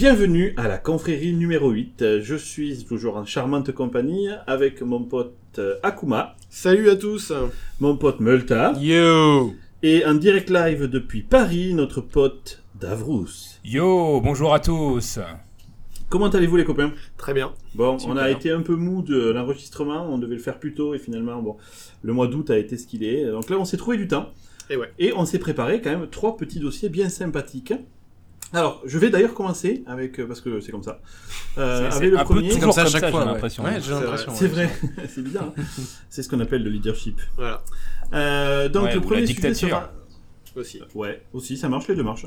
bienvenue à la confrérie numéro 8. Je suis toujours en charmante compagnie avec mon pote euh, Akuma, Salut à tous mon pote Multa, Yo et en direct live depuis Paris, notre pote Davrous. Yo, bonjour à tous Comment allez-vous les copains? Très bien. Bon, Super. on a été un peu mou de l'enregistrement, on devait le faire plus tôt et finalement, bon, le mois d'août a été ce qu'il est. Donc là, on s'est trouvé du temps. Et ouais. Et on s'est préparé quand même trois petits dossiers bien sympathiques. Alors, je vais d'ailleurs commencer avec, euh, parce que c'est comme ça, euh, C'est- avec c'est le un peu premier. toujours comme ça à comme chaque ça, fois. j'ai ouais. l'impression. Ouais, j'ai C'est l'impression. C'est ouais. vrai, c'est bizarre. hein. c'est ce qu'on appelle le leadership. Voilà. Euh, donc Ouais, le ou la premier sujet dictature. sera... Aussi. Ouais, aussi, ça marche, les deux marchent.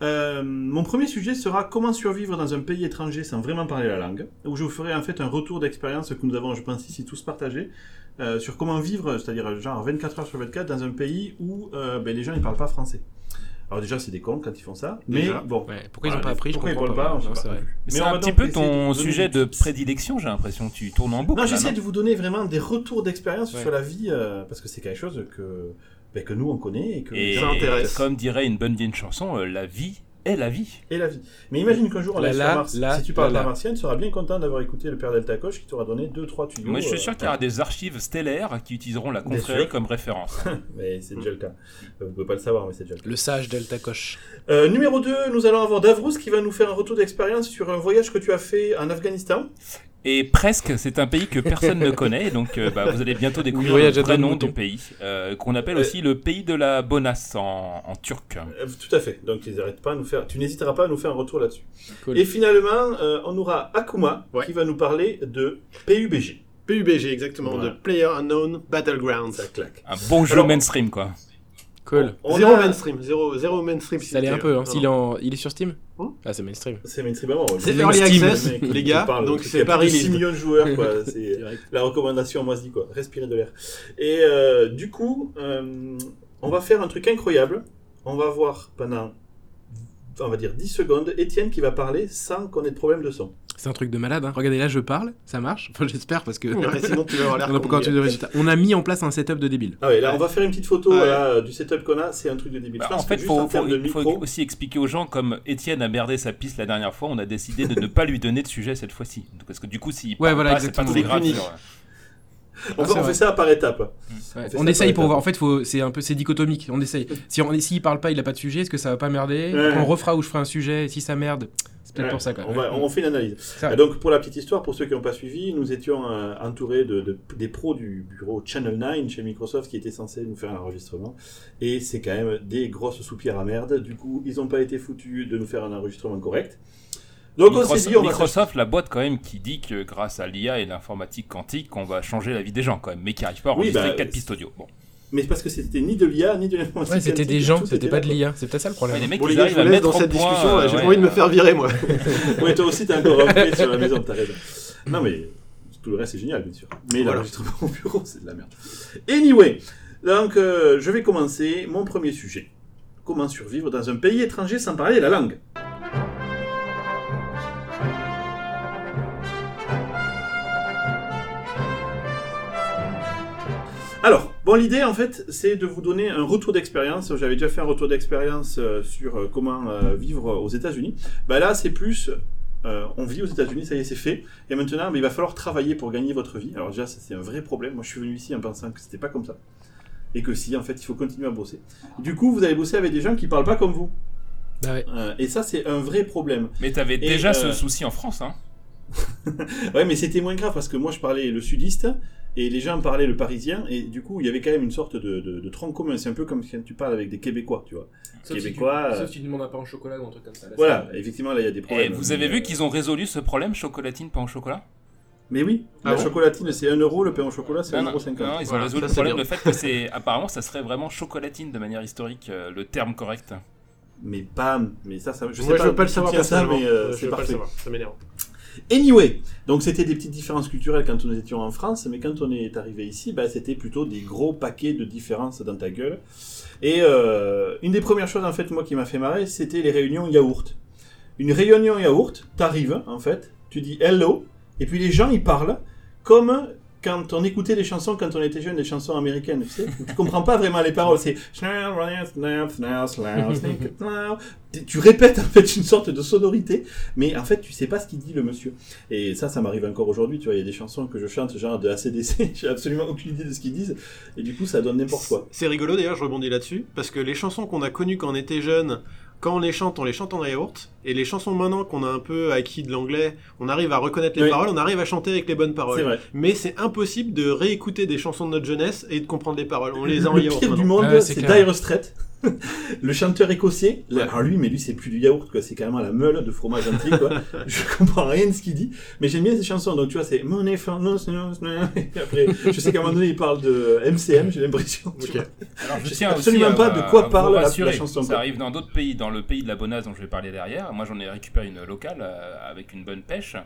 Euh, mon premier sujet sera comment survivre dans un pays étranger sans vraiment parler la langue, où je vous ferai en fait un retour d'expérience que nous avons, je pense, ici tous partagé, euh, sur comment vivre, c'est-à-dire genre 24 heures sur 24 dans un pays où euh, ben, les gens ne parlent pas français. Alors déjà, c'est des cons quand ils font ça, mais Déjà. bon. Ouais, Pourquoi ils Voilà, ont pas appris je pourquoi ils comprends parlent pas, Non, pas c'est un petit peu ton sujet de prédilection, j'ai l'impression. Tu tournes en boucle. Non, j'essaie de vous donner vraiment des retours d'expérience Ouais. sur la vie, euh, parce que c'est quelque chose que, ben, que nous on connaît et que Et Ça intéresse. comme dirait une bonne vieille chanson, euh, la vie est la vie. et la vie. Mais imagine qu'un jour, on La la, Mars. la, si tu parles la pas la. martien, tu seras bien content d'avoir écouté le père Delta Coche qui t'aura donné 2-3 tuyaux. Moi, je suis euh, sûr qu'il y aura des archives stellaires qui utiliseront la confrérie comme référence. Mais c'est déjà le cas. Euh, Vous pouvez pas le savoir, mais c'est déjà le cas. Le sage Delta Coche. Euh, numéro 2, nous allons avoir Davrous qui va nous faire un retour d'expérience sur un voyage que tu as fait en Afghanistan. Et presque, c'est un pays que personne ne connaît, donc euh, bah, vous allez bientôt découvrir voyage le vrai nom du pays, euh, qu'on appelle Euh, aussi le pays de la bonasse en, en turc. Euh, tout à fait. Donc, ils pas à nous faire. Tu n'hésiteras pas à nous faire un retour là-dessus. Cool. Et finalement, euh, on aura Akuma Ouais. qui va nous parler de PUBG. PUBG, exactement, Voilà. de Player Unknown Battlegrounds. Ça claque. Un bon jeu Alors- mainstream, quoi. Cool. On zéro a- mainstream, zéro, zéro mainstream. Ça l'est un peu. Hein. S'il est en... Il est sur Steam Ah, c'est mainstream. C'est mainstream avant. C'est Early Access, mec les gars, parle, donc il y c'est a pas plus de 6 released. millions de joueurs, quoi. C'est la recommandation, moi, se dit quoi. Respirer de l'air. Et euh, du coup, euh, on va faire un truc incroyable. On va voir pendant, on va dire 10 secondes, Étienne qui va parler sans qu'on ait de problème de son. C'est un truc de malade. Hein. Regardez là, je parle. Ça marche. Enfin, j'espère parce que. Ouais, sinon tu vas avoir l'air On a con, pas encore gars. de résultats. On a mis en place un setup de débile. Ah ouais, là, Ouais. on va faire une petite photo voilà, du setup qu'on a. C'est un truc de débile. Bah, Je en pense fait, faut, il faut micro, aussi expliquer aux gens, comme Étienne a merdé sa piste la dernière fois, on a décidé de ne pas lui donner de sujet cette fois-ci. Parce que du coup, s'il Ouais, parle voilà, pas, c'est pas très grave. on, Ah, fait- on fait ça par étapes. Ouais, On essaye pour voir. En fait, faut... c'est un peu c'est dichotomique. On essaye. Si on s'il parle pas, il a pas de sujet. Est-ce que ça va pas merder? Ouais. On refera où je ferai un sujet. Si ça merde, c'est peut-être Ouais, pour ça. Quoi. On, va- on fait une analyse. Donc, pour la petite histoire, pour ceux qui n'ont pas suivi, nous étions euh, entourés de, de- des pros du bureau Channel 9 chez Microsoft qui étaient censés nous faire l'enregistrement. Et c'est quand même des grosses soupirs à merde. Du coup, ils n'ont pas été foutus de nous faire un enregistrement correct. Donc, on s'est Microsoft, dit, on va Microsoft, la boîte quand même qui dit que grâce à l'IA et l'informatique quantique, on va changer la vie des gens quand même, mais qui n'arrive pas à Oui, enregistrer bah, 4 pistes audio. Bon. Mais parce que c'était ni de l'IA, ni de l'informatique. Ouais, c'était des gens, c'était était pas de l'IA. C'est peut-être ça le problème. Ouais, les mecs, Bon ils les gars, je vous laisse mettre dans cette point, discussion, là, euh, j'ai ouais, pas envie de me euh, faire virer moi. Ouais, toi aussi, t'es encore rentré sur la maison, t'as raison. Non, mais tout le reste, c'est génial, bien sûr. Mais Voilà. l'enregistrement au bureau, c'est de la merde. Anyway, donc, euh, je vais commencer mon premier sujet. Comment survivre dans un pays étranger sans parler la langue? Alors, bon, l'idée en fait, c'est de vous donner un retour d'expérience. J'avais déjà fait un retour d'expérience euh, sur euh, comment euh, vivre aux États-Unis. Bah là, c'est plus, euh, on vit aux États-Unis, ça y est, c'est fait. Et maintenant, mais il va falloir travailler pour gagner votre vie. Alors déjà, ça, c'est un vrai problème. Moi, je suis venu ici en pensant que c'était pas comme ça, et que si, en fait, il faut continuer à bosser. Du coup, vous allez bosser avec des gens qui parlent pas comme vous. Bah ouais. Euh, et ça, c'est un vrai problème. Mais t'avais déjà euh, ce souci en France, hein Ouais, mais c'était moins grave parce que moi, je parlais le sudiste. Et les gens parlaient le parisien, et du coup, il y avait quand même une sorte de, de, de tronc commun. C'est un peu comme quand tu parles avec des Québécois, tu vois. Québécois, euh, si tu demandes un pain au chocolat ou un truc comme ça. Voilà, effectivement, là, il y a des Et problèmes. vous avez Mais, vu euh, qu'ils ont résolu ce problème chocolatine pain au chocolat? Mais oui, Ah la bon? chocolatine, c'est 1 euro, le pain au chocolat, c'est non, non, 1,50 non, ils ont Voilà, résolu le problème, le fait que c'est apparemment ça serait vraiment chocolatine de manière historique, euh, le terme correct. Mais pas, mais ça, ça je sais Moi pas, je veux pas le d'où savoir tu ça, personnellement. mais euh, Je c'est veux pas le parfait. savoir, ça m'énerve. Anyway, donc c'était des petites différences culturelles quand nous étions en France, mais quand on est arrivé ici, bah, c'était plutôt des gros paquets de différences dans ta gueule. Et euh, une des premières choses en fait moi qui m'a fait marrer, c'était les réunions yaourt. Une réunion yaourt, t'arrives en fait, tu dis hello, et puis les gens ils parlent comme quand on écoutait les chansons quand on était jeune, les chansons américaines, tu sais, tu comprends pas vraiment les paroles. C'est tu répètes en fait une sorte de sonorité, mais en fait tu sais pas ce qu'il dit le monsieur. Et ça, ça m'arrive encore aujourd'hui. Tu vois, il y a des chansons que je chante genre de ACDC, j'ai absolument aucune idée de ce qu'ils disent, et du coup ça donne n'importe quoi. C'est rigolo d'ailleurs, je rebondis là-dessus, parce que les chansons qu'on a connues quand on était jeune, quand on les chante, on les chante en yaourt, et les chansons maintenant qu'on a un peu acquis de l'anglais, on arrive à reconnaître les Oui. paroles, on arrive à chanter avec les bonnes C'est paroles. vrai. Mais c'est impossible de réécouter des chansons de notre jeunesse et de comprendre les paroles. On les a en le yaourt pire du monde, Ouais, c'est. Dire Straits. le chanteur écossais, là, Ouais. alors lui, mais lui c'est plus du yaourt, quoi. C'est carrément la meule de fromage entier, quoi. je comprends rien de ce qu'il dit, mais j'aime bien ces chansons. Donc tu vois, c'est Money for no, no, no. Et après, je sais qu'à un moment donné, il parle de MCM, j'ai l'impression. tu Ok. vois. Alors, je sais absolument à- pas de quoi parle la- chanson, Ça quoi. arrive dans d'autres pays, dans le pays de la bonasse dont je vais parler derrière. Moi, j'en ai récupéré une locale euh, avec une bonne pêche.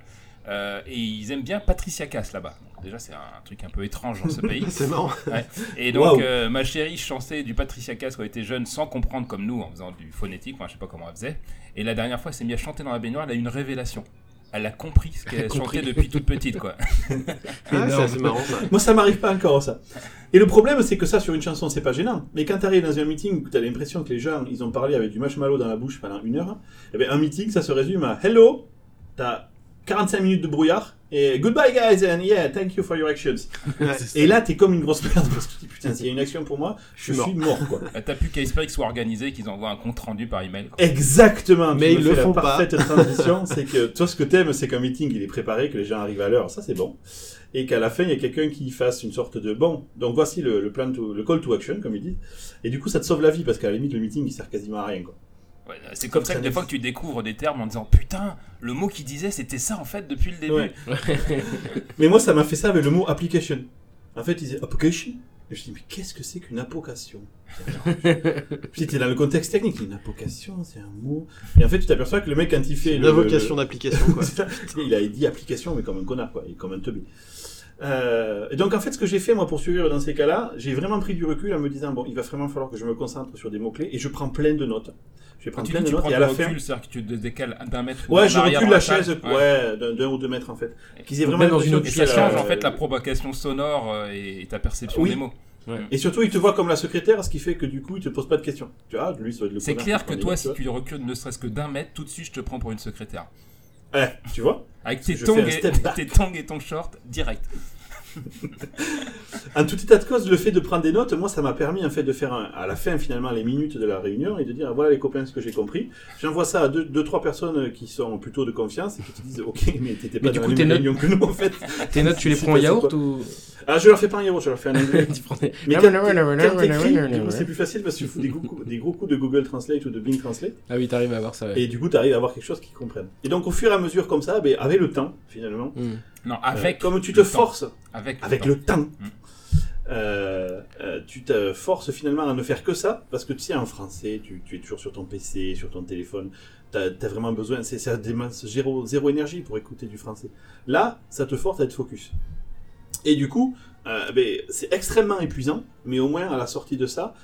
Euh, et ils aiment bien Patricia Cass là-bas. Déjà, c'est un truc un peu étrange dans ce pays. C'est marrant. Et donc, euh, ma chérie chantait du Patricia Cass quand elle était jeune sans comprendre comme nous, en faisant du phonétique. Enfin, je sais pas comment elle faisait. Et la dernière fois, elle s'est mise à chanter dans la baignoire. Elle a eu une révélation. Elle a compris ce qu'elle chantait depuis toute petite, quoi. Ah, c'est marrant ça. Moi, ça m'arrive pas encore, ça. Et le problème, c'est que ça, sur une chanson, c'est pas gênant. Mais quand t'arrives dans un meeting où t'as l'impression que les gens, ils ont parlé avec du marshmallow dans la bouche pendant une heure, eh ben, un meeting, ça se résume à Hello, t'as 45 minutes de brouillard, et Goodbye, guys, and yeah, thank you for your actions. Ouais. Et là, t'es comme une grosse merde, parce que tu te dis, putain, s'il y a une action pour moi, je, suis mort, quoi. T'as plus qu'à espérer qu'ils soient organisés, qu'ils envoient un compte rendu par email. quoi. Exactement. Mais me ils le la font pas. parfaite transition, c'est que toi, ce que t'aimes, c'est qu'un meeting, il est préparé, que les gens arrivent à l'heure. Ça, c'est bon. Et qu'à la fin, il y a quelqu'un qui fasse une sorte de bon. Donc voici le, le plan to, le call to action, comme ils disent. Et du coup, ça te sauve la vie parce qu'à la limite, le meeting, il sert quasiment à rien, quoi. Ouais, c'est comme ça que des fois que tu découvres des termes en disant putain, le mot qu'il disait c'était ça en fait depuis le début. Ouais. Mais moi, ça m'a fait ça avec le mot application. En fait, il disait application. Et je dis, mais qu'est-ce que c'est qu'une application? Puis t'es dans le contexte technique, une application, c'est un mot. Et en fait, tu t'aperçois que le mec, quand il fait Une le- invocation le- d'application quoi. Il a dit application, mais comme un connard, quoi, et comme un teubé. Euh, et donc en fait, ce que j'ai fait moi pour survivre dans ces cas-là, j'ai vraiment pris du recul en me disant bon, il va vraiment falloir que je me concentre sur des mots clés et je prends plein de notes. Je prendre tu plein dis de tu notes prends et du à la recul, fin, c'est-à-dire que tu te décales d'un mètre. ouais, je recule la chaise, ouais, d'un d'un ou deux mètres en fait, qu'ils aient vraiment dans une autre ça la- change en fait la provocation sonore euh, et, et ta perception Oui. des mots. Et surtout, il te voit comme la secrétaire, ce qui fait que du coup, il te pose pas de questions. Tu vois, lui, ça doit être le C'est clair que toi, si tu recules ne serait-ce que d'un mètre, tout de suite je te prends pour une secrétaire. Ouais, tu vois. Avec tes tongs, et, tes tongs et ton short, direct. En tout état de cause, le fait de prendre des notes, moi, ça m'a permis en fait de faire un- à la fin finalement les minutes de la réunion et de dire voilà les copains ce que j'ai compris. J'envoie ça à deux, deux trois personnes qui sont plutôt de confiance et qui te disent ok mais t'étais pas Mais du dans coup, la même réunion que nous en fait. Tes notes, tu les prends en yaourt ou Ah je leur fais pas un yaourt, je leur fais un anglais. Mais quand, quand t'écris, c'est plus facile parce que tu fous des gros, coups- des gros coups de Google Translate ou de Bing Translate Ah oui, t'arrives à avoir ça. ouais. et du coup t'arrives à avoir quelque chose qu'ils comprennent. Et donc au fur et à mesure comme ça, ben, avec le temps finalement, Hmm. Non, euh, avec. comme tu te temps. forces Avec, temps. le temps. Euh, euh, tu te forces finalement à ne faire que ça parce que tu sais en français tu, tu es toujours sur ton PC sur ton téléphone t'as as vraiment besoin c'est ça demande zéro, zéro énergie pour écouter du français là ça te force à être focus et du coup euh, ben, c'est extrêmement épuisant mais au moins à la sortie de ça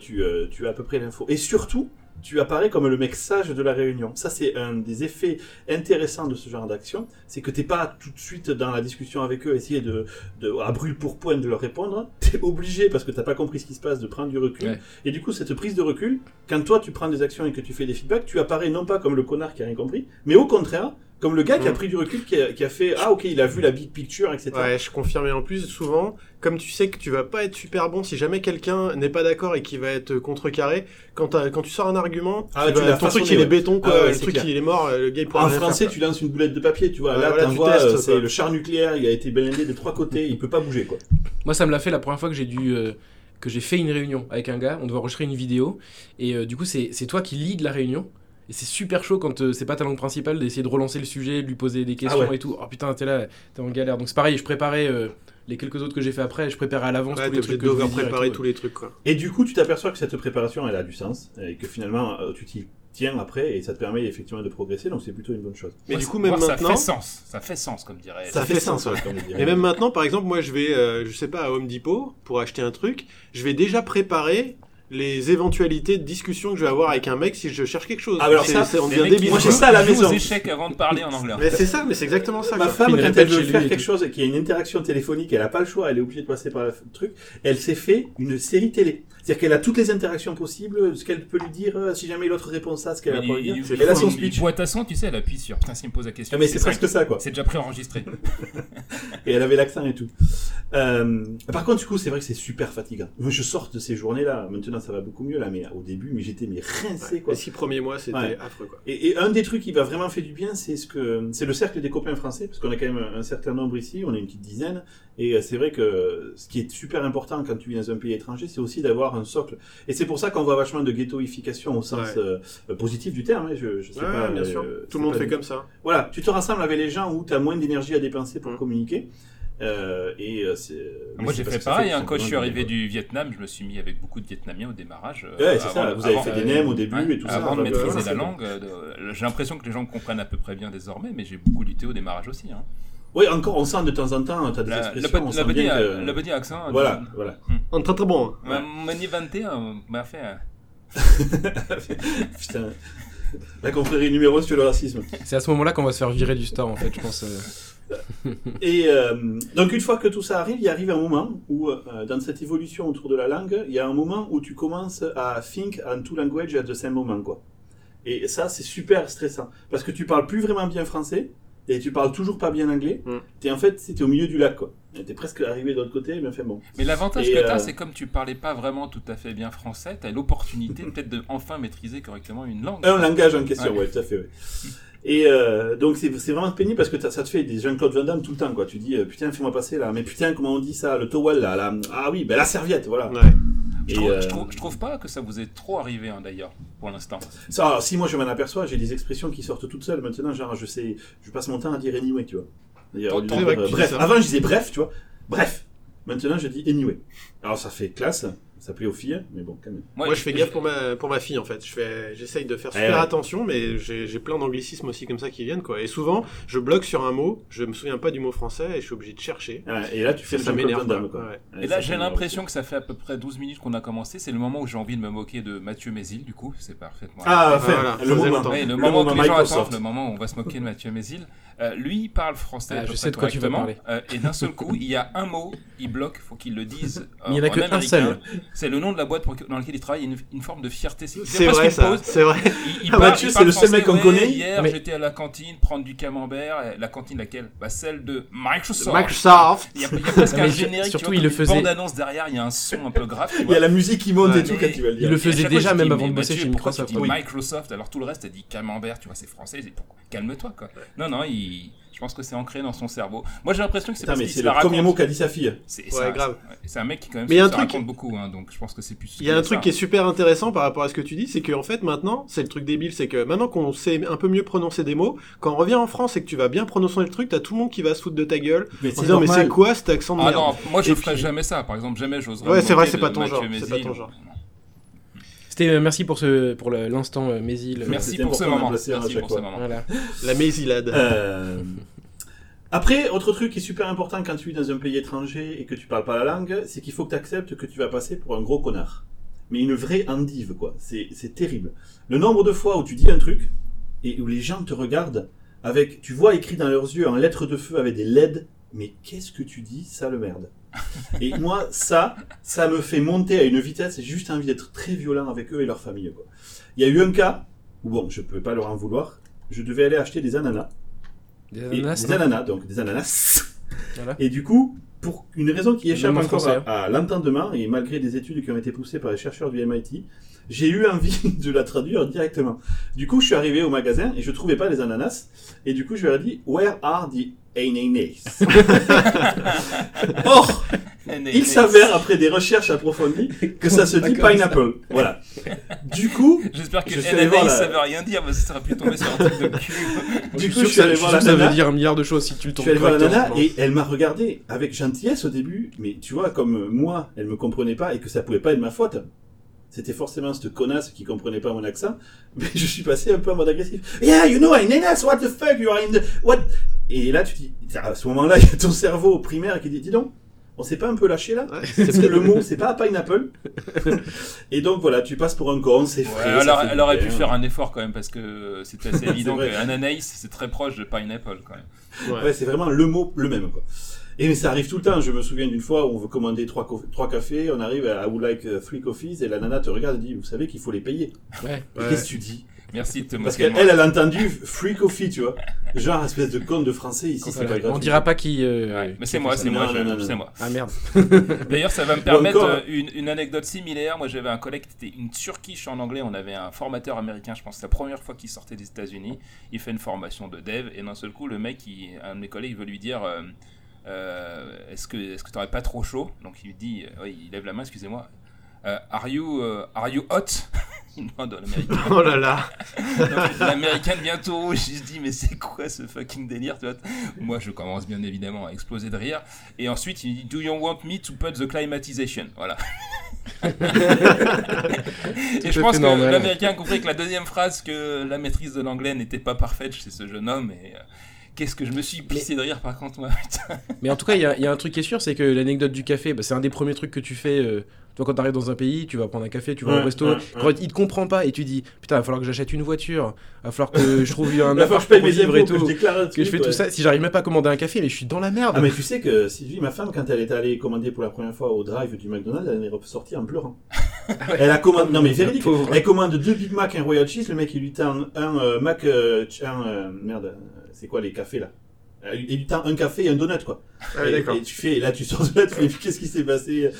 tu, tu as à peu près l'info et surtout tu apparais comme le mec sage de la réunion. Ça, c'est un des effets intéressants de ce genre d'action. C'est que t'es pas tout de suite dans la discussion avec eux, essayer de, de à brûle pour point de leur répondre. T'es obligé, parce que t'as pas compris ce qui se passe, de prendre du recul. Ouais. Et du coup, cette prise de recul, quand toi tu prends des actions et que tu fais des feedbacks, tu apparais non pas comme le connard qui a rien compris, mais au contraire, comme le gars qui a Mm. pris du recul, qui a, qui a fait Ah, ok, il a vu la big picture, etc. Ouais, je confirme. Et en plus, souvent, comme tu sais que tu vas pas être super bon si jamais quelqu'un n'est pas d'accord et qui va être contrecarré, quand, quand tu sors un argument, Ah, tu vas- l'as ton truc il est béton, quoi. Ah ouais, le truc clair. il est mort, le gars il pourra En français, faire, tu lances une boulette de papier, tu vois. Ouais, là, voilà, tu testes, euh, c'est le char nucléaire, il a été blindé de trois côtés, il peut pas bouger, quoi. Moi, ça me l'a fait la première fois que j'ai dû. euh, que j'ai fait une réunion avec un gars, on devait enregistrer une vidéo, et euh, du coup, c'est c'est toi qui lead la réunion. Et c'est super chaud quand euh, c'est pas ta langue principale d'essayer de relancer le sujet, de lui poser des questions Ah ouais. et tout. Oh putain, t'es là, t'es en galère. Donc c'est pareil, je préparais euh, les quelques autres que j'ai fait après, je préparais à l'avance Ouais, tous les trucs que je tout. tous les trucs, quoi. Et du coup, tu t'aperçois que cette préparation, elle a du sens, et que finalement, euh, tu t'y tiens après, et ça te permet effectivement de progresser, donc c'est plutôt une bonne chose. Mais Ouais, du coup, même ça maintenant, fait sens. Ça fait sens, comme dirait. Ça fait sens, ouais. comme dirait. Et même maintenant, par exemple, moi je vais, euh, je sais pas, à Home Depot pour acheter un truc, je vais déjà préparer les éventualités de discussion que je vais avoir avec un mec si je cherche quelque chose. Ah, alors C'est- ça, on devient débile. moi, j'ai ça à la maison. aux échecs avant de parler en anglais. Mais c'est ça, mais c'est exactement ça. Ma femme, quand elle veut faire quelque chose et qu'il y a une interaction téléphonique, elle n'a pas le choix, elle est obligée de passer par le truc, elle s'est fait une série télé. C'est-à-dire qu'elle a toutes les interactions possibles, ce qu'elle peut lui dire, euh, si jamais l'autre répond ça, ce qu'elle a Mais pas à lui il- dire. il- Elle a son speech. boîte à son, tu sais, elle appuie sur. Putain, s'il me pose la question. Ah, mais c'est presque ça, quoi. C'est déjà préenregistré. Et elle avait l'accent et tout. Euh, par contre, du coup, c'est vrai que c'est super fatigant. Moi, je sors de ces journées-là. Maintenant, ça va beaucoup mieux, là, mais au début, mais j'étais mais rincé, quoi. Les six premiers mois, c'était Ouais. affreux, quoi. Et, et un des trucs qui m'a vraiment fait du bien, c'est ce que c'est le cercle des copains français, parce qu'on a quand même un, un certain nombre ici, on est une petite dizaine, et euh, c'est vrai que ce qui est super important quand tu vis dans un pays étranger, c'est aussi d'avoir un socle. Et c'est pour ça qu'on voit vachement de ghettoification au sens Ouais. euh, euh, positif du terme. hein, je, je sais Ouais, pas. bien euh, sûr. Tout le monde fait du- comme ça. Voilà, tu te rassembles avec les gens où tu as moins d'énergie à dépenser pour Mm. communiquer. Euh, et euh, Moi, j'ai fait pareil. hein, quand je suis arrivé du Vietnam, je me suis mis avec beaucoup de Vietnamiens au démarrage. euh. Ouais, c'est ça. Vous avez avant- fait des nems au début Ouais, et tout ça. Avant de maîtriser euh, la langue, euh, j'ai l'impression que les gens comprennent à peu près bien désormais, mais j'ai beaucoup lutté au démarrage aussi. Hein. Oui, encore, on sent de temps en temps, tu as des La, expressions, on sent bien que. le petit accent. Voilà, de- voilà. On est très très bon. hein. Ma- Mani 21 m'a fait. un- Putain. La confrérie numéro sur le racisme. C'est à ce moment-là qu'on va se faire virer du store, en fait, je pense. euh. Et euh, donc une fois que tout ça arrive, il arrive un moment où, euh, dans cette évolution autour de la langue, il y a un moment où tu commences à think on two languages at the same moment, quoi. Et ça, c'est super stressant. Parce que tu parles plus vraiment bien français, et tu parles toujours pas bien anglais. Mm. T'es en fait, c'était au milieu du lac, quoi. T'es presque arrivé de l'autre côté, mais enfin bon. Mais l'avantage que tu as, euh, c'est comme tu parlais pas vraiment tout à fait bien français, tu as l'opportunité peut-être de enfin maîtriser correctement une langue. Un langage en question, Ouais. ouais, tout à fait, ouais. Et euh, donc c'est c'est vraiment pénible parce que t'as- ça te fait des Jean-Claude Van Damme tout le temps, quoi. Tu dis, euh, putain, fais-moi passer là. Mais putain, comment on dit ça? Le towel, là, là. Ah oui, ben la serviette, voilà. Ouais. Je, Et, trouve, euh, je, trouve, je trouve pas que ça vous est trop arrivé hein, d'ailleurs, pour l'instant. Ça, alors, si moi je m'en aperçois, j'ai des expressions qui sortent toutes seules maintenant, genre je sais, je passe mon temps à dire anyway, tu vois. D'ailleurs, tu bref, avant je disais bref, tu vois. Bref. Maintenant je dis anyway. Alors ça fait classe, ça plaît aux filles, mais bon, quand même. Moi, je fais gaffe pour ma, pour ma fille en fait. Je fais, j'essaye de faire Ouais, super ouais. attention, mais j'ai j'ai plein d'anglicismes aussi comme ça qui viennent quoi. Et souvent, je bloque sur un mot, je me souviens pas du mot français et je suis obligé de chercher. Ouais, et là tu fais Ça, m'énerve. Ouais. Ouais, Et là, j'ai l'impression que ça fait à peu près 12 minutes qu'on a commencé. C'est le moment où j'ai envie de me moquer de Mathieu Mézil, du coup. C'est parfaitement. Ah, Voilà, ça le moment. le, moment que les gens attendent, le moment où on va se moquer de Mathieu Mézil. Euh, lui, il parle français Ah, je sais de quoi tu vas correctement, euh, et d'un seul coup, il y a un mot, il bloque, faut qu'il le dise. euh, il y en a que un seul. C'est le nom de la boîte pour- dans laquelle il travaille. Il y a une, une forme de fierté. C'est vrai ça, c'est vrai. Il, il Ah, parle- Mathieu, il c'est le seul français, mec qu'on connaît. Hier, Mais- j'étais à la cantine prendre du camembert. Et La cantine laquelle? Bah, Celle de Microsoft. Microsoft. Il y a, il y a presque un générique. surtout, vois, il le une faisait- bande-annonce derrière, il y a un son un peu grave. Il y a la musique qui monte et tout mais- quand tu vas le Il le faisait déjà même avant de bosser chez pourquoi Microsoft. Tu dis Oui. Microsoft, alors tout le reste, t'as dit camembert, tu vois, c'est français. Calme-toi, quoi. Non, non, il... je pense que c'est ancré dans son cerveau. Moi, j'ai l'impression que c'est parce mais qu'il c'est se la le premier mot qu'a dit sa fille. C'est Ouais, c'est un- grave. C'est un mec qui, quand même, Mais il y a un se truc- raconte beaucoup, hein, donc je pense que c'est plus. Il y a un ça. truc qui est super intéressant par rapport à ce que tu dis, c'est qu'en fait maintenant, c'est le truc débile, c'est que maintenant qu'on sait un peu mieux prononcer des mots, quand on revient en France et que tu vas bien prononcer le truc, t'as tout le monde qui va se foutre de ta gueule Mais en c'est disant mais c'est quoi cet accent de Ah merde non, moi je Et ferais puis- jamais ça. Par exemple, jamais j'oserais. Ouais, c'est vrai, c'est pas ton genre, c'est pas ton genre. C'était euh, merci pour ce pour le- l'instant euh, Mésil. Merci pour ce moment. placer à Merci chaque pour fois. ce moment. Voilà. La mésilade. Euh, Après, autre truc qui est super important quand tu es dans un pays étranger et que tu parles pas la langue, c'est qu'il faut que tu acceptes que tu vas passer pour un gros connard. Mais une vraie endive, quoi. C'est c'est terrible. Le nombre de fois où tu dis un truc et où les gens te regardent avec, tu vois écrit dans leurs yeux en lettres de feu avec des LED, mais qu'est-ce que tu dis, sale merde? Et moi, ça, ça me fait monter à une vitesse, j'ai juste envie d'être très violent avec eux et leur famille, quoi. Il y a eu un cas où, bon, je peux pas leur en vouloir, je devais aller acheter des ananas. Des Et ananas. des ananas, donc des ananas. Voilà. Et du coup, pour une raison qui échappe encore à, à l'entendement, et malgré des études qui ont été poussées par les chercheurs du MIT, j'ai eu envie de la traduire directement. Du coup, je suis arrivé au magasin et je trouvais pas les ananas. Et du coup, je leur ai dit, Where are the Or, il s'avère, après des recherches approfondies, que ça se dit pineapple. Voilà. Du coup, J'espère que Je suis allé voir la- rien dire, mais ça aurait pu tomber sur un truc de cul. du coup, je suis que allé ça- voir que ça veut dire un milliard de choses si tu le Je tombes suis allé voir la correctement, nana je et elle m'a regardé avec gentillesse au début, mais tu vois, comme moi, elle me comprenait pas et que ça pouvait pas être ma faute. C'était forcément cette connasse qui comprenait pas mon accent, mais je suis passé un peu en mode agressif. Yeah, you know, ananas, what the fuck, you are in the... What? Et là, tu dis, à ce moment-là, il y a ton cerveau primaire qui dit, dis donc, On s'est pas un peu lâché là? Ouais. Parce que le mot, c'est pas pineapple. Et donc voilà, tu passes pour un con, c'est frais. elle, aurait- elle pu faire un effort quand même parce que c'est assez évident anaïs c'est très proche de pineapple quand même. Ouais. Ouais, c'est vraiment le mot, le même quoi. Et mais ça arrive tout le temps. Je me souviens d'une fois où on veut commander trois, trois cafés, on arrive à I would like uh, three coffees et la nana te regarde et dit, vous savez qu'il faut les payer. Ouais. Et Ouais. Qu'est-ce que tu dis? Merci de te Parce qu'elle, elle, elle a entendu free coffee, tu vois. Genre espèce de con de français ici, c'est pas gratuit. On dira pas qui. euh, Ouais, mais c'est moi, c'est moi, c'est moi. Ah merde. D'ailleurs, ça va me permettre encore- euh, une, une anecdote similaire. Moi, j'avais un collègue qui était une surquiche en anglais. On avait un formateur américain, je pense, que c'est la première fois qu'il sortait des États-Unis. Il fait une formation de dev et d'un seul coup, le mec, il- un de mes collègues, veut lui dire euh, euh, Est-ce que est-ce que t'aurais pas trop chaud? Donc il lui dit euh, oui, il lève la main, excusez-moi. Euh, are you euh, are you hot? L'américain. Oh là là. L'américain devient tout rouge. Il se dit, mais c'est quoi ce fucking délire tu vois? Moi, je commence bien évidemment à exploser de rire. Et ensuite, il dit, Do you want me to put the climatization? Voilà. Et je pense que l'américain a compris que la deuxième phrase, que la maîtrise de l'anglais n'était pas parfaite chez ce jeune homme. Et qu'est-ce que je me suis pissé de rire par contre, moi. putain. Mais en tout cas, il y, a- il y a un truc qui est sûr, c'est que l'anecdote du café, bah, c'est un des premiers trucs que tu fais. euh, toi, quand t'arrives dans un pays, tu vas prendre un café, tu vas Ouais, au resto. ouais, Quand il te comprend pas et tu dis Putain, il va falloir que j'achète une voiture, il va falloir que je trouve un Il va falloir appart que je paye pour mes vivre impôts, et que je tout. déclare un Que je fais tout ça. Si j'arrive même pas à commander un café, mais je suis dans la merde. Ah mais tu sais que Sylvie, ma femme, quand elle est allée commander pour la première fois au drive du McDonald's, elle est ressortie en pleurant. Elle a commandé, non mais véridique, elle commande deux Big Mac, un Royal Cheese, le mec il lui tend un euh, Mac, euh, un, euh, merde, c'est quoi les cafés là? Euh, lui tend un café et un donut quoi. Ah et, et tu fais, et là tu sors de là, tu fais, qu'est-ce qui s'est passé?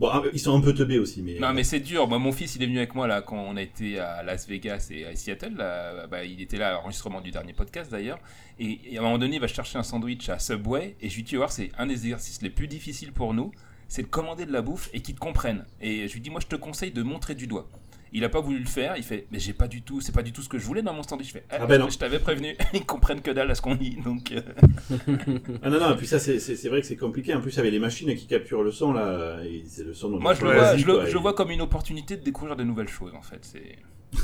Bon, un- ils sont un peu teubés aussi, mais... Non mais c'est dur. Moi, mon fils, il est venu avec moi là quand on a été à Las Vegas et à Seattle. là, bah, il était là à l'enregistrement du dernier podcast d'ailleurs. Et, et à un moment donné, il va chercher un sandwich à Subway et je lui dis, tu vas voir, c'est un des exercices les plus difficiles pour nous, c'est de commander de la bouffe et qu'ils te comprennent. Et je lui dis, moi, je te conseille de montrer du doigt. Il a pas voulu le faire. Il fait, mais j'ai pas du tout, c'est pas du tout ce que je voulais dans mon sandwich. Je fais, Ah ben non. je t'avais prévenu. Ils comprennent que dalle à ce qu'on dit. Donc euh, Ah non, non, et puis ça c'est- c'est c'est vrai que c'est compliqué, en plus avec les machines qui capturent le son là, c'est le son... moi, je le vois, je le, quoi, je et- le vois comme une opportunité de découvrir de nouvelles choses en fait. C'est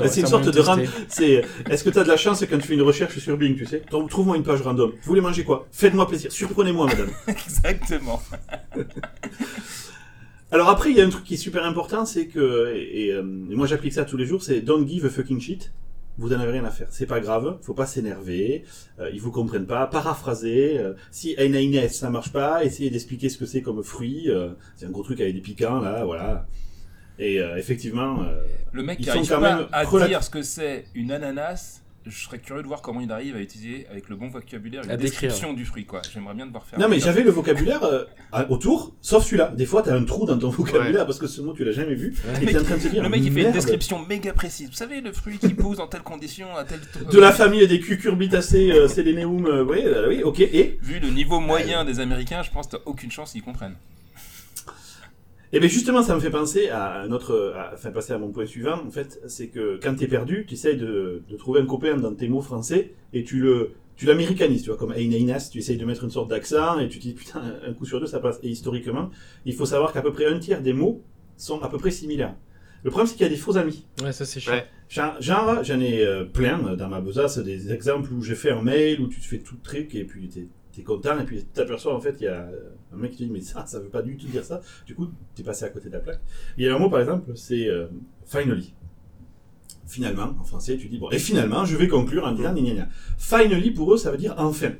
Ouais, C'est une sorte de. C'est. Est-ce que tu as de la chance quand tu fais une recherche sur Bing, tu sais? Trou- Trouve-moi une page random. Vous voulez manger quoi? Faites-moi plaisir. Surprenez-moi, madame. exactement. Alors après, il y a un truc qui est super important, c'est que et, et, euh, et moi j'applique ça tous les jours, c'est don't give a fucking shit. Vous en avez rien à faire. C'est pas grave. Faut pas s'énerver. Euh, ils vous comprennent pas. Paraphraser. euh, si NANS ça marche pas, essayez d'expliquer ce que c'est comme fruit. euh, c'est un gros truc avec des piquants là, voilà. Et euh, effectivement, euh, Le mec qui arrive pas même à dire ce que c'est une ananas, je serais curieux de voir comment il arrive à utiliser avec le bon vocabulaire décrire. description du fruit quoi. J'aimerais bien devoir faire. Non, mais j'avais le vocabulaire euh, autour, sauf celui-là. Des fois, t'as un trou dans ton vocabulaire parce que ce mot, tu l'as jamais vu. Ouais. Et t'es en train de te dire. Le mec il fait une description méga précise. Vous savez le fruit qui pousse dans telle condition à tel De la famille des cucurbitacées, euh, sélénéum, euh, oui, euh, oui, ok. Et, Vu le niveau moyen des Américains, je pense que t'as aucune chance qu'ils comprennent. Et bien justement, ça me fait penser à un autre, à, enfin, passer à mon point suivant, en fait, c'est que quand t'es perdu, tu essayes de, de trouver un copain dans tes mots français et tu le, tu l'américanises, tu vois, comme Einainas, tu essayes de mettre une sorte d'accent et tu te dis, putain, un coup sur deux, ça passe. Et historiquement, il faut savoir qu'à peu près un tiers des mots sont à peu près similaires. Le problème, c'est qu'il y a des faux amis. Ouais, ça c'est chiant. Ouais. Genre, j'en ai euh, plein euh, dans ma besace, des exemples où j'ai fait un mail, où tu te fais tout le truc, et puis t'es es content, et puis t'aperçois en fait, il y a euh, un mec qui te dit, mais ça, ça veut pas du tout dire ça. Du coup, t'es passé à côté de la plaque. Il y a un mot, par exemple, c'est euh, finally. Finalement, en français, tu dis, bon, et finalement, je vais conclure en disant, gna gna. Finally, pour eux, ça veut dire enfin.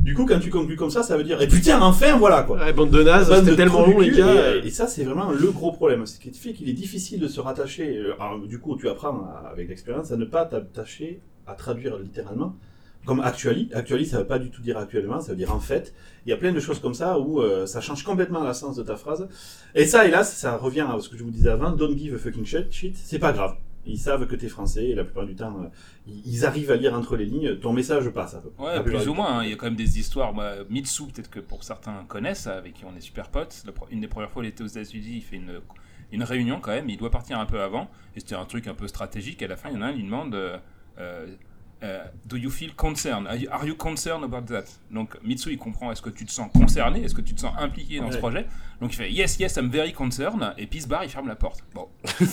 Du coup, quand tu conclus comme ça, ça veut dire, et putain, enfin, voilà, quoi. Ouais, bande de nazes, c'était tellement long, les gars. Et, et ça, c'est vraiment le gros problème. Ce qui fait qu'il est difficile de se rattacher. euh, alors, du coup, tu apprends à- avec l'expérience à ne pas t'attacher à traduire littéralement. Comme actually. Actually, ça veut pas du tout dire actuellement, ça veut dire en fait. Il y a plein de choses comme ça où euh, ça change complètement la sens de ta phrase. Et ça, hélas, ça revient à ce que je vous disais avant. Don't give a fucking shit. shit c'est pas grave. Ils savent que t'es français et la plupart du temps, euh, ils arrivent à lire entre les lignes. Ton message passe. à peu près. Ouais, plus ou moins. hein. Il y a quand même des histoires. Moi, Mitsu, peut-être que pour certains connaissent, avec qui on est super potes. Une des premières fois, il était aux États-Unis, il fait une, une réunion quand même. Il doit partir un peu avant. Et c'était un truc un peu stratégique. À la fin, il y en a un, il demande euh, euh, Do you feel concerned? Are you, are you concerned about that? Donc, Mitsu, il comprend est-ce que tu te sens concerné? Est-ce que tu te sens impliqué dans ce projet? Donc, il fait Yes, yes, I'm very concerned. Et puis, il se barre, il ferme la porte. Bon.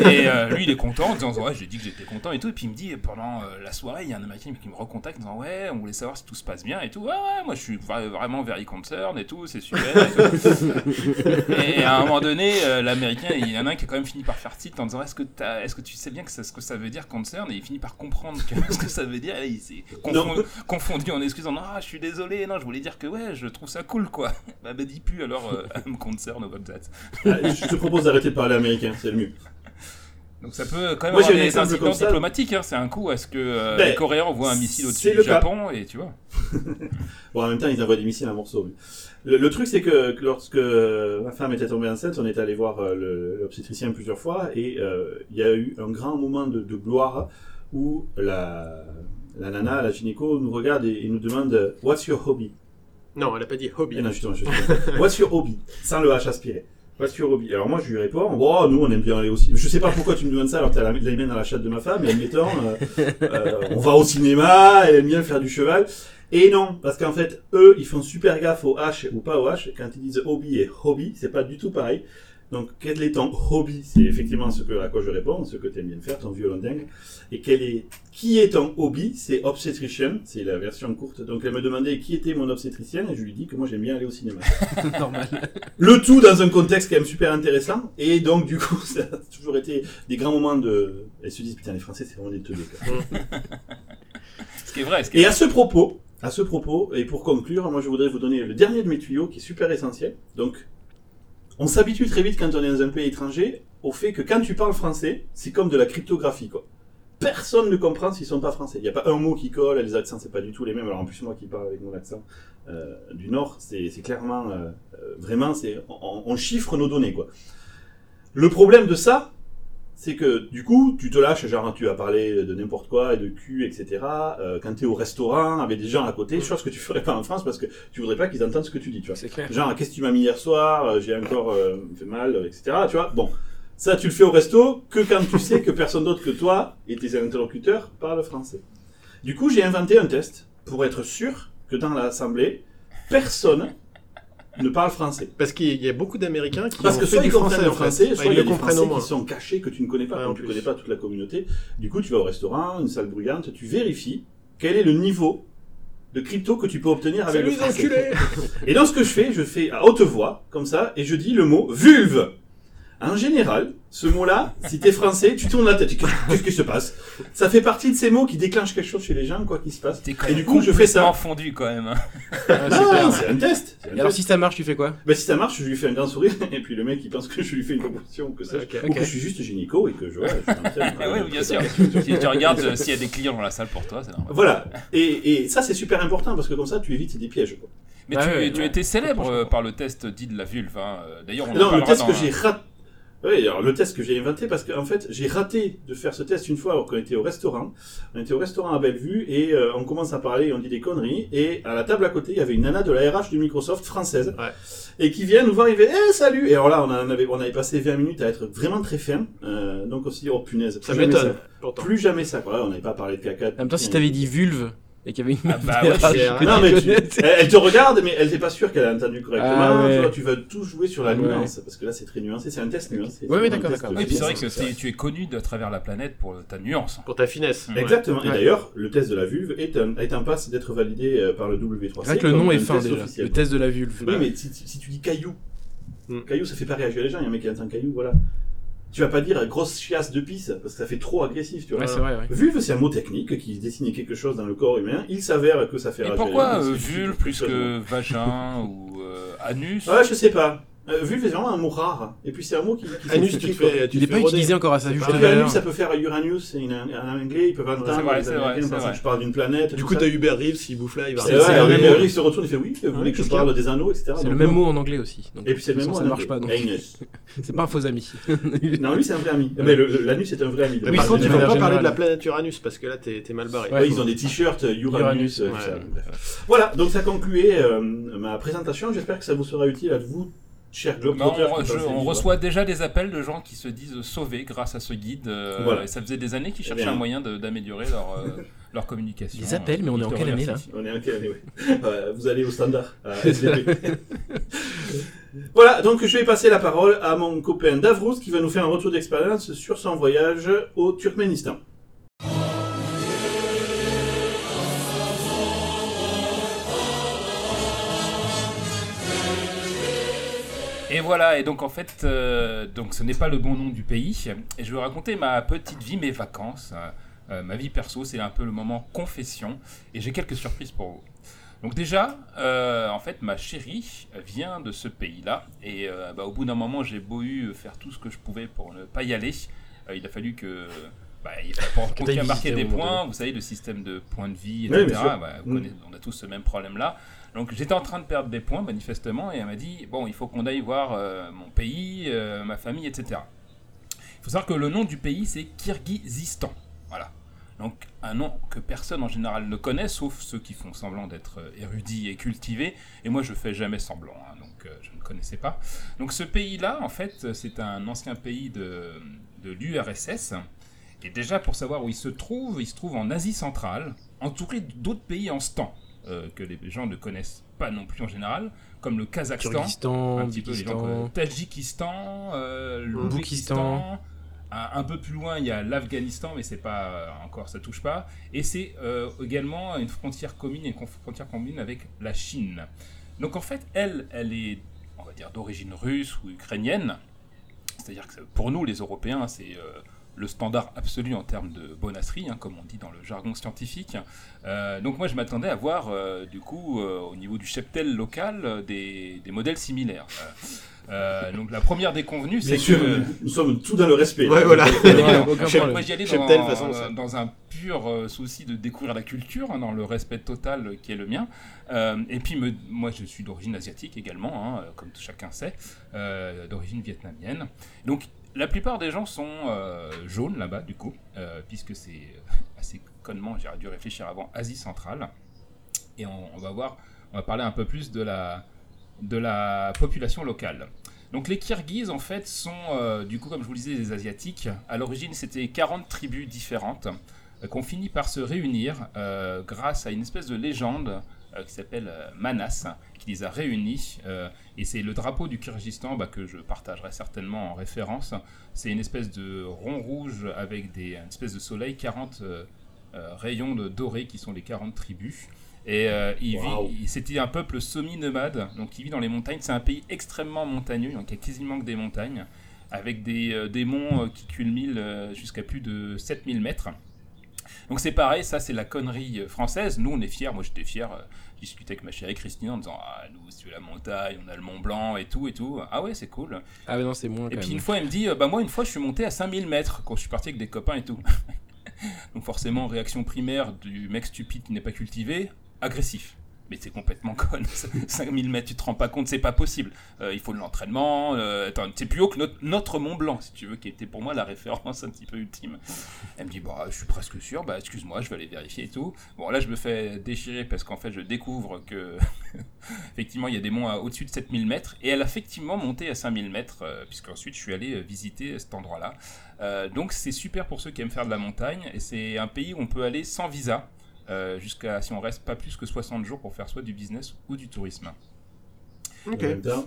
et euh, lui, il est content en disant Ouais, j'ai dit que j'étais content et tout. Et puis il me dit Pendant euh, la soirée, il y a un américain qui me recontacte en disant Ouais, on voulait savoir si tout se passe bien et tout. Ouais, ouais, moi je suis vra- vraiment very concerned et tout, c'est super. et, tout. Et à un moment donné, euh, l'américain, il y en a un qui a quand même fini par faire tilt en disant Est-ce que, t'as- est-ce que tu sais bien que ça- ce que ça veut dire concern Et il finit par comprendre que- ce que ça veut dire. Il s'est confond- confondu en excusant Non, je suis désolé, non, je voulais dire que ouais, je trouve ça cool quoi. Bah, bah dis plus alors, euh, concerned about that. Ah, Je te propose d'arrêter de parler américain, c'est le mieux. Donc ça peut quand même Moi, j'ai avoir des incidents diplomatiques. Hein. C'est un coup à ce que euh, Ben, les Coréens envoient un missile au-dessus du cas. Japon et tu vois. Bon, en même temps, ils envoient des missiles à morceaux. Le, le truc, c'est que, que lorsque ma femme était tombée enceinte, on est allé voir euh, l'obstétricien plusieurs fois et euh, il y a eu un grand moment de, de gloire où la, la nana, la gynéco, nous regarde et, et nous demande What's your hobby? Non, elle a pas dit hobby. Et non, justement, je What's your hobby? Sans le H aspiré. What's your hobby? Alors moi, je lui réponds Oh, nous, on aime bien aller aussi. Je sais pas pourquoi tu me demandes ça alors que t'as la, les mains dans la chatte de ma femme, mais admettons, euh, euh, on va au cinéma, elle aime bien faire du cheval. Et non, parce qu'en fait, eux, ils font super gaffe au H ou pas au H. Quand ils disent hobby et hobby, c'est pas du tout pareil. Donc, quel est ton hobby? C'est effectivement ce que, à quoi je réponds, ce que tu aimes bien faire, ton violon dingue. Et quel est, qui est ton hobby? C'est obstetrician, c'est la version courte. Donc, elle me demandait qui était mon obstétricien et je lui dis que moi j'aime bien aller au cinéma. Normal. Le tout dans un contexte quand même super intéressant. Et donc, du coup, ça a toujours été des grands moments de. Elles se disent, putain, les Français, c'est vraiment des teubés. Ce qui est vrai. Ce qui est Et à ce propos, à ce propos, et pour conclure, moi je voudrais vous donner le dernier de mes tuyaux qui est super essentiel. Donc, on s'habitue très vite quand on est dans un pays étranger au fait que quand tu parles français, c'est comme de la cryptographie, quoi. Personne ne comprend s'ils sont pas français. Il n'y a pas un mot qui colle, les accents c'est pas du tout les mêmes. Alors en plus moi qui parle avec mon accent euh, du Nord, c'est clairement, euh, euh, vraiment, c'est on, on chiffre nos données, quoi. Le problème de ça, c'est que du coup, tu te lâches, genre tu vas parler de n'importe quoi et de cul, etc. Euh, quand tu es au restaurant avec des gens à côté, chose que tu ferais pas en France parce que tu voudrais pas qu'ils entendent ce que tu dis, tu vois. Clair. Genre, qu'est-ce que tu m'as mis hier soir Euh, J'ai encore euh, fait mal, etc. Tu vois. Bon, ça tu le fais au resto que quand tu sais que personne d'autre que toi et tes interlocuteurs parlent français. Du coup, j'ai inventé un test pour être sûr que dans l'assemblée, personne ne parle français. Parce qu'il y a beaucoup d'Américains qui Parce ont que fait soit du ils comprennent français, le soit ils il y a des comprennent français au moins. qui sont cachés que tu ne connais pas, en tu plus. connais pas toute la communauté. Du coup, tu vas au restaurant, une salle bruyante, tu vérifies quel est le niveau de crypto que tu peux obtenir avec le les français. Et donc ce que je fais, je fais à haute voix, comme ça, et je dis le mot vulve. En général, ce mot-là, si t'es français, tu tournes la tête. tu dis, Qu'est-ce qui se passe? Ça fait partie de ces mots qui déclenchent quelque chose chez les gens, quoi qu'il se passe. Et du coup, je fais ça. fondu quand même. hein. Ah, c'est Non, clair. c'est un test. un Et alors test. si ça marche, tu fais quoi? Bah, si ça marche, je lui fais un grand sourire, et puis le mec, il pense que je lui fais une proposition, ou que ça, Ok. ou Ok. que je suis juste gynéco, et que je, ouais, je Ah oui, bien sûr. si tu regardes euh, s'il y a des clients dans la salle pour toi, c'est normal. Voilà. Et, et ça, c'est super important, parce que comme ça, tu évites des pièges. quoi. Mais Ah tu, ouais, tu ouais. étais célèbre euh, par le test dit de la vulve. hein. Euh, D'ailleurs, on Non, le test que j'ai raté. Oui, alors le test que j'ai inventé parce qu'en fait j'ai raté de faire ce test une fois alors qu'on était au restaurant. On était au restaurant à Bellevue et euh, on commence à parler, on dit des conneries et à la table à côté il y avait une nana de la RH de Microsoft française Ouais. et qui vient nous voir, il fait eh salut et alors là on en avait on avait passé 20 minutes à être vraiment très ferme euh, donc on s'est dit oh punaise Ça jamais m'étonne, pourtant. plus jamais ça quoi on n'avait pas parlé de caca. En même temps, si t'avais dit vulve et qu'il y avait une Ah bah ouais, c'est- non, mais tu- elle, elle te regarde, mais elle n'est pas sûre qu'elle a entendu correctement. Ah ouais. tu, vois, tu vas tout jouer sur la Ouais. nuance, parce que là, c'est très nuancé. C'est un test nuancé. Ouais, ouais, C'est d'accord, un test d'accord. de Oui, puis c'est vrai que t'es- tu es connu de travers la planète pour ta nuance. Pour ta finesse. Ouais. Exactement. Et Ouais. d'ailleurs, le test de la vulve est, un, est en passe d'être validé euh, par le W3C. C'est vrai que le comme nom un est fin test déjà. officiel. Le test de la vulve. Oui, mais si, si tu dis caillou, Hmm. caillou, ça fait pas réagir les gens. Il y a un mec qui entend caillou, voilà. Tu vas pas dire grosse chiasse de pisse, parce que ça fait trop agressif, tu vois. Ouais, c'est vrai, ouais. Vulve, c'est un mot technique qui désigne quelque chose dans le corps humain. Il s'avère que ça fait Et pourquoi euh, vulve plus que vagin ou euh, anus? Ouais, je sais pas. Euh, vulve est vraiment un mot rare. Et puis c'est un mot qui. qui Anus, tu te quoi. fais. tu Il pas utilisé encore à sa juste pas- Et puis valeur. anus, ça peut faire Uranus, c'est en anglais, ils peuvent entendre. C'est vrai, c'est vrai, que je parle d'une planète. Du coup, t'as Hubert Reeves, il bouffe là, il va Hubert même mot. Reeves se retourne, il fait oui, vous voulez que je parle des anneaux, etc. C'est le même mot en anglais aussi. Et puis c'est le même mot ça marche pas. donc. Anus. C'est pas un faux ami. Non, lui c'est un vrai ami. Mais l'anus c'est un vrai ami. Mais par contre, tu vas manière pas parler de la planète Uranus parce que là, t'es mal barré. Ils ont des t-shirts euh, Uranus, Uranus, euh. Voilà, donc ça concluait euh, ma présentation. J'espère que ça vous sera utile à vous, on, je- reçoit déjà des appels de gens qui se disent sauvés grâce à ce guide. euh, Voilà. et ça faisait des années qu'ils Eh cherchaient bien. un moyen d'améliorer leur, euh, leur communication. Des appels, mais on est Je en quelle année, là. On est en quelle année, ouais. Euh, Vous allez au standard. Voilà, donc je vais passer la parole à mon copain Davrous qui va nous faire un retour d'expérience sur son voyage au Turkménistan. Et voilà, et donc en fait, euh, donc ce n'est pas le bon nom du pays. Et je vais vous raconter ma petite vie, mes vacances, euh, ma vie perso. C'est un peu le moment confession. Et j'ai quelques surprises pour vous. Donc déjà, euh, en fait, ma chérie vient de ce pays-là. Et bah, au bout d'un moment, j'ai beau eu faire tout ce que je pouvais pour ne pas y aller. Il a fallu que... Bah, il t'ailles à marquer des points. Vous savez, le système de points de vie, etc. Bah, vous Mm. connaissez- on a tous ce même problème-là. Donc j'étais en train de perdre des points, manifestement, et elle m'a dit, bon, il faut qu'on aille voir euh, mon pays, euh, ma famille, etc. Il faut savoir que le nom du pays, c'est Kirghizistan. Voilà. Donc un nom que personne en général ne connaît, sauf ceux qui font semblant d'être euh, érudits et cultivés. Et moi, je fais jamais semblant, hein, donc je ne connaissais pas. Donc ce pays-là, en fait, c'est un ancien pays de, de l'URSS. Et déjà, pour savoir où il se trouve, il se trouve en Asie centrale, entouré d'autres pays en stan, euh, que les gens ne connaissent pas non plus en général, comme le Kazakhstan, un petit peu les gens connaissent, Bikistan. Tadjikistan, euh, l'Ouzbékistan. Boukistan. Un, peu plus loin, il y a l'Afghanistan, mais c'est pas euh, encore, ça touche pas. Et c'est euh, également une frontière commune, une frontière commune avec la Chine. Donc en fait, elle, elle est, on va dire, d'origine russe ou ukrainienne. C'est-à-dire que pour nous, les Européens, c'est le standard absolu en termes de bonasserie, hein, comme on dit dans le jargon scientifique. Euh, donc moi, je m'attendais à voir, euh, du coup, euh, au niveau du cheptel local, des, des modèles similaires. Euh, euh, donc la première déconvenue, c'est que... nous sommes tous dans le respect. Ouais, voilà. Moi, j'y allais dans, Cheptel, façon, ça. dans un pur euh, souci de découvrir la culture, hein, dans le respect total euh, qui est le mien. Euh, et puis, me- moi, je suis d'origine asiatique également, hein, comme chacun sait, euh, d'origine vietnamienne. Donc, la plupart des gens sont euh, jaunes là-bas, du coup, euh, puisque c'est euh, assez connement, j'aurais dû réfléchir avant, Asie centrale. Et on, va voir, on va parler un peu plus de la, population locale. Donc les Kirghizes, en fait, sont, du coup, comme je vous le disais, des Asiatiques. À l'origine, c'était 40 tribus différentes qu'on finit par se réunir grâce à une espèce de légende qui s'appelle euh, Manas, qui les a réunis. euh, et c'est le drapeau du Kyrgyzstan bah, que je partagerai certainement en référence. C'est une espèce de rond rouge avec des, une espèce de soleil, 40 euh, euh, rayons de dorés qui sont les 40 tribus. Et euh, il vit, c'était un peuple semi-nomade, donc il vit dans les montagnes. C'est un pays extrêmement montagneux, donc il y a quasiment que des montagnes, avec des, euh, des monts euh, qui culminent euh, jusqu'à plus de 7000 mètres. Donc c'est pareil, ça c'est la connerie euh, française. Nous on est fiers, moi j'étais fier. euh, je discutais avec ma chérie Christine en disant Ah, nous c'est la montagne, on a le Mont Blanc et tout et tout. Ah ouais, c'est cool. Ah, mais non, c'est moins Et quand puis même. une fois, elle me dit, euh, bah moi une fois, je suis monté à 5000 mètres quand je suis parti avec des copains et tout. Donc forcément, réaction primaire du mec stupide qui n'est pas cultivé, agressif. Mais c'est complètement con. 5000 mètres, tu te rends pas compte, c'est pas possible. Euh, il faut de l'entraînement. Euh, c'est plus haut que notre, Mont Blanc, si tu veux, qui était pour moi la référence un petit peu ultime. Elle me dit, bah, je suis presque sûr, bah, excuse-moi, je vais aller vérifier et tout. Bon, là, je me fais déchirer parce qu'en fait, je découvre que, effectivement, il y a des monts au-dessus de 7000 mètres. Et elle a effectivement monté à 5000 mètres, euh, puisqu'ensuite, je suis allé euh, visiter cet endroit-là. Euh, donc, c'est super pour ceux qui aiment faire de la montagne. Et c'est un pays où on peut aller sans visa, euh, jusqu'à, si on reste pas plus que 60 jours pour faire soit du business ou du tourisme. Ok. En même temps,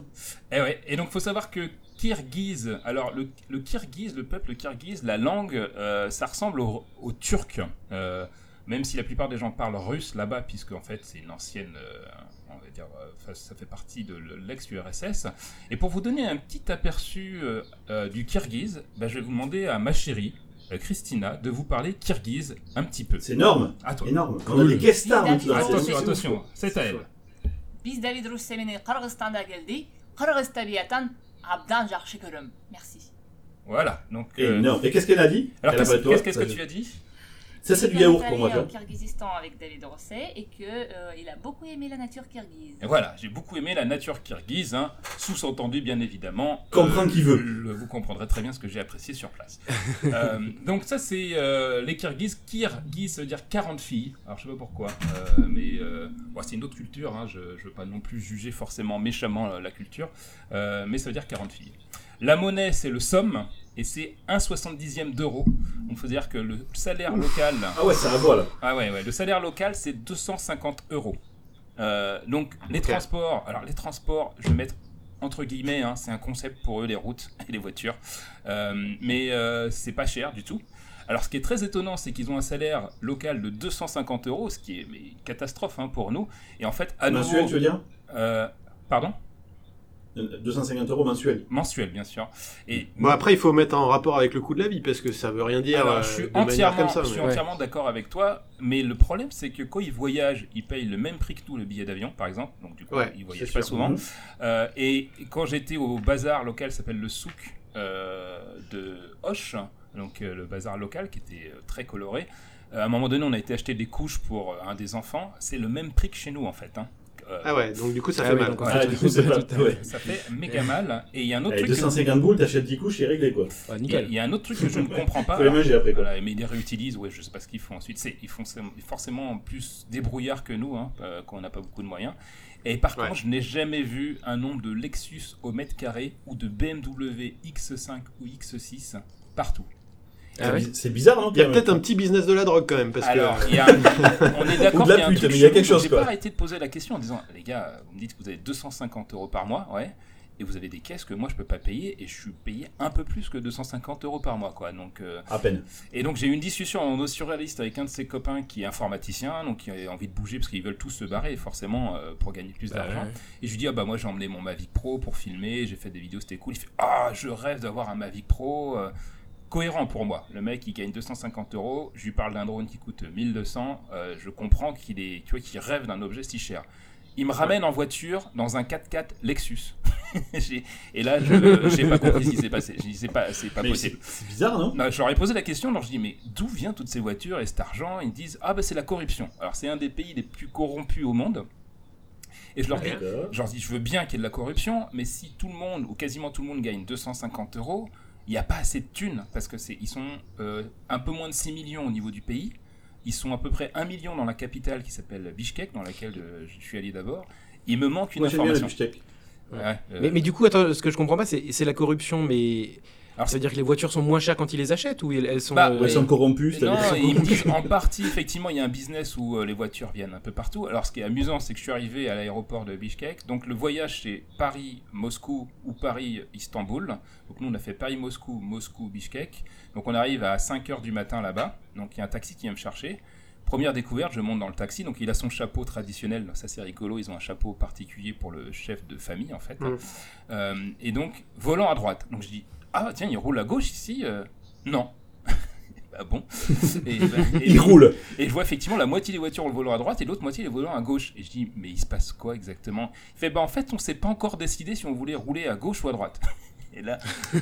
Et, ouais. et donc, faut savoir que Kirghiz, alors le, le Kirghiz, le peuple Kirghiz, la langue, euh, ça ressemble au, au turc. Euh, même si la plupart des gens parlent russe là-bas, puisque en fait c'est une ancienne, euh, on va dire, euh, ça- fait partie de l'ex-URSS. Et pour vous donner un petit aperçu euh, euh, du Kirghiz, bah, je vais vous demander à ma chérie, euh, Christina, de vous parler Kirghiz un petit peu. c'est énorme. À toi. Énorme. On a des guest stars Cool. maintenant. Attention, c'est- attention, c'est à elle. Biz David Rus Semeni Kırgızistan'da geldi. Kırgız tabiatan abdan жақсы көрөм. Merci. Voilà. Donc, euh, Énorme. Et qu'est-ce qu'elle a dit alors Elle a qu'est-ce pas de toi qu'est-ce- qu'est-ce que tu as dit Ça, c'est du yaourt pour moi. au toi. Kyrgyzstan avec David Rosset et que euh, il a beaucoup aimé la nature kirghize. Et voilà, j'ai beaucoup aimé la nature kirghize, hein, sous-entendu bien évidemment. Comprends qui veut. le- vous comprendrez très bien ce que j'ai apprécié sur place. Euh, donc ça c'est euh, les kirghizes. Kirghiz ça veut dire 40 filles. Alors je sais pas pourquoi, euh, mais euh, bon, c'est une autre culture. hein, je, je veux pas non plus juger forcément méchamment euh, la culture, euh, mais ça veut dire 40 filles. La monnaie c'est le somme et c'est 1 70e d'euro. Donc faut dire que le salaire local. Ah ouais, ça va là. Ah ouais, ouais. Le salaire local, c'est 250 euros. Euh, donc, les transports, alors les transports, je vais mettre entre guillemets, hein, c'est un concept pour eux, les routes et les voitures. Euh, mais euh, c'est pas cher du tout. Alors, ce qui est très étonnant, c'est qu'ils ont un salaire local de 250 euros, ce qui est mais, une catastrophe hein, pour nous. Et en fait, à Mensuel, nouveau. tu veux dire? Pardon? 250 euros mensuel. Mensuel, bien sûr. Et Bon, après, il faut mettre en rapport avec le coût de la vie, parce que ça veut rien dire Alors, euh, je suis de entièrement, comme ça. je suis mais- entièrement d'accord avec toi, mais le problème c'est que quand ils voyagent, ils payent le même prix que nous le billet d'avion, par exemple. Donc du coup, Ouais, ils voyagent pas sûr. souvent. Euh, et quand j'étais au bazar local, qui s'appelle le souk euh, de Hoche, donc euh, le bazar local qui était euh, très coloré. à un moment donné, on a été acheter des couches pour un des enfants. C'est le même prix que chez nous en fait. hein. Euh, Ah ouais, donc du coup, ça Ah fait oui, mal. quoi. Ah, du coup, ouais. Ça fait méga mal. Et il y a un autre Allez, truc. que- 250 boules, t'achètes 10 couches et réglé quoi. Ouais, Il y, a, nickel. il y a un autre truc que je ne comprends pas. Faut les manger après quoi. Voilà, mais ils les réutilisent, ouais, je sais pas ce qu'ils font ensuite. C'est, ils font forcément plus débrouillards que nous, hein, euh, quand on n'a pas beaucoup de moyens. Et par Ouais. contre, je n'ai jamais vu un nombre de Lexus au mètre carré ou de BMW X5 ou X6 partout. Ah ouais C'est bizarre, non Il y a peut-être un petit business de la drogue quand même, parce Alors, que. on est d'accord qu'il y a un pute, truc mais il y a quelque chose, J'ai pas arrêté de poser la question en disant, les gars, vous me dites que vous avez 250 euros par mois, ouais, et vous avez des caisses que moi je peux pas payer, et je suis payé un peu plus que 250 euros par mois, quoi. Donc, euh, À peine. Et donc j'ai eu une discussion en surréaliste avec un de ses copains qui est informaticien, donc qui a envie de bouger parce qu'ils veulent tous se barrer forcément euh, pour gagner plus Bah d'argent. ouais. Et je lui dis ah bah moi j'ai emmené mon Mavic Pro pour filmer, j'ai fait des vidéos, c'était cool. Il fait ah je rêve d'avoir un Mavic Pro. euh, cohérent pour moi. Le mec il gagne 250 euros, je lui parle d'un drone qui coûte 1200, euh, je comprends qu'il est, tu vois, qu'il rêve d'un objet si cher. Il me ramène en voiture dans un 4x4 Lexus. Et là, je j'ai pas compris ce qui s'est passé. Je dis c'est pas, c'est pas Mais possible. c'est bizarre, non? Non, je leur ai posé la question, alors je dis mais d'où vient toutes ces voitures et cet argent? Ils me disent ah bah c'est la corruption. Alors c'est un des pays les plus corrompus au monde. Et je leur dis, je leur dis je veux bien qu'il y ait de la corruption, mais si tout le monde ou quasiment tout le monde gagne 250 euros, il n'y a pas assez de thunes parce que c'est ils sont euh, un peu moins de 6 millions au niveau du pays. Ils sont à peu près 1 million dans la capitale qui s'appelle Bishkek, dans laquelle euh, je suis allé d'abord. Il me manque une Moi j'aime bien la information. Bishkek. Ouais, euh, Mais, mais du coup, attends, ce que je comprends pas, c'est c'est la corruption, mais. Alors, ça veut dire que les voitures sont moins chères quand ils les achètent ou elles, elles sont. Bah, euh, ils sont Non, ils me disent en partie, effectivement, il y a un business où euh, les voitures viennent un peu partout. Alors, ce qui est amusant, c'est que je suis arrivé à l'aéroport de Bishkek. Donc, le voyage, c'est Paris-Moscou ou Paris-Istanbul. Donc, nous, on a fait Paris-Moscou, Moscou-Bishkek. Donc, on arrive à 5 h du matin là-bas. Donc, il y a un taxi qui vient me chercher. Première découverte, je monte dans le taxi. Donc, il a son chapeau traditionnel. Ça, c'est rigolo. Ils ont un chapeau particulier pour le chef de famille, en fait. Mm. Euh, et donc, volant à droite. Donc, je dis Ah, tiens, il roule à gauche ici Euh, Non. ah bon et, et- Ils roulent. et je vois effectivement la moitié des voitures ont le volant à droite et l'autre moitié les volants à gauche. Et je dis, mais il se passe quoi exactement? Il fait, bah en fait, on s'est pas encore décidé si on voulait rouler à gauche ou à droite. Et là,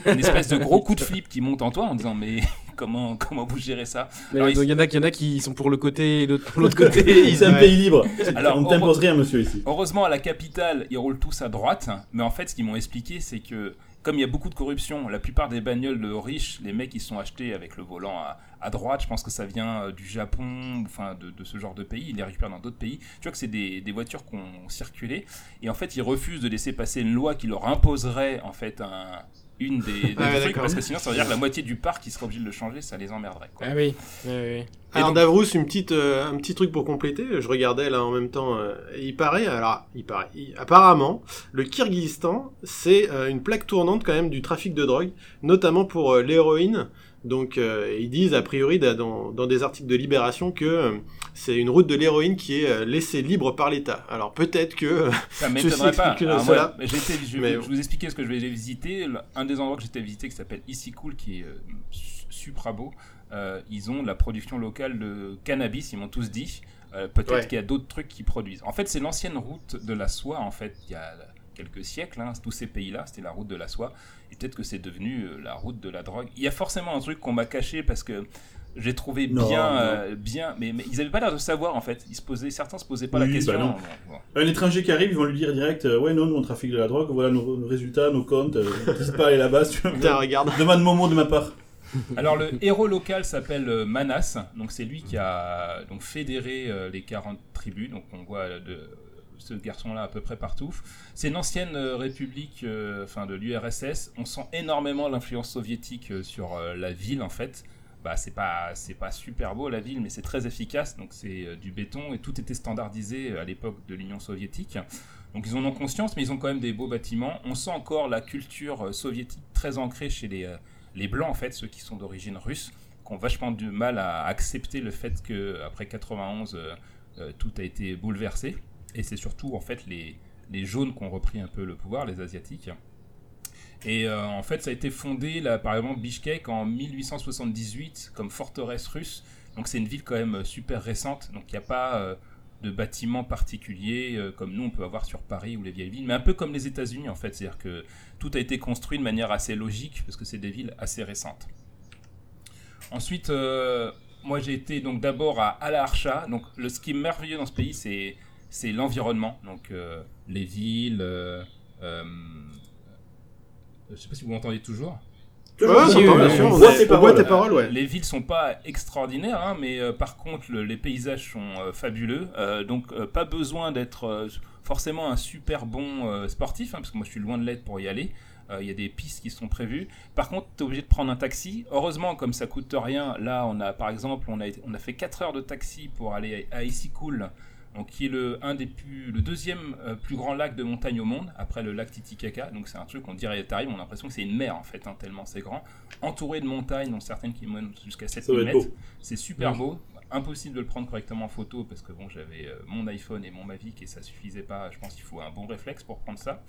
une espèce de gros coup de flip qui monte en toi en disant, mais comment, comment vous gérez ça? Il y en a, qui sont pour le côté et d'autres pour l'autre côté. C'est un Ouais. pays libre. Alors, on ne t'impose rien, monsieur, ici. Heureusement, à la capitale, ils roulent tous à droite. Mais en fait, ce qu'ils m'ont expliqué, c'est que comme il y a beaucoup de corruption, la plupart des bagnoles de riches, les mecs, ils sont achetés avec le volant à, droite. Je pense que ça vient euh, du Japon, enfin de, de ce genre de pays. Ils les récupèrent dans d'autres pays. Tu vois que c'est des, des voitures qui ont circulé. Et en fait, ils refusent de laisser passer une loi qui leur imposerait en fait un, une des, des Ah ouais, trucs. d'accord. Parce que sinon, ça veut dire que la moitié du parc, ils seraient obligés de le changer. Ça les emmerderait. quoi. Ah oui, oui, oui. Alors donc- Davrous, une petite, euh, un petit truc pour compléter. Je regardais là en même temps. euh, il paraît, alors il paraît, il- apparemment, le Kyrgyzstan, c'est euh, une plaque tournante quand même du trafic de drogue, notamment pour euh, l'héroïne. Donc euh, ils disent a priori da- dans, dans des articles de Libération que euh, c'est une route de l'héroïne qui est euh, laissée libre par l'État. Alors peut-être que Ça m'étonnerait pas. Alors, cela. moi, je, Mais- je vous expliquer ce que je vais visiter. Un des endroits que j'étais visité qui s'appelle Ici Cool, qui est su- super beau. Ils ont la production locale de cannabis, ils m'ont tous dit. Peut-être Ouais. qu'il y a d'autres trucs qui produisent. En fait, c'est l'ancienne route de la soie, en fait, il y a quelques siècles. hein, tous ces pays-là, c'était la route de la soie. Peut-être que c'est devenu euh, la route de la drogue. Il y a forcément un truc qu'on m'a caché parce que j'ai trouvé Non, bien, non. euh, bien, mais, mais ils avaient pas l'air de savoir en fait. Ils se posaient, certains se posaient pas la question. bah non. Bon, bon. Un étranger qui arrive, ils vont lui dire direct euh, Ouais, non, nous on trafique de la drogue, voilà nos, nos résultats, nos comptes, euh, n'hésite pas à aller là-bas si tu veux. regarde. Demande Momo de ma part. Alors le héros local s'appelle euh, Manas, donc c'est lui qui a donc fédéré euh, les 40 tribus, donc on voit euh, de, ce garçon-là à peu près partout. C'est une ancienne euh, république, euh, enfin de l'URSS. On sent énormément l'influence soviétique euh, sur la ville en fait. Bah c'est pas c'est pas super beau la ville, mais c'est très efficace. Donc c'est du béton et tout était standardisé à l'époque de l'Union soviétique. Donc ils en ont conscience, mais ils ont quand même des beaux bâtiments. On sent encore la culture soviétique très ancrée chez les, les Blancs, en fait, ceux qui sont d'origine russe, qui ont vachement du mal à accepter le fait qu'après 91, euh, euh, tout a été bouleversé. Et c'est surtout, en fait, les, les jaunes qui ont repris un peu le pouvoir, les Asiatiques. Et euh, en fait, ça a été fondé, là, par exemple, Bishkek en 1878 comme forteresse russe. Donc c'est une ville quand même euh, super récente. Donc il n'y a pas euh, de bâtiments particuliers comme nous on peut avoir sur Paris ou les vieilles villes, mais un peu comme les États-Unis en fait. C'est-à-dire que tout a été construit de manière assez logique parce que c'est des villes assez récentes. Ensuite, moi j'ai été donc d'abord à Al Archa. Donc le ce qui est merveilleux dans ce pays, c'est c'est l'environnement. Donc euh, les villes. euh, euh, je sais pas si vous m'entendez toujours. Ouais, bien oui, sûr, on voit tes paroles. tes paroles, ouais. Les villes sont pas extraordinaires, hein, mais euh, par contre le- les paysages sont euh, fabuleux. Euh, donc euh, pas besoin d'être euh, forcément un super bon euh, sportif, hein, parce que moi je suis loin de l'être pour y aller. Euh, Il y a des pistes qui sont prévues. Par contre, tu es obligé de prendre un taxi. Heureusement, comme ça coûte rien, là on a par exemple on a, été- on a fait 4 heures de taxi pour aller à Isikul, donc qui est le un des plus le deuxième euh, plus grand lac de montagne au monde après le lac Titicaca. Donc c'est un truc on dirait t'arrives, on a l'impression que c'est une mer en fait, hein, tellement c'est grand, entouré de montagnes, dont certaines qui montent jusqu'à Ça 7000 va être mètres. C'est super beau. Impossible de le prendre correctement en photo parce que bon, j'avais euh, mon iPhone et mon Mavic et ça suffisait pas. Je pense qu'il faut un bon réflexe pour prendre ça.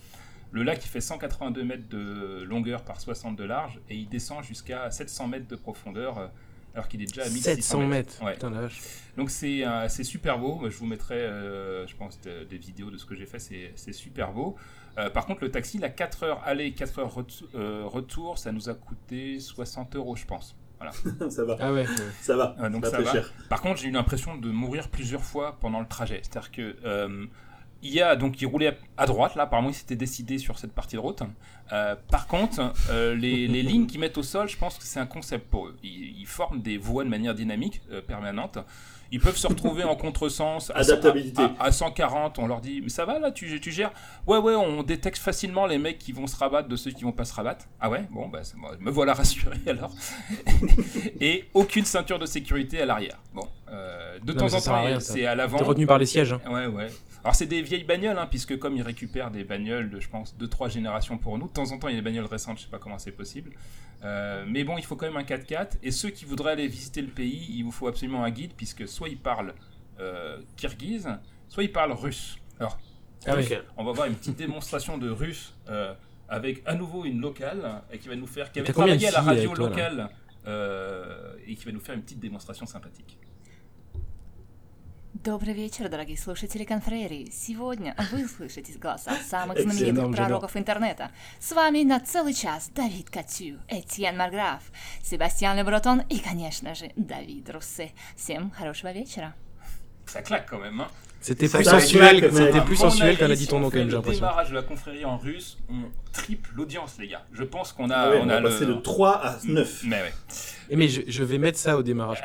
Le lac il fait 182 mètres de longueur par 60 de large et il descend jusqu'à 700 mètres de profondeur euh, alors qu'il est déjà à 1600 700 mètres. Ouais. Putain la vache. Donc c'est euh, c'est super beau. Je vous mettrai, euh, je pense, de- des vidéos de ce que j'ai fait. C'est c'est super beau. Euh, par contre, le taxi, il a 4 heures aller, 4 heures retou- euh, retour. Ça nous a coûté 60 euros, je pense. ça va, Ah ouais. ouais. ça va. Donc ça très va. cher. Par contre, j'ai eu l'impression de mourir plusieurs fois pendant le trajet. C'est-à-dire que euh, il y a donc il roulait à droite là. Apparemment, il s'était décidé sur cette partie de route. Euh, par contre, euh, les, les lignes qu'ils mettent au sol, je pense que c'est un concept pour eux. Ils, ils forment des voies de manière dynamique, euh, permanente. Ils peuvent se retrouver en contresens. à Adaptabilité. À, à 140, on leur dit Mais ça va là, tu, tu gères? Ouais, ouais, on détecte facilement les mecs qui vont se rabattre de ceux qui vont pas se rabattre. Ah ouais? Bon, bah, me voilà rassuré alors. Et aucune ceinture de sécurité à l'arrière. Bon, euh, de Non, temps en à temps, c'est à l'avant. T'es retenu par les sièges. hein. Ouais, ouais. Alors, c'est des vieilles bagnoles, hein, puisque comme ils récupèrent des bagnoles de, je pense, 2-3 générations pour nous, de temps en temps, il y a des bagnoles récentes, je sais pas comment c'est possible. Euh, mais bon, il faut quand même un 4x4. Et ceux qui voudraient aller visiter le pays, il vous faut absolument un guide, puisque soit ils parlent euh, kirghize, soit ils parlent russe. Alors, Ah oui. On va voir une petite démonstration de russe euh, avec à nouveau une locale et qui va nous faire, qui avait travaillé à la radio toi, locale euh, et qui va nous faire une petite démonstration sympathique. Добрый вечер, дорогие слушатели конфрерии. Сегодня вы слышите голоса самых знаменитых пророков интернета. С вами на целый час Давид Катю, Этьен Марграф, Себастьян Лебротон и, конечно же, Давид Руссе. Всем хорошего вечера. Ça claque quand même, hein C'était plus sensuel, c'était plus sensuel avis, qu'elle a dit ton on nom quand même, j'ai Le l'impression. démarrage de la confrérie en russe, on triple l'audience, les gars. Je pense qu'on a, Ah ouais, on on a le. de 3 à 9. Mais ouais. Et mais je, je vais mettre ça au démarrage.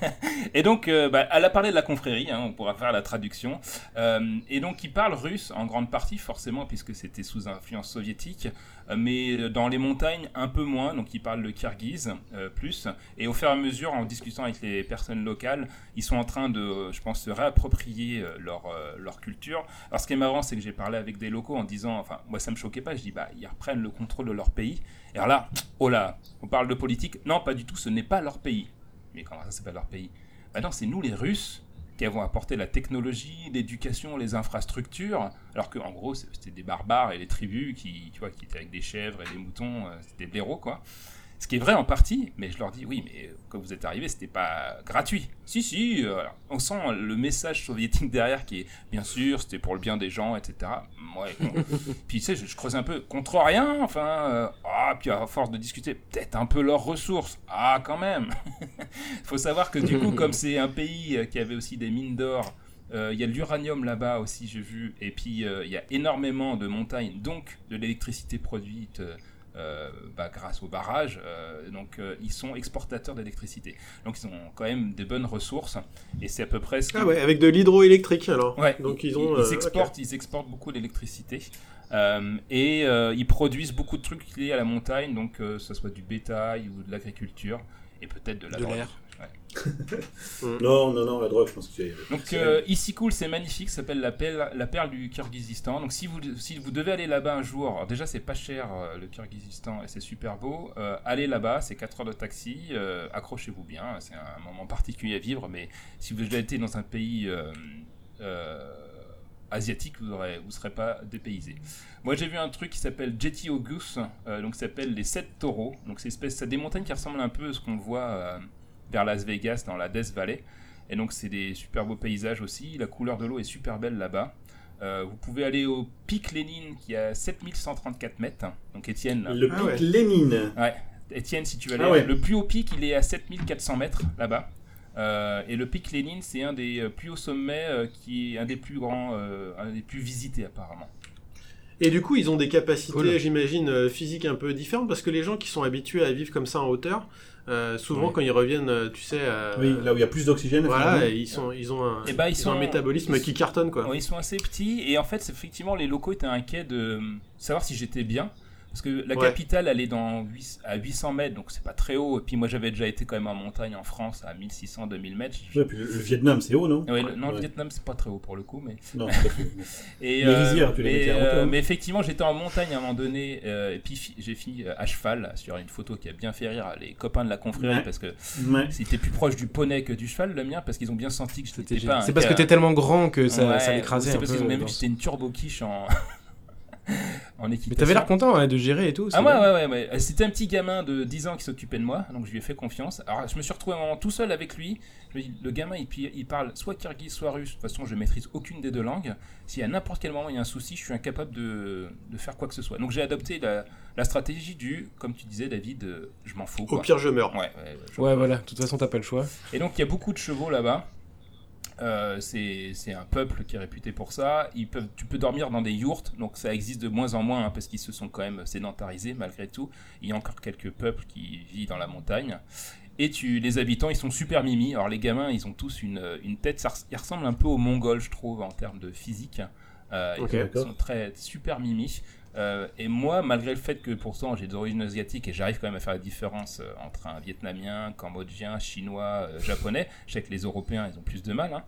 Et donc, euh, bah, elle a parlé de la confrérie, hein, on pourra faire la traduction. Euh, et donc, il parle russe en grande partie, forcément, puisque c'était sous influence soviétique, euh, mais dans les montagnes, un peu moins. Donc, il parle le kirghize euh, plus. Et au fur et à mesure, en discutant avec les personnes locales, ils sont en train de, euh, je pense, se réapproprier euh, leur, euh, leur culture. Alors, ce qui est marrant, c'est que j'ai parlé avec des locaux en disant, enfin, moi, ça me choquait pas. Je dis, bah, ils reprennent le contrôle de leur pays. Et alors là, oh là, on parle de politique. Non, pas du tout, ce n'est pas leur pays. Mais comment ça, c'est pas leur pays? Bah non, c'est nous les Russes qui avons apporté la technologie, l'éducation, les infrastructures, alors qu'en gros, c'était des barbares et les tribus qui, tu vois, qui étaient avec des chèvres et des moutons, euh, c'était des blaireaux, quoi. Ce qui est vrai en partie, mais je leur dis, oui, mais quand vous êtes arrivés, c'était pas gratuit. Si, si, euh, on sent le message soviétique derrière qui est, bien sûr, c'était pour le bien des gens, etc. Ouais, puis tu sais, je, je creuse un peu, contre rien, enfin, euh, ah, puis à force de discuter, peut-être un peu leurs ressources. Ah, quand même faut savoir que du coup, comme c'est un pays euh, qui avait aussi des mines d'or, euh, il y a de l'uranium là-bas aussi, j'ai vu, et puis euh, il y a énormément de montagnes, donc de l'électricité produite euh, bah, grâce au barrage. euh, donc euh, ils sont exportateurs d'électricité. Donc ils ont quand même des bonnes ressources, et c'est à peu près ce Ah ouais, avec de l'hydroélectrique alors. Ouais, Donc ils ont. ils, euh, exportent, ils exportent beaucoup d'électricité Euh, et euh, ils produisent beaucoup de trucs liés à la montagne, donc euh, que ce soit du bétail ou de l'agriculture et peut-être de la De drogue. l'air. Non, non, non, la drogue, je pense que c'est. Donc euh, ici cool, c'est magnifique, ça s'appelle la perle, la perle du Kyrgyzstan. Donc si vous, si vous devez aller là-bas un jour, alors déjà c'est pas cher euh, le Kyrgyzstan et c'est super beau, euh, allez là-bas, c'est 4 heures de taxi, euh, accrochez-vous bien, c'est un moment particulier à vivre, mais si vous avez déjà été dans un pays euh, euh, asiatique, vous aurez, vous serez pas dépaysé. Moi j'ai vu un truc qui s'appelle Jetty Augus, euh, donc ça s'appelle les 7 taureaux, donc c'est espèce, c'est des montagnes qui ressemblent un peu à ce qu'on voit euh, vers Las Vegas dans la Death Valley. Et donc c'est des super beaux paysages aussi. La couleur de l'eau est super belle là-bas. Euh, vous pouvez aller au pic Lénine qui a 7134 mètres. Donc Étienne, là. Le Ah pic ouais. Lénine. Ouais. Étienne, si tu veux aller, Ah ouais. le plus haut pic il est à 7400 mètres là-bas. Euh, et le pic Lénine c'est un des euh, plus hauts sommets euh, qui est un des plus grands, euh, un des plus visités apparemment. Et du coup, ils ont des capacités, Cool. j'imagine, physiques un peu différentes parce que les gens qui sont habitués à vivre comme ça en hauteur, euh, souvent Oui. quand ils reviennent, euh, tu sais, à- Oui, là où il y a plus d'oxygène. voilà, ils sont, ils ont un, Eh ben, ils ils ont un sont- métabolisme qui cartonne quoi. Ouais, ils sont assez petits et en fait, effectivement, les locaux étaient inquiets de savoir si j'étais bien. Parce que la Ouais. capitale, elle est dans 8 à 800 mètres, donc c'est pas très haut. Et puis moi, j'avais déjà été quand même en montagne en France à 1600-2000 mètres. Ouais, puis le, le Vietnam, c'est haut, non? Ouais, le- non, le. Vietnam, c'est pas très haut pour le coup, mais. Non. Et, Les rizières, tu les mais, hauteur. mais effectivement, j'étais en montagne à un moment donné, euh, et puis fi- j'ai fini euh, à cheval sur une photo qui a bien fait rire les copains de la confrérie, Ouais. parce que Ouais. c'était plus proche du poney que du cheval, le mien, parce qu'ils ont bien senti que C'était j'étais pas. C'est parce que t'es tellement grand que ça, Ouais, ça l'écrasait C'est parce qu'ils ont même dans- vu que j'étais une turbo quiche en. En. Mais t'avais l'air content hein, de gérer et tout. Ah ouais, ouais, ouais, ouais. C'était un petit gamin de 10 ans qui s'occupait de moi, donc je lui ai fait confiance. Alors je me suis retrouvé un moment tout seul avec lui. Je me dis, le gamin, il, parle soit kirghiz, soit russe. De toute façon, je maîtrise aucune des deux langues. Si à n'importe quel moment il y a un souci, je suis incapable de, de faire quoi que ce soit. Donc j'ai adopté la, la stratégie du, comme tu disais, David, euh, je m'en fous. Au pire, je meurs. Ouais, ouais, je- Ouais, voilà. De toute façon, t'as pas le choix. et donc il y a beaucoup de chevaux là-bas. Euh, c'est un peuple qui est réputé pour ça. Ils peuvent, tu peux dormir dans des yourtes, donc ça existe de moins en moins hein, parce qu'ils se sont quand même sédentarisés malgré tout. Il y a encore quelques peuples qui vivent dans la montagne. Et tu, les habitants, ils sont super mimi. Alors les gamins, ils ont tous une, une tête, ça ils ressemblent un peu aux Mongols, je trouve, en termes de physique. Euh, ils, sont très super mimi. Euh, et moi, malgré le fait que pourtant j'ai des origines asiatiques et j'arrive quand même à faire la différence euh, entre un Vietnamien, Cambodgien, Chinois, euh, Japonais, je sais que les Européens ils ont plus de mal, hein,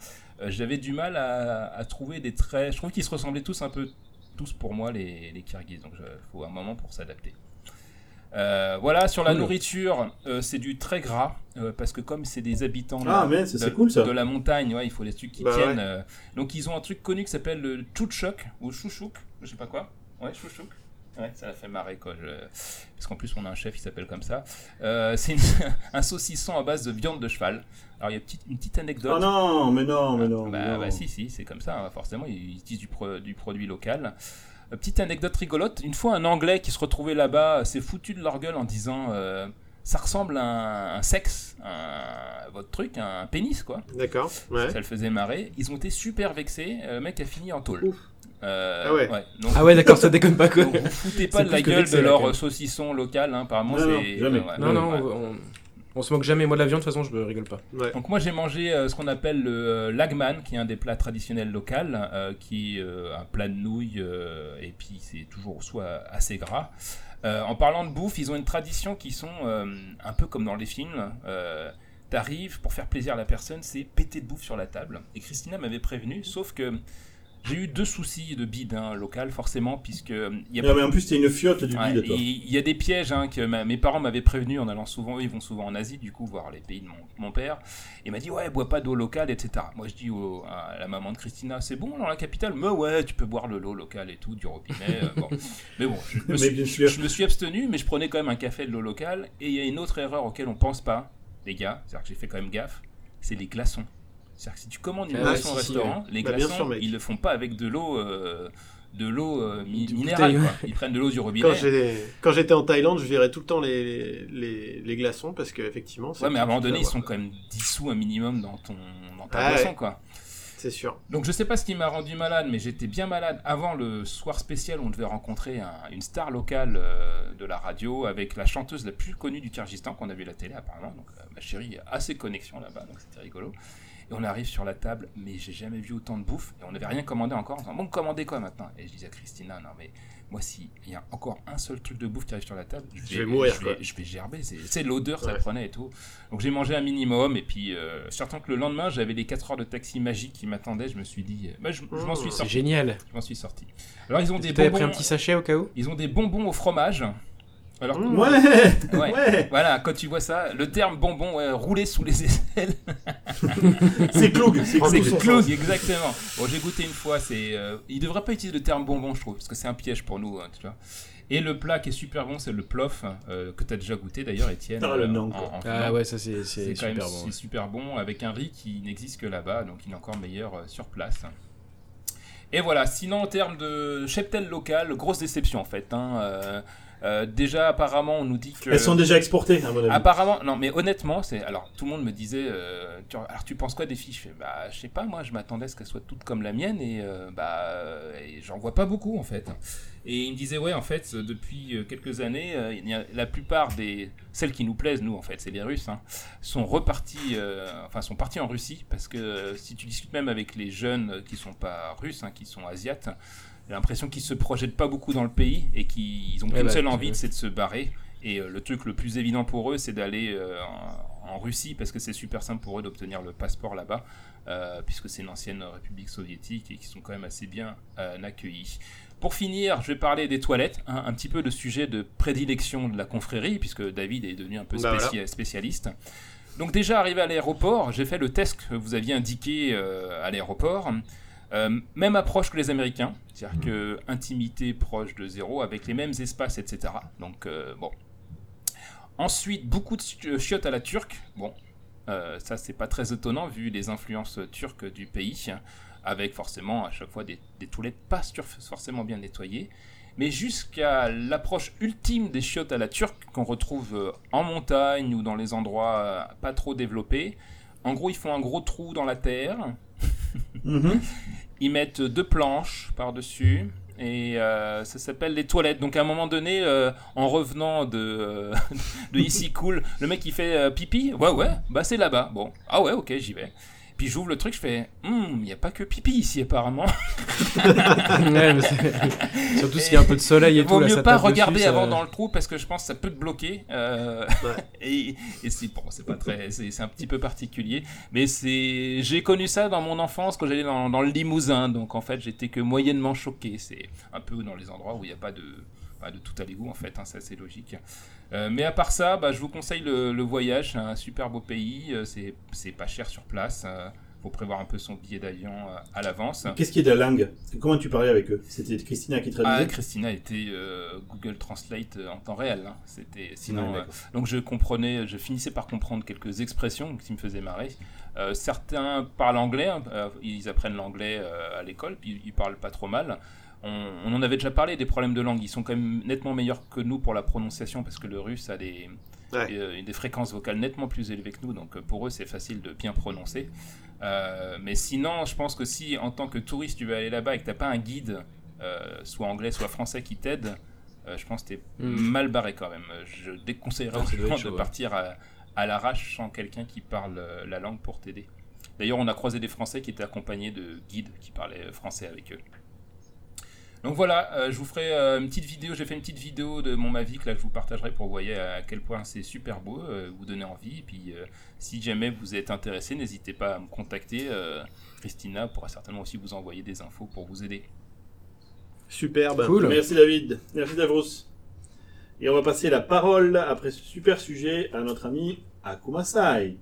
j'avais du mal à, à trouver des traits. Je trouve qu'ils se ressemblaient tous un peu, tous pour moi les, les donc il faut un moment pour s'adapter. Voilà, sur la Cool. nourriture, c'est du très gras, parce que comme c'est des habitants Ah, ça, de, c'est cool ça. de la montagne, ouais, il faut des trucs qui Bah tiennent. ouais. donc ils ont un truc connu qui s'appelle le chouchok ou chouchouk, je sais pas quoi. Ouais, chouchouk. Ouais, ça l'a fait marrer quoi. je- Parce qu'en plus on a un chef qui s'appelle comme ça. Euh, c'est une- un saucisson à base de viande de cheval. Alors il y a une petite, une petite anecdote. Oh non, mais non, mais non. Bah, mais non. bah, si, si, c'est comme ça, hein, forcément, ils utilisent du, pro- du produit local. Euh, petite anecdote rigolote, une fois un Anglais qui se retrouvait là-bas s'est foutu de leur gueule en disant euh, ça ressemble à un, un sexe, un- votre truc, un pénis quoi. D'accord. Ouais. Ça le faisait marrer. Ils ont été super vexés, le mec a fini en tôle. Ouf. Euh, Ah ouais. Donc, Ah ouais, d'accord, ça déconne pas quoi. vous foutez pas de la gueule de leur saucisson local, hein, apparemment Non, non, c'est... ouais, Non, non, ouais. on, on se moque jamais. Moi, de la viande, de toute façon, je me rigole pas. Ouais. Donc moi j'ai mangé euh, ce qu'on appelle le euh, lagman, qui est un des plats traditionnels locaux, euh, qui est euh, un plat de nouilles, euh, et puis c'est toujours soit assez gras. Euh, en parlant de bouffe, ils ont une tradition qui sont euh, un peu comme dans les films. Euh, T'arrives pour faire plaisir à la personne, c'est péter de bouffe sur la table. Et Christina m'avait prévenu, sauf que j'ai eu deux soucis de bide hein, local forcément, puisque euh, y a Non, mais en plus, t'es une fiotte du Ouais, toi. Il y a des pièges hein, que ma- mes parents m'avaient prévenu en allant souvent, ils vont souvent en Asie, du coup, voir les pays de mon, mon père. Il m'a dit, ouais, bois pas d'eau locale, etc. Moi, je dis au- à la maman de Christina, c'est bon dans la capitale? Mais ouais, tu peux boire de l'eau locale et tout, du robinet. euh, bon. Mais bon, je me, suis, je me suis abstenu, mais je prenais quand même un café de l'eau locale. Et il y a une autre erreur auquel on pense pas, les gars, c'est-à-dire que j'ai fait quand même gaffe, c'est les glaçons. C'est-à-dire que si tu commandes une Ah au si, si, restaurant, les Bah, glaçons, sûr, ils le font pas avec de l'eau. euh, de l'eau euh, mi- minérale, quoi. Ils prennent de l'eau du robinet. Quand j'étais en Thaïlande, je virais tout le temps les, les, les glaçons parce qu'effectivement, c'est Ouais, mais à un moment donné, ils sont quand même dissous un minimum dans, ton, dans ta Ah boisson, ouais. quoi. C'est sûr. Donc je sais pas ce qui m'a rendu malade, mais j'étais bien malade avant le soir spécial où on devait rencontrer un- une star locale euh, de la radio avec la chanteuse la plus connue du Kyrgyzstan qu'on a vu à la télé apparemment. Donc euh, ma chérie a ses connexions là-bas, donc c'était rigolo. Et on arrive sur la table, mais j'ai jamais vu autant de bouffe. Et on n'avait rien commandé encore. En disant, bon, commandez quoi maintenant? Et je disais à Christina, non mais moi, s'il y a encore un seul truc de bouffe qui arrive sur la table, Je vais mourir, Je vais, je vais gerber. C'est l'odeur, ça Ouais. prenait et tout. Donc j'ai mangé un minimum. Et puis, euh, surtout que le lendemain, j'avais les 4 heures de taxi magique qui m'attendaient. Je me suis dit, euh, bah, je, je m'en suis. C'est sorti. génial. Je m'en suis sorti. Alors, ils ont des T'avais pris un bonbons. petit sachet au cas où? Ils ont des bonbons au fromage. Alors, que- Mmh. Ouais, Ouais. ouais, Voilà, quand tu vois ça, le terme bonbon ouais, roulé sous les aisselles, c'est Cloug, c'est sens. exactement. Bon, j'ai goûté une fois, c'est. Euh, il devrait pas utiliser le terme bonbon, je trouve, parce que c'est un piège pour nous, hein, tu vois. Et le plat qui est super bon, c'est le plof, euh, que tu as déjà goûté d'ailleurs, Étienne. Ah, le euh, nom, en- Ah ouais, ça c'est même super bon. c'est super bon, avec un riz qui n'existe que là-bas, donc il est encore meilleur euh, sur place. Et voilà, sinon en termes de cheptel local, grosse déception en fait. hein, euh, déjà apparemment on nous dit que... Elles sont déjà exportées, à mon avis. Apparemment, non, mais honnêtement, c'est alors tout le monde me disait, euh, tu- alors tu penses quoi des fiches? Je fais, Bah, je sais pas, moi, je m'attendais à ce qu'elles soient toutes comme la mienne et euh, bah, j'en vois pas beaucoup en fait. Et il me disait, ouais, en fait, depuis quelques années, il y a- la plupart des celles qui nous plaisent, nous, en fait, c'est les Russes, hein, sont repartis, euh, enfin, sont partis en Russie parce que si tu discutes même avec les jeunes qui sont pas russes, hein, qui sont asiates. J'ai l'impression qu'ils se projettent pas beaucoup dans le pays et qu'ils ont qu'une bah, seule envie, c'est de se barrer. Et euh, le truc le plus évident pour eux, c'est d'aller euh, en, en Russie parce que c'est super simple pour eux d'obtenir le passeport là-bas, euh, puisque c'est une ancienne république soviétique et qui sont quand même assez bien euh, accueillis. Pour finir, je vais parler des toilettes, hein, un petit peu le sujet de prédilection de la confrérie, puisque David est devenu un peu Bah spéci- spécialiste. Donc déjà arrivé à l'aéroport, j'ai fait le test que vous aviez indiqué euh, à l'aéroport. Euh, même approche que les Américains, c'est-à-dire que intimité proche de zéro, avec les mêmes espaces, etc. Donc euh, bon. Ensuite, beaucoup de chi- chiottes à la turque. Bon, euh, ça c'est pas très étonnant vu les influences turques du pays, avec forcément à chaque fois des, des toilettes pas forcément bien nettoyées. Mais jusqu'à l'approche ultime des chiottes à la turque qu'on retrouve euh, en montagne ou dans les endroits euh, pas trop développés. En gros, ils font un gros trou dans la terre, Mhm. ils mettent deux planches par-dessus et euh, ça s'appelle les toilettes. Donc à un moment donné, euh, en revenant de, euh, de ici cool, le mec il fait pipi? Ouais ouais, bah c'est là-bas. Bon, ah ouais ok j'y vais. Puis j'ouvre le truc, je fais, il n'y a pas que pipi ici apparemment. Ouais, mais c'est- Surtout s'il y a un peu de soleil et Il vaut tout. là, mieux ça pas dessus, regarder ça- avant dans le trou parce que je pense que ça peut te bloquer. euh, Ouais. et et c'est bon, c'est pas très, c'est c'est un petit peu particulier. Mais c'est, j'ai connu ça dans mon enfance quand j'allais dans, dans le Limousin. Donc en fait, j'étais que moyennement choqué. C'est un peu dans les endroits où il n'y a pas de, pas de tout à l'égout en fait. Hein, ça c'est logique. Euh, mais à part ça, bah, je vous conseille le, le voyage. C'est un super beau pays. euh, C'est, pas cher sur place. euh, faut prévoir un peu son billet d'avion à l'avance. Qu'est-ce qui est de la langue? Comment tu parlais avec eux? C'était Christina qui Ah, traduisait Christina était euh, Google Translate en temps réel. hein. C'était sinon. Ouais, euh, donc je comprenais, je finissais par comprendre quelques expressions qui me faisaient marrer. Euh, certains parlent anglais, hein, ils apprennent l'anglais à l'école, puis ils parlent pas trop mal. On, on en avait déjà parlé des problèmes de langue. Ils sont quand même nettement meilleurs que nous pour la prononciation parce que le russe a des, Ouais. euh, des fréquences vocales nettement plus élevées que nous. Donc euh, pour eux, c'est facile de bien prononcer. Euh, mais sinon, je pense que si en tant que touriste tu veux aller là-bas et que t'as pas un guide, euh, soit anglais, soit français qui t'aide, euh, je pense que t'es Mm. mal barré quand même. Je déconseillerais Ah, aux gens de ouais. partir à, à l'arrache sans quelqu'un qui parle la langue pour t'aider. D'ailleurs, on a croisé des Français qui étaient accompagnés de guides qui parlaient français avec eux. Donc voilà, euh, je vous ferai euh, une petite vidéo. J'ai fait une petite vidéo de mon Mavic là, que je vous partagerai pour vous voyez à quel point c'est super beau, euh, vous donner envie. Et puis, euh, si jamais vous êtes intéressé, n'hésitez pas à me contacter. euh, Christina pourra certainement aussi vous envoyer des infos pour vous aider. Superbe. Cool. Merci David. Merci Davros. Et on va passer la parole, après ce super sujet, à notre ami Akuma Sai.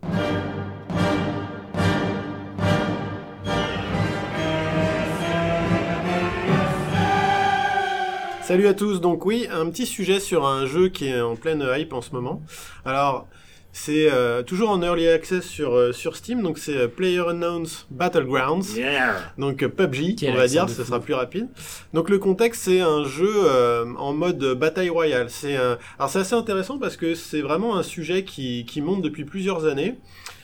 Salut à tous, donc oui, un petit sujet sur un jeu qui est en pleine hype en ce moment. Alors, c'est euh, toujours en early access sur, euh, sur Steam, donc c'est euh, PlayerUnknown's Battlegrounds. Yeah Donc euh, PUBG, Quel on va dire, ce sera plus rapide. Donc le contexte, c'est un jeu euh, en mode bataille royale. C'est un- alors c'est assez intéressant parce que c'est vraiment un sujet qui, qui monte depuis plusieurs années.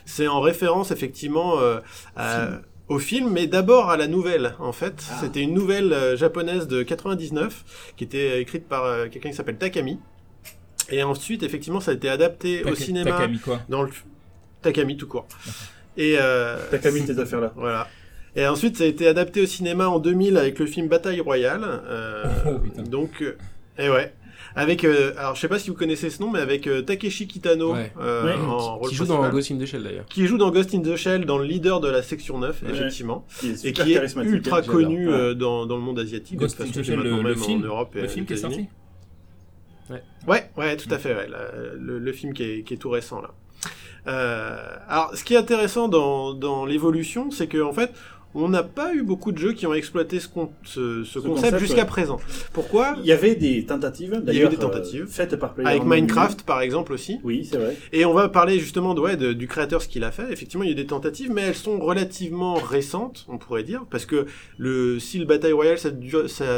C'est en référence effectivement euh, à- au film, mais d'abord à la nouvelle. En fait, Ah. c'était une nouvelle euh, japonaise de 99 qui était écrite par euh, quelqu'un qui s'appelle Takami. Et ensuite, effectivement, ça a été adapté au cinéma Takami quoi? dans le Takami tout court. Et euh, mis tes affaires là. voilà. Et ensuite, ça a été adapté au cinéma en 2000 avec le film Bataille Royale. euh, Oh, putain. donc, euh, et ouais. Avec, euh, alors je sais pas si vous connaissez ce nom, mais avec euh, Takeshi Kitano Ouais. euh, Ouais. en rôle Qui joue dans. Ghost in the Shell d'ailleurs. qui joue dans Ghost in the Shell, dans le leader de la section 9, Ouais. effectivement, Qui et qui est charismatique. ultra connu Ouais. euh, dans, dans le monde asiatique, Ghost in the Shell, le, même le film, en Europe et le film qui est États-Unis. sorti. Ouais, ouais, tout à fait, ouais, la- le, le film qui est, qui est tout récent là. Euh, alors, ce qui est intéressant dans, dans l'évolution, c'est que en fait, on n'a pas eu beaucoup de jeux qui ont exploité ce, con- ce, ce concept, concept, jusqu'à ouais. présent. Pourquoi? Il y avait des tentatives, Il y a eu d'ailleurs, des tentatives. euh, faites par Player Avec. Minecraft, par exemple aussi. Oui, c'est vrai. Et on va parler justement de, ouais, de- du créateur, ce qu'il a fait. Effectivement, il y a eu des tentatives, mais elles sont relativement récentes, on pourrait dire, parce que le si le Bataille Royale, ça,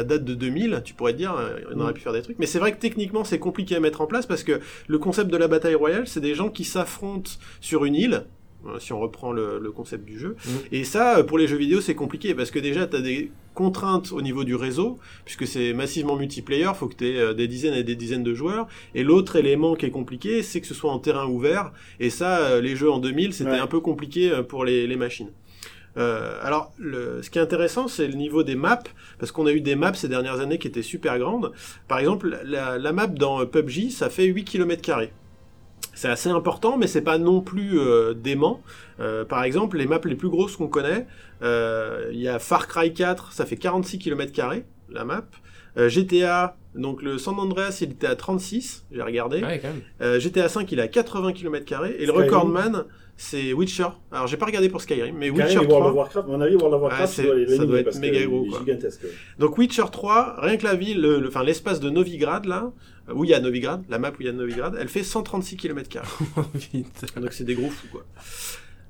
date de 2000, tu pourrais dire, euh, on aurait Mm. pu faire des trucs. Mais c'est vrai que techniquement, c'est compliqué à mettre en place parce que le concept de la Bataille Royale, c'est des gens qui s'affrontent sur une île. Euh, Si on reprend le, le concept du jeu. Mm. Et ça, euh, pour les jeux vidéo, c'est compliqué parce que déjà, tu as des contraintes au niveau du réseau, puisque c'est massivement multiplayer, faut que tu aies des dizaines et des dizaines de joueurs. Et l'autre élément qui est compliqué, c'est que ce soit en terrain ouvert. Et ça, euh, les jeux en 2000, c'était Ouais. un peu compliqué euh, pour les, les machines. Euh, alors, le, ce qui est intéressant, c'est le niveau des maps, parce qu'on a eu des maps ces dernières années qui étaient super grandes. Par exemple, la, la map dans euh, PUBG, ça fait 8 km. C'est assez important, mais c'est pas non plus euh, dément. Euh, par exemple, les maps les plus grosses qu'on connaît, euh, il y a Far Cry 4, ça fait 46 km la map. Euh, GTA, donc le San Andreas, il était à 36, j'ai regardé. Ouais, quand même. Euh, GTA 5, il est à 80 km et le recordman, c'est Witcher. Alors j'ai pas regardé pour Skyrim, mais Witcher World 3. of Warcraft, à mon avis, World of Warcraft, Ah, ça doit être parce méga gros, quoi. gigantesque. Donc Witcher 3, rien que la ville, le- le- enfin l'espace de Novigrad là, euh, où il y a Novigrad, la map où il y a Novigrad, elle fait 136 km. Donc c'est des gros fous quoi.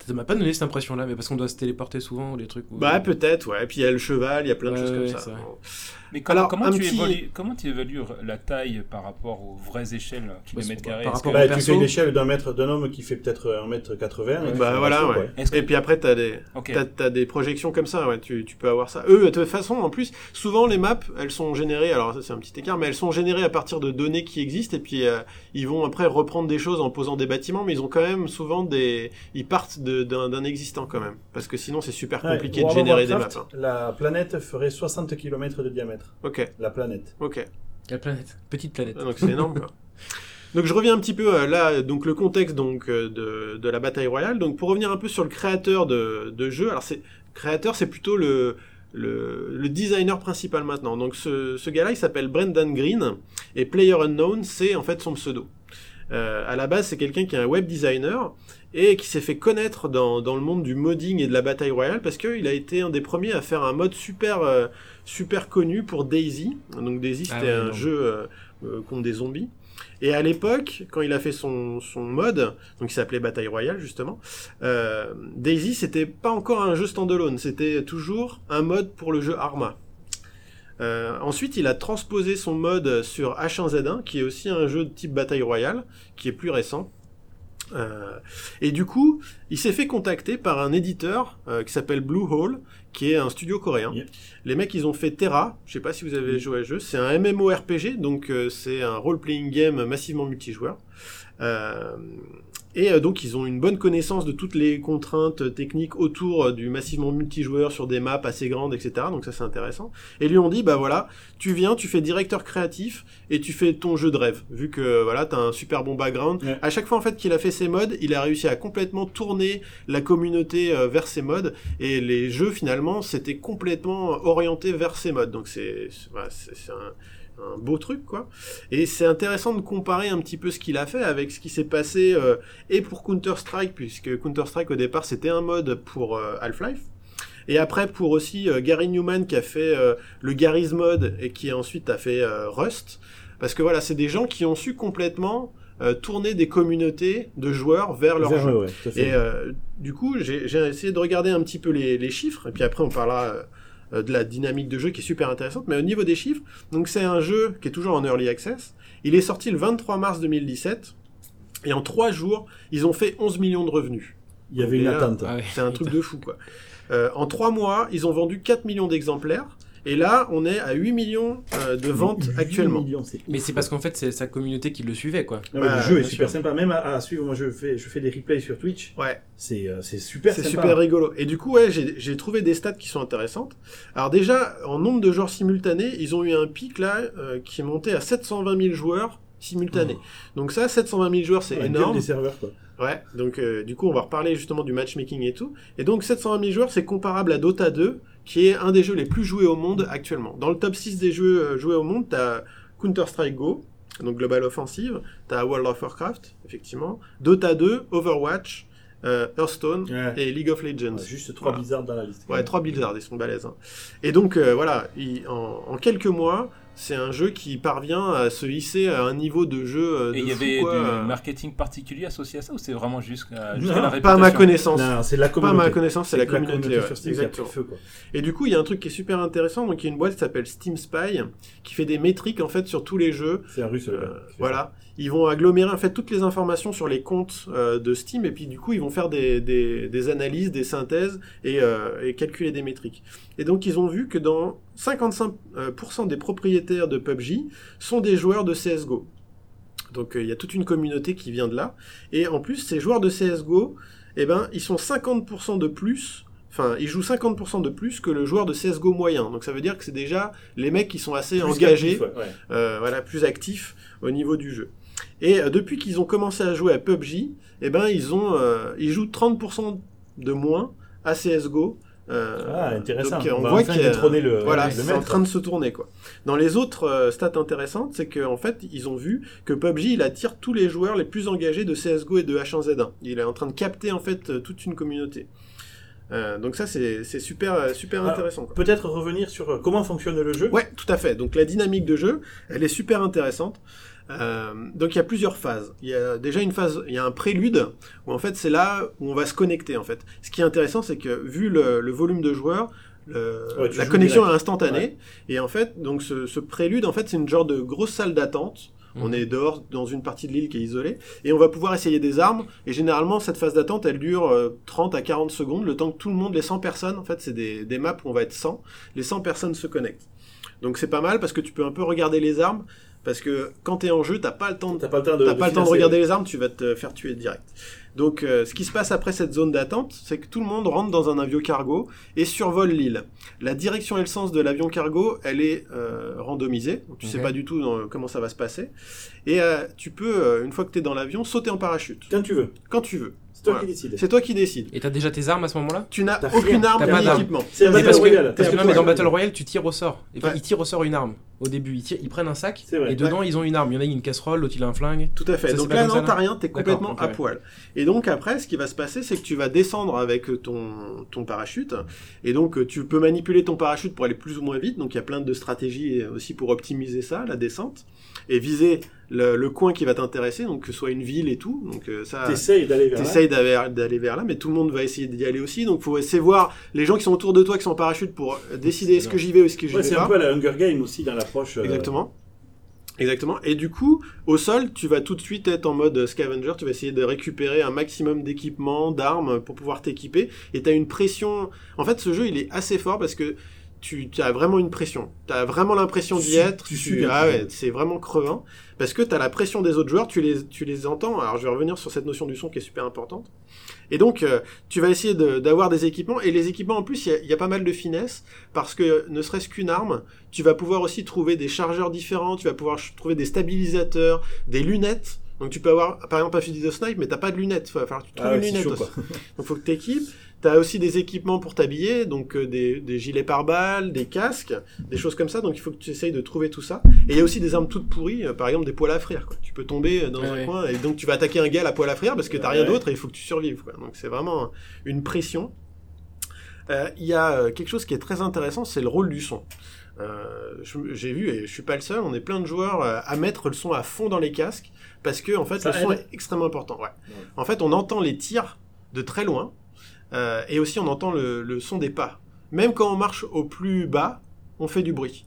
Ça m'a pas donné cette impression-là, mais parce qu'on doit se téléporter souvent ou des trucs. où- Bah peut-être, ouais. Et puis il y a le cheval, il y a plein de Ouais, choses comme ça. Mais comment, Alors, comment, tu petit- évalues, comment tu évalues la taille par rapport aux vraies échelles kilomètres carrés? par rapport Bah, tu perso. fais une échelle d'un mètre d'un homme qui fait peut-être 1m80. et tu Bah fais un voilà, ratio, ouais. Que- Et puis après t'as des, Ok. T'as, t'as des projections comme ça, ouais, tu, tu peux avoir ça. Eux, de toute façon, en plus, souvent les maps, elles sont générées, alors ça c'est un petit écart, mais elles sont générées à partir de données qui existent, et puis euh, ils vont après reprendre des choses en posant des bâtiments, mais ils ont quand même souvent des... Ils partent d'un, existant quand même, parce que sinon c'est super Ouais, compliqué de générer des maps. Hein. La planète ferait 60 km de diamètre. Ok, La planète. ok. Quelle planète? Petite planète. Ah, Donc c'est énorme. quoi. Donc je reviens un petit peu euh, là, donc le contexte donc euh, de, de la bataille royale. Donc pour revenir un peu sur le créateur de, de jeu, alors c'est créateur, c'est plutôt le, le le designer principal maintenant. Donc ce, ce gars-là, il s'appelle Brendan Green et Player Unknown, c'est en fait son pseudo. Euh, à la base, c'est quelqu'un qui est un web designer et qui s'est fait connaître dans, dans le monde du modding et de la bataille royale parce qu'il a été un des premiers à faire un mode super euh, super connu pour Daisy. Donc Daisy, Ah c'était ouais, un non. jeu euh, euh, contre des zombies. Et à l'époque, quand il a fait son, son mode, donc il s'appelait Bataille Royale justement, euh, Daisy c'était pas encore un jeu standalone, c'était toujours un mode pour le jeu Arma. Euh, ensuite, il a transposé son mode sur H1Z1, qui est aussi un jeu de type Bataille Royale, qui est plus récent. Euh, et du coup, il s'est fait contacter par un éditeur euh, qui s'appelle Bluehole, qui est un studio coréen. Yep. Les mecs, ils ont fait Terra. Je sais pas si vous avez joué à ce jeu. C'est un MMORPG, donc euh, c'est un role-playing game massivement multijoueur. Euh, et euh, donc, ils ont une bonne connaissance de toutes les contraintes techniques autour euh, du massivement multijoueur sur des maps assez grandes, etc. Donc ça, c'est intéressant. Et lui ont dit, bah voilà, tu viens, tu fais directeur créatif et tu fais ton jeu de rêve. Vu que voilà, t'as un super bon background. Ouais. À chaque fois en fait qu'il a fait ses modes, il a réussi à complètement tourner la communauté euh, vers ses modes et les jeux finalement c'était complètement orienté vers ses modes. Donc c'est c'est- c'est un, un beau truc quoi. Et c'est intéressant de comparer un petit peu ce qu'il a fait avec ce qui s'est passé euh, et pour Counter Strike puisque Counter Strike au départ c'était un mode pour euh, Half-Life. Et après pour aussi euh, Gary Newman qui a fait euh, le Gary's mode et qui ensuite a fait euh, Rust. Parce que voilà, c'est des gens qui ont su complètement euh, tourner des communautés de joueurs vers leur jeu. ouais. Et euh, du coup, j'ai j'ai essayé de regarder un petit peu les, les chiffres, et puis après on parlera euh, de la dynamique de jeu qui est super intéressante. Mais au niveau des chiffres, donc c'est un jeu qui est toujours en early access. Il est sorti le 23 mars 2017, et en trois jours, ils ont fait 11 millions de revenus. Il y avait une là, attente. Ah. C'est un truc de fou, quoi. Euh, en trois mois, ils ont vendu 4 millions d'exemplaires. Et là, on est à 8 millions euh, de ventes 8 actuellement. millions, c'est Mais c'est parce qu'en fait, c'est sa communauté qui le suivait, quoi. Non, mais Bah, le jeu est super sûr. sympa, même à, à suivre. Moi, je fais, je fais des replays sur Twitch. Ouais, C'est euh, c'est super c'est super rigolo. Et du coup, ouais, j'ai j'ai trouvé des stats qui sont intéressantes. Alors déjà, en nombre de joueurs simultanés, ils ont eu un pic là euh, qui est monté à 720 000 joueurs simultanés. Donc ça, 720 000 joueurs, c'est Ouais, gueule énorme. des serveurs, quoi. Ouais, donc euh, du coup on va reparler justement du matchmaking et tout. Et donc 720 000 joueurs, c'est comparable à Dota 2, qui est un des jeux les plus joués au monde actuellement. Dans le top 6 des jeux euh, joués au monde, t'as Counter-Strike Go, donc Global Offensive, t'as World of Warcraft, effectivement, Dota 2, Overwatch, euh, Hearthstone Ouais. et League of Legends. Ouais, juste trois Voilà. bizarres dans la liste. Ouais, trois Blizzard, ils sont balèzes. hein. Et donc, euh, voilà, il- en, en quelques mois, c'est un jeu qui parvient à se hisser à un niveau de jeu euh, de Et il y avait quoi. du marketing particulier associé à ça ou c'est vraiment juste euh, la Pas à ma connaissance. C'est la Pas à communauté. ma connaissance, c'est la communauté. ouais. sur Steam qui a pris Exactement. feu, quoi. Et du coup, il y a un truc qui est super intéressant. Donc, il y a une boîte qui s'appelle Steam Spy qui fait des métriques en fait sur tous les jeux. C'est un russe. Euh, voilà, ils vont agglomérer en fait toutes les informations sur les comptes euh, de Steam et puis du coup ils vont faire des, des, des analyses, des synthèses et, euh, et calculer des métriques. Et donc ils ont vu que dans 55% des propriétaires de PUBG sont des joueurs de CS:GO. Donc euh, il y a toute une communauté qui vient de là. Et en plus ces joueurs de CS:GO, eh ben ils sont 50% de plus. Enfin, ils jouent 50% de plus que le joueur de CSGO moyen. Donc ça veut dire que c'est déjà les mecs qui sont assez Plus engagés qu'actif, ouais, ouais. euh, voilà, plus actifs au niveau du jeu. Et euh, depuis qu'ils ont commencé à jouer à PUBG, eh ben ils ont, euh, ils jouent 30% de moins à CS:GO. euh, Ah, intéressant. donc, On voit enfin qu'il a- détrôner le- voilà, c'est en train de se tourner quoi. Dans les autres euh, stats intéressantes, c'est qu'en fait ils ont vu que PUBG il attire tous les joueurs les plus engagés de CS:GO et de H1Z1. Il est en train de capter en fait euh, toute une communauté. Euh, donc ça c'est super super Alors, intéressant. quoi. Peut-être revenir sur comment fonctionne le jeu. Ouais, tout à fait. Donc la dynamique de jeu, elle est super intéressante. Euh, donc il y a plusieurs phases. Il y a déjà une phase, il y a un prélude où en fait c'est là où on va se connecter en fait. Ce qui est intéressant, c'est que vu le, le volume de joueurs, le- Ouais, la connexion direct. est instantanée et en fait donc ce, ce prélude en fait c'est une genre de grosse salle d'attente. On Mhm. est dehors dans une partie de l'île qui est isolée et on va pouvoir essayer des armes et généralement cette phase d'attente elle dure euh, 30 à 40 secondes le temps que tout le monde les 100 personnes en fait c'est des, des maps où on va être 100 les 100 personnes se connectent donc c'est pas mal parce que tu peux un peu regarder les armes parce que quand t'es en jeu t'as pas le temps de T'as pas le temps de. T'as pas le temps de financer. regarder les armes, tu vas te faire tuer direct. Donc, euh, ce qui se passe après cette zone d'attente, c'est que tout le monde rentre dans un avion cargo et survole l'île. La direction et le sens de l'avion cargo, elle est euh, randomisée. Donc, tu sais pas du tout dans- comment ça va se passer. Et euh, tu peux, une fois que tu es dans l'avion, sauter en parachute. Quand tu veux. Quand tu veux. C'est toi Voilà. qui décides. C'est toi qui décides. Et t'as déjà tes armes à ce moment-là Tu n'as aucune arme ni équipement. C'est un Mais Battle parce que, Royale. parce que non, mais dans Battle Royale, tu tires au sort. Et Ouais. Ils tirent au sort une arme. Au début, ils, tirent- ils prennent un sac vrai. et dedans ils ont une arme. Il y en a une casserole, l'autre il a un flingue. Tout à fait. Ça, donc là, non, t'as rien, t'es complètement à ouais. poil. Et donc après, ce qui va se passer, c'est que tu vas descendre avec ton, ton parachute. Et donc, euh, tu peux manipuler ton parachute pour aller plus ou moins vite. Donc, il y a plein de stratégies euh, aussi pour optimiser ça, la descente. Et viser le, le coin qui va t'intéresser, donc que ce soit une ville et tout. Donc, euh, ça... T'essayes d'aller vers là. T'essayes d'aller d'aller vers là, mais tout le monde va essayer d'y aller aussi. Donc, faut essayer de voir les gens qui sont autour de toi qui sont en parachute pour euh, décider est-ce que j'y vais ou est-ce que j'y Ouais, vais c'est pas. un peu la Hunger Game aussi dans l'approche. euh, Exactement. Exactement. Et du coup, au sol, tu vas tout de suite être en mode scavenger. Tu vas essayer de récupérer un maximum d'équipements, d'armes pour pouvoir t'équiper. Et tu as une pression. En fait, ce jeu, il est assez fort parce que tu as vraiment une pression. Tu as vraiment l'impression d'y Tu- être. tu un ah ouais, c'est vraiment crevant. Parce que tu as la pression des autres joueurs, tu les, tu les entends. Alors, je vais revenir sur cette notion du son qui est super importante. Et donc, euh, tu vas essayer de- d'avoir des équipements. Et les équipements, en plus, il y y, a pas mal de finesse. Parce que ne serait-ce qu'une arme, tu vas pouvoir aussi trouver des chargeurs différents. Tu vas pouvoir trouver des stabilisateurs, des lunettes. Donc, tu peux avoir, par exemple, un fusil de snipe, mais t'as pas de lunettes. Il va falloir que tu trouves Ah ouais, une lunette chaud, aussi. quoi. Donc, faut que tu équipes. Tu as aussi des équipements pour t'habiller, donc euh, des, des gilets pare-balles, des casques, des choses comme ça. Donc, il faut que tu essayes de trouver tout ça. Et il y a aussi des armes toutes pourries, euh, par exemple des poils à frire. Quoi. Tu peux tomber euh, dans un coin et donc tu vas attaquer un gars à la poêle à frire parce que t'as rien d'autre et il faut que tu survives. Quoi. Donc, c'est vraiment une pression. Euh, Il y a quelque chose qui est très intéressant, c'est le rôle du son. Euh, J'ai vu, et je suis pas le seul, on est plein de joueurs à mettre le son à fond dans les casques parce que en fait Ça le son est extrêmement important. Ouais. En fait, on entend les tirs de très loin euh, et aussi on entend le, le son des pas. Même quand on marche au plus bas, on fait du bruit.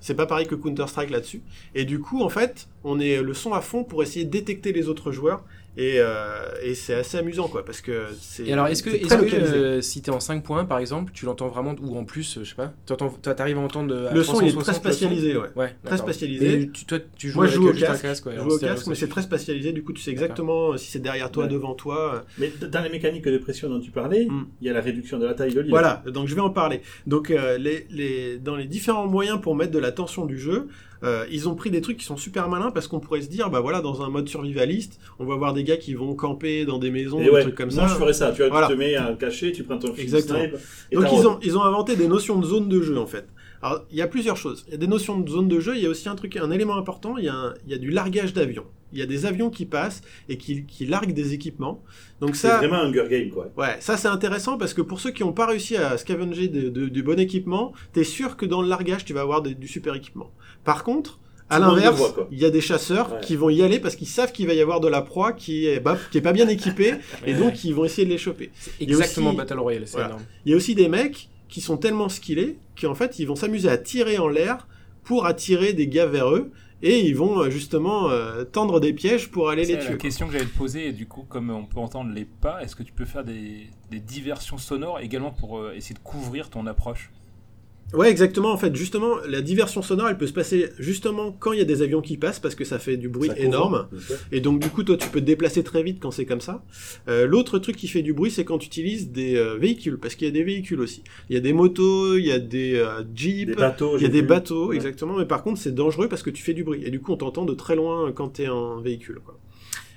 C'est pas pareil que Counter Strike là-dessus. Et du coup, en fait, on est le son à fond pour essayer de détecter les autres joueurs. Et, euh, et c'est assez amusant, quoi, parce que c'est. Et alors, est-ce que, est-ce très que euh, si t'es en 5 points par exemple, tu l'entends vraiment, ou en plus, je sais pas, t'arrives à entendre euh, à Le son, il est 360 très spatialisé, ouais. Ouais, Très spatialisé. Et tu, toi, tu joues Moi, je avec joue au casque. ouais, Je joue au casque, mais c'est très spatialisé. Du coup, tu sais exactement euh, si c'est derrière toi, Ouais. devant toi. Mais dans les mécaniques de pression dont tu parlais, Mm. il y a la réduction de la taille de l'île. Voilà, donc je vais en parler. Donc euh, les, les, dans les différents moyens pour mettre de la tension du jeu, euh, ils ont pris des trucs qui sont super malins parce qu'on pourrait se dire, bah voilà, dans un mode survivaliste, on va voir des gars qui vont camper dans des maisons, Et des ouais, trucs comme moi ça. je ferais ça. Tu, vois, Voilà. tu te mets un cachet, tu prends ton fusil Exactement. snipe. et Donc ils ont, ils ont inventé des notions de zone de jeu en fait. Alors il y a plusieurs choses. Il y a des notions de zone de jeu, il y a aussi un truc, un élément important, il y a, un- il y a du largage d'avions. Il y a des avions qui passent et qui, qui larguent des équipements. Donc C'est ça, vraiment un Hunger Game quoi. Ouais, ça c'est intéressant parce que pour ceux qui n'ont pas réussi à scavenger de- de- du bon équipement, t'es sûr que dans le largage tu vas avoir des- du super équipement. Par contre, à l'inverse, il y a des chasseurs Ouais. qui vont y aller parce qu'ils savent qu'il va y avoir de la proie qui est, bah, qui est pas bien équipée et donc ils vont essayer de les choper. C'est il y a exactement aussi- Battle Royale, c'est Voilà. énorme. Il y a aussi des mecs qui sont tellement skillés qu'en fait ils vont s'amuser à tirer en l'air pour attirer des gars vers eux et ils vont euh, justement euh, tendre des pièges pour aller les C'est la tuer. question que j'allais te poser, et du coup, comme on peut entendre les pas, est-ce que tu peux faire des, des diversions sonores également pour euh, essayer de couvrir ton approche? Ouais, exactement. En fait, justement, la diversion sonore, elle peut se passer justement quand il y a des avions qui passent parce que ça fait du bruit Ça énorme. Et donc, du coup, toi, tu peux te déplacer très vite quand c'est comme ça. Euh, L'autre truc qui fait du bruit, c'est quand tu utilises des euh, véhicules, parce qu'il y a des véhicules aussi. Il y a des motos, il y a des euh, jeeps, Des bateaux. il y a des vu. bateaux, Ouais. exactement. Mais par contre, c'est dangereux parce que tu fais du bruit. Et du coup, on t'entend de très loin quand t'es en véhicule. Quoi.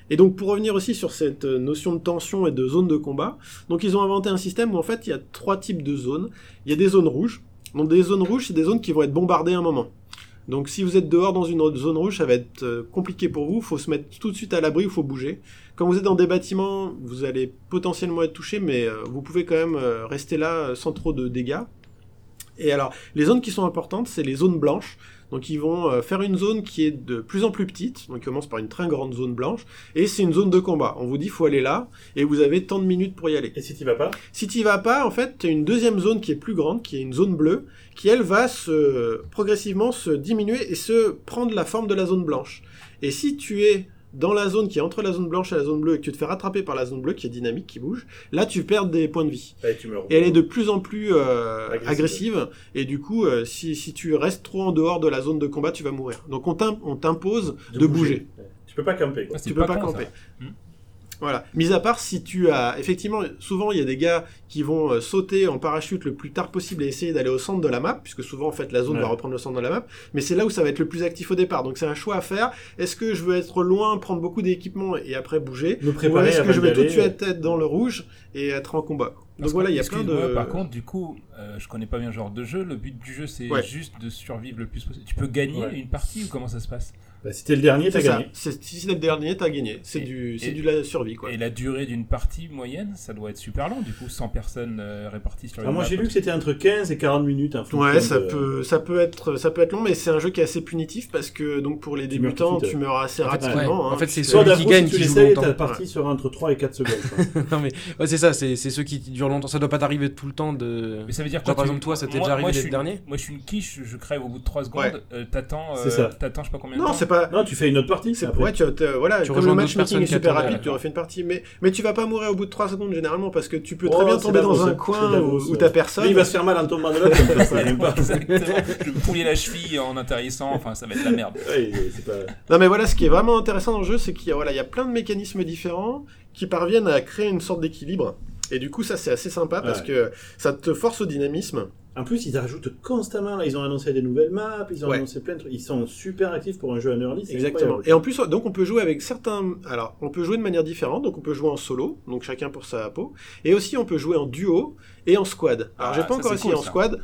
Et donc, pour revenir aussi sur cette euh, notion de tension et de zone de combat, donc ils ont inventé un système où en fait, il y a trois types de zones. Il y a des zones rouges. Donc, des zones rouges, c'est des zones qui vont être bombardées à un moment. Donc, si vous êtes dehors dans une zone rouge, ça va être euh, compliqué pour vous. Il faut se mettre tout de suite à l'abri, il faut bouger. Quand vous êtes dans des bâtiments, vous allez potentiellement être touché, mais euh, vous pouvez quand même euh, rester là sans trop de dégâts. Et alors, les zones qui sont importantes, c'est les zones blanches. Donc, ils vont euh, faire une zone qui est de plus en plus petite. Donc, ils commencent par une très grande zone blanche. Et c'est une zone de combat. On vous dit, faut aller là. Et vous avez tant de minutes pour y aller. Et si tu vas pas? Si tu vas pas, en fait, tu as une deuxième zone qui est plus grande, qui est une zone bleue, qui elle va se progressivement se diminuer et se prendre la forme de la zone blanche. Et si tu es dans la zone qui est entre la zone blanche et la zone bleue et que tu te fais rattraper par la zone bleue qui est dynamique, qui bouge, là tu perds des points de vie. Tu meurs. Et elle est de plus en plus euh, Agressive. agressive. et du coup, euh, si, si tu restes trop en dehors de la zone de combat, tu vas mourir. Donc on t'im- on t'impose de, bouger. Ouais. Tu peux pas camper quoi. Ah, Tu peux pas camper. ça. Voilà. Mis à part si tu as effectivement souvent il y a des gars qui vont euh, sauter en parachute le plus tard possible et essayer d'aller au centre de la map puisque souvent en fait la zone Ouais. va reprendre le centre de la map mais c'est là où ça va être le plus actif au départ donc c'est un choix à faire est-ce que je veux être loin prendre beaucoup d'équipements et après bouger? Me ou préparer est-ce que je vais tout de suite être dans le rouge et être en combat? Donc Parce voilà il y a plein de Par contre, du coup, euh, je connais pas bien ce genre de jeu. Le but du jeu, c'est Ouais. juste de survivre le plus possible. Tu peux gagner Ouais. une partie ou comment ça se passe? Bah, si t'es le dernier, t'as gagné. C'est- si c'est le dernier t'as gagné c'est du c'est du la survie quoi Et la durée d'une partie moyenne, ça doit être super long. Du coup, 100 personnes euh, réparties sur une moi j'ai lu que c'était entre 15 et 40 minutes. fonction Ouais, ça de- peut, ça peut être, ça peut être long, mais c'est un jeu qui est assez punitif parce que donc pour les débutants, tu meurs assez En fait, rapidement. ouais. hein, En fait, c'est Soit celui qui d'avance, gagne si tu qui joue l'essayes, longtemps. ta partie sera entre 3 et 4 secondes. non mais ouais, c'est ça, c'est c'est ceux qui durent longtemps. Ça doit pas t'arriver tout le temps de. Mais ça veut dire quoi par exemple, toi, ça t'est déjà arrivé une- dernier Moi, je suis une quiche, je crève au bout de 3 secondes. Ouais. euh, t'attends, euh, t'attends, je sais pas combien de non, temps. c'est pas. non, tu fais une autre partie. C'est ouais, tu, voilà, Tu comme rejoins le matchmaking est super rapide, tu refais une partie, mais mais tu vas pas mourir au bout de 3 secondes généralement parce que tu peux très Oh, bien c'est tomber dans un coin où, t'as personne. Il va se faire mal en tombant de. Je me pouiller la cheville en atterrissant, enfin, ça va être la merde. Non mais voilà, ce qui est vraiment intéressant dans le jeu, c'est qu'il y a voilà, il y a plein de mécanismes différents qui parviennent à créer une sorte d'équilibre. Et du coup, ça c'est assez sympa parce Ouais. que ça te force au dynamisme. En plus, ils rajoutent constamment. Là, ils ont annoncé des nouvelles maps, ils ont Ouais. annoncé plein de trucs. Ils sont super actifs pour un jeu en early. Exactement. incroyable. Et en plus, donc on peut jouer avec certains. Alors, on peut jouer de manière différente. Donc, on peut jouer en solo, donc chacun pour sa peau. Et aussi, on peut jouer en duo et en squad. Alors, Ah, j'ai pas encore essayé cool, en ça. squad.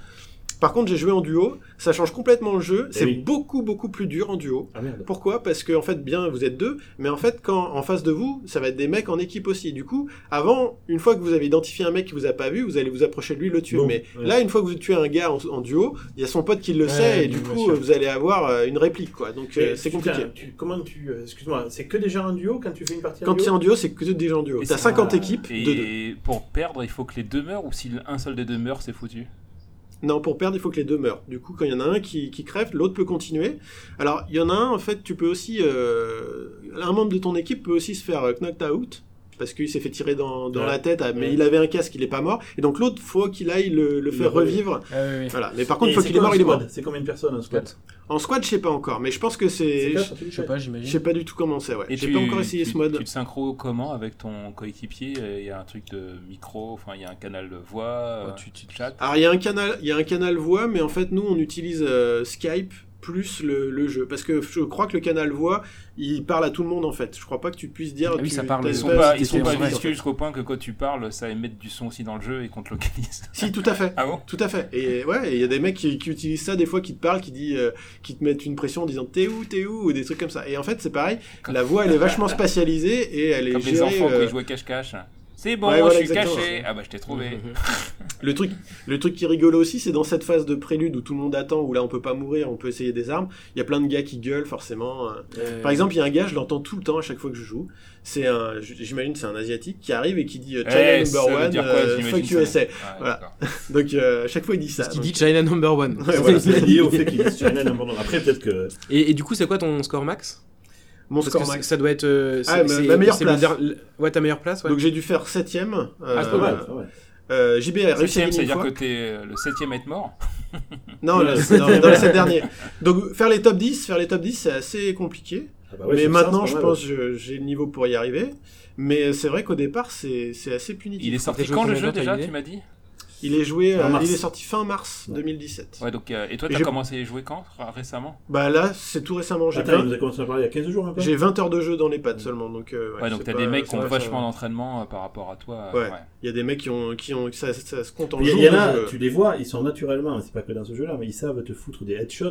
Par contre, j'ai joué en duo. Ça change complètement le jeu. Eh C'est oui. beaucoup, beaucoup plus dur en duo. Ah merde. Pourquoi? Parce que en fait, bien, vous êtes deux, mais en fait, quand en face de vous, ça va être des mecs en équipe aussi. Du coup, avant, une fois que vous avez identifié un mec qui vous a pas vu, vous allez vous approcher de lui, le tuer. Bon, mais ouais. là, une fois que vous tuez un gars en, en duo, il y a son pote qui le Ouais, sait, et du coup, sûr. vous allez avoir euh, une réplique, quoi. Donc, euh, c'est compliqué. tu- comment tu. euh, Excuse-moi, c'est que des gens en duo quand tu fais une partie Quand en tu es en duo, c'est que des gens en duo. Et T'as c'est- 50 Ah. équipes, de deux. Et pour perdre, il faut que les deux meurent ou si un seul des deux meurt, c'est foutu? Non, pour perdre, il faut que les deux meurent. Du coup, quand il y en a un qui, crève, l'autre peut continuer. Alors, il y en a un, en fait, tu peux aussi... euh, un membre de ton équipe peut aussi se faire euh, knocked out, parce qu'il s'est fait tirer dans, dans Ouais. la tête, ah, mais Ouais. il avait un casque, il est pas mort. Et donc l'autre, faut qu'il aille le, faire revivre. Ah, oui, oui. Voilà. Mais par contre, c'est qu'il est mort, il est mort. C'est combien de personnes un squad En squad, je sais pas encore, mais je pense que C'est Je sais pas, j'imagine. je sais pas du tout comment c'est, ouais. Et J'ai pas encore essayé tu- ce mode. Tu te synchro comment avec ton coéquipier? Il y a un truc de micro, enfin il y a un canal de voix, euh, Ouais, tu- tu- chat. Alors il y a un canal, il y a un canal voix, mais en fait nous on utilise euh, Skype plus le, le jeu, parce que je crois que le canal voix, il parle à tout le monde en fait. Je crois pas que tu puisses dire. Ah oui, tu- ça parle. Ils sont pas, ils sont pas vicieux jusqu'au point que quand tu parles, ça émet du son aussi dans le jeu et qu'on te localise. Si, tout à fait. Ah bon? Tout à fait. Et ouais, il y a des mecs qui, qui utilisent ça des fois, qui te parlent, qui, dit, euh, qui te mettent une pression en disant t'es où, t'es où, ou des trucs comme ça. Et en fait, c'est pareil, Comme- la voix elle est vachement spatialisée et elle est Comme les gérée. enfants quand euh, ils jouaient cache-cache. C'est bon, Ouais, voilà, je suis caché. Ah bah je t'ai trouvé. Le truc, le truc qui est rigolo aussi, c'est dans cette phase de prélude où tout le monde attend, où là on peut pas mourir, on peut essayer des armes. Il y a plein de gars qui gueulent forcément. euh. Euh, Par exemple, il y a un gars, je l'entends tout le temps à chaque fois que je joue. C'est un, j'imagine, c'est un asiatique qui arrive et qui dit euh, China Eh, number one, dire quoi, euh, fuck USA. Voilà. d'accord. Donc euh, à chaque fois il dit ça. ce qu'il Donc, dit China number one. Ouais, voilà. C'est lié au fait qu'il est China number one. Après, peut-être que. Et, et du coup, c'est quoi ton score max? Mon Parce score que max. ça doit être. euh, Ah, ma- meilleure le place. Ouais, ta meilleure place, ouais. Donc j'ai dû faire septième. Euh, Ah, c'est Pas mal, pas mal. euh, JB a réussi à Septième, gagner une c'est-à-dire fois. que t'es le septième à être mort. Non, le- c'est dans, dans les sept derniers. Donc faire les top 10, faire les top 10, c'est assez compliqué. Ah bah ouais, mais maintenant, ça, je pense que j'ai le niveau pour y arriver. Mais c'est vrai qu'au départ, c'est c'est assez punitif. Il est sorti quand le jeu déjà, tu m'as dit? Il est joué, euh, il est sorti fin mars Ouais. 2017. Ouais, donc, euh, et toi, Et t'as j'ai- commencé à jouer quand? Ré- Récemment? Bah là, c'est tout récemment. J'ai Attends, il 20, nous a commencé à parler il y a 15 jours un peu? J'ai 20 heures de jeu dans les pattes seulement. Donc, euh, Ouais, donc t'as pas- des mecs qui ont vachement d'entraînement euh, par rapport à toi. euh, Ouais. Il y a des mecs qui ont, qui ont, ça, ça se compte en Il y, y en a, jeu. tu les vois, ils sont naturellement, c'est pas que dans ce jeu-là, mais ils savent te foutre des headshots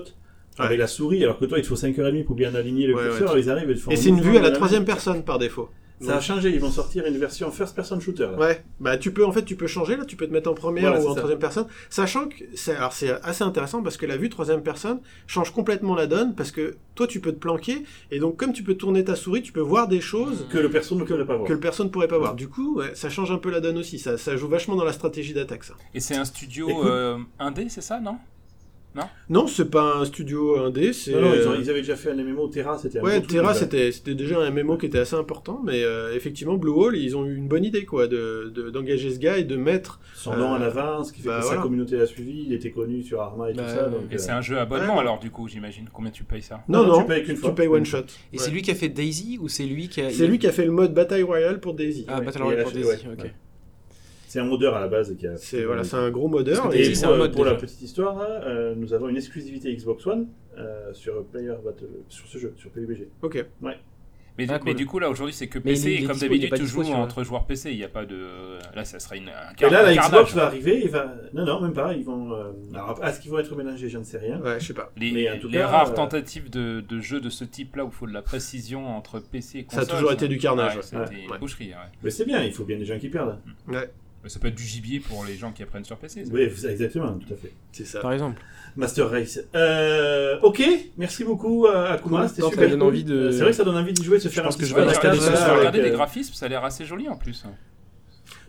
Ouais. avec la souris, alors que toi, il te faut 5h30 pour bien aligner le Ouais, curseur, ils arrivent et te font Et c'est une vue à la troisième personne par défaut. Ça a changé, ils vont sortir une version first person shooter. là. Ouais, bah tu peux en fait tu peux changer là, tu peux te mettre en première Voilà, ou en ça. troisième personne, sachant que c'est alors c'est assez intéressant parce que la vue troisième personne change complètement la donne parce que toi tu peux te planquer et donc comme tu peux tourner ta souris, tu peux voir des choses Que le personne ne pourrait pas voir. que le personne pourrait pas voir. Du coup, ouais, ça change un peu la donne aussi, ça, ça joue vachement dans la stratégie d'attaque ça. Et c'est un studio Écoute. euh, indé, c'est ça, non? Non, c'est pas un studio indé, c'est Non, non, ils, ont- euh, ils avaient déjà fait un MMO, Terra, c'était un Ouais, Terra, c'était c'était déjà un MMO qui était assez important, mais euh, effectivement, Blue Wall, ils ont eu une bonne idée, quoi, de de- d'engager ce gars et de mettre. Son nom Euh, en avance, qui fait bah, que voilà. sa communauté l'a suivi, il était connu sur Arma et tout Bah, ça. donc, Et euh, c'est un jeu abonnement ouais. alors, du coup, j'imagine. Combien tu payes ça Non, non, non, tu payes qu'une fois. tu payes one shot. Et c'est lui qui a fait Daisy ou c'est lui qui a. C'est lui qui a fait le mode bataille royale pour Daisy. Ah, Ouais, Battle Royale pour Daisy, ok. Ouais. C'est un modeur à la base qui a. C'est voilà, c'est un gros modeur. Et c'est pour, un mode, pour la petite histoire, euh, nous avons une exclusivité Xbox One euh, sur Player Battle, sur ce jeu, sur PUBG. ok. mais, Ah, mais cool. du coup, là, aujourd'hui, c'est que Mais PC. est- il et comme d'habitude, tu joues entre joueurs PC. Il n'y a pas de. Là, ça serait une, un Et là, la. Xbox va arriver, il va. Non, non, même pas. Ils vont. euh, Alors, est-ce qu'ils vont être mélangés Je ne sais rien. Ouais, je sais pas. Les, Mais en tout les cas, rares euh, tentatives de, de jeux de ce type-là où il faut de la précision entre PC et Ça a console. toujours été du carnage, Ouais, ouais. C'était Ouais. une boucherie, ouais. Mais c'est bien, il faut bien des gens qui perdent. Ouais, Mais Ça peut être du gibier pour les gens qui apprennent sur PC. ça. Oui, vous- exactement, tout à fait. c'est ça. Par exemple. Master Race. Euh, ok, merci beaucoup euh, Akuma, Cool. c'était Non, ça super. donne cool. envie de- Euh, C'est vrai que ça donne envie d'y jouer, de se faire un que petit je vais à regarder, euh, graphismes, ça a l'air assez joli en plus.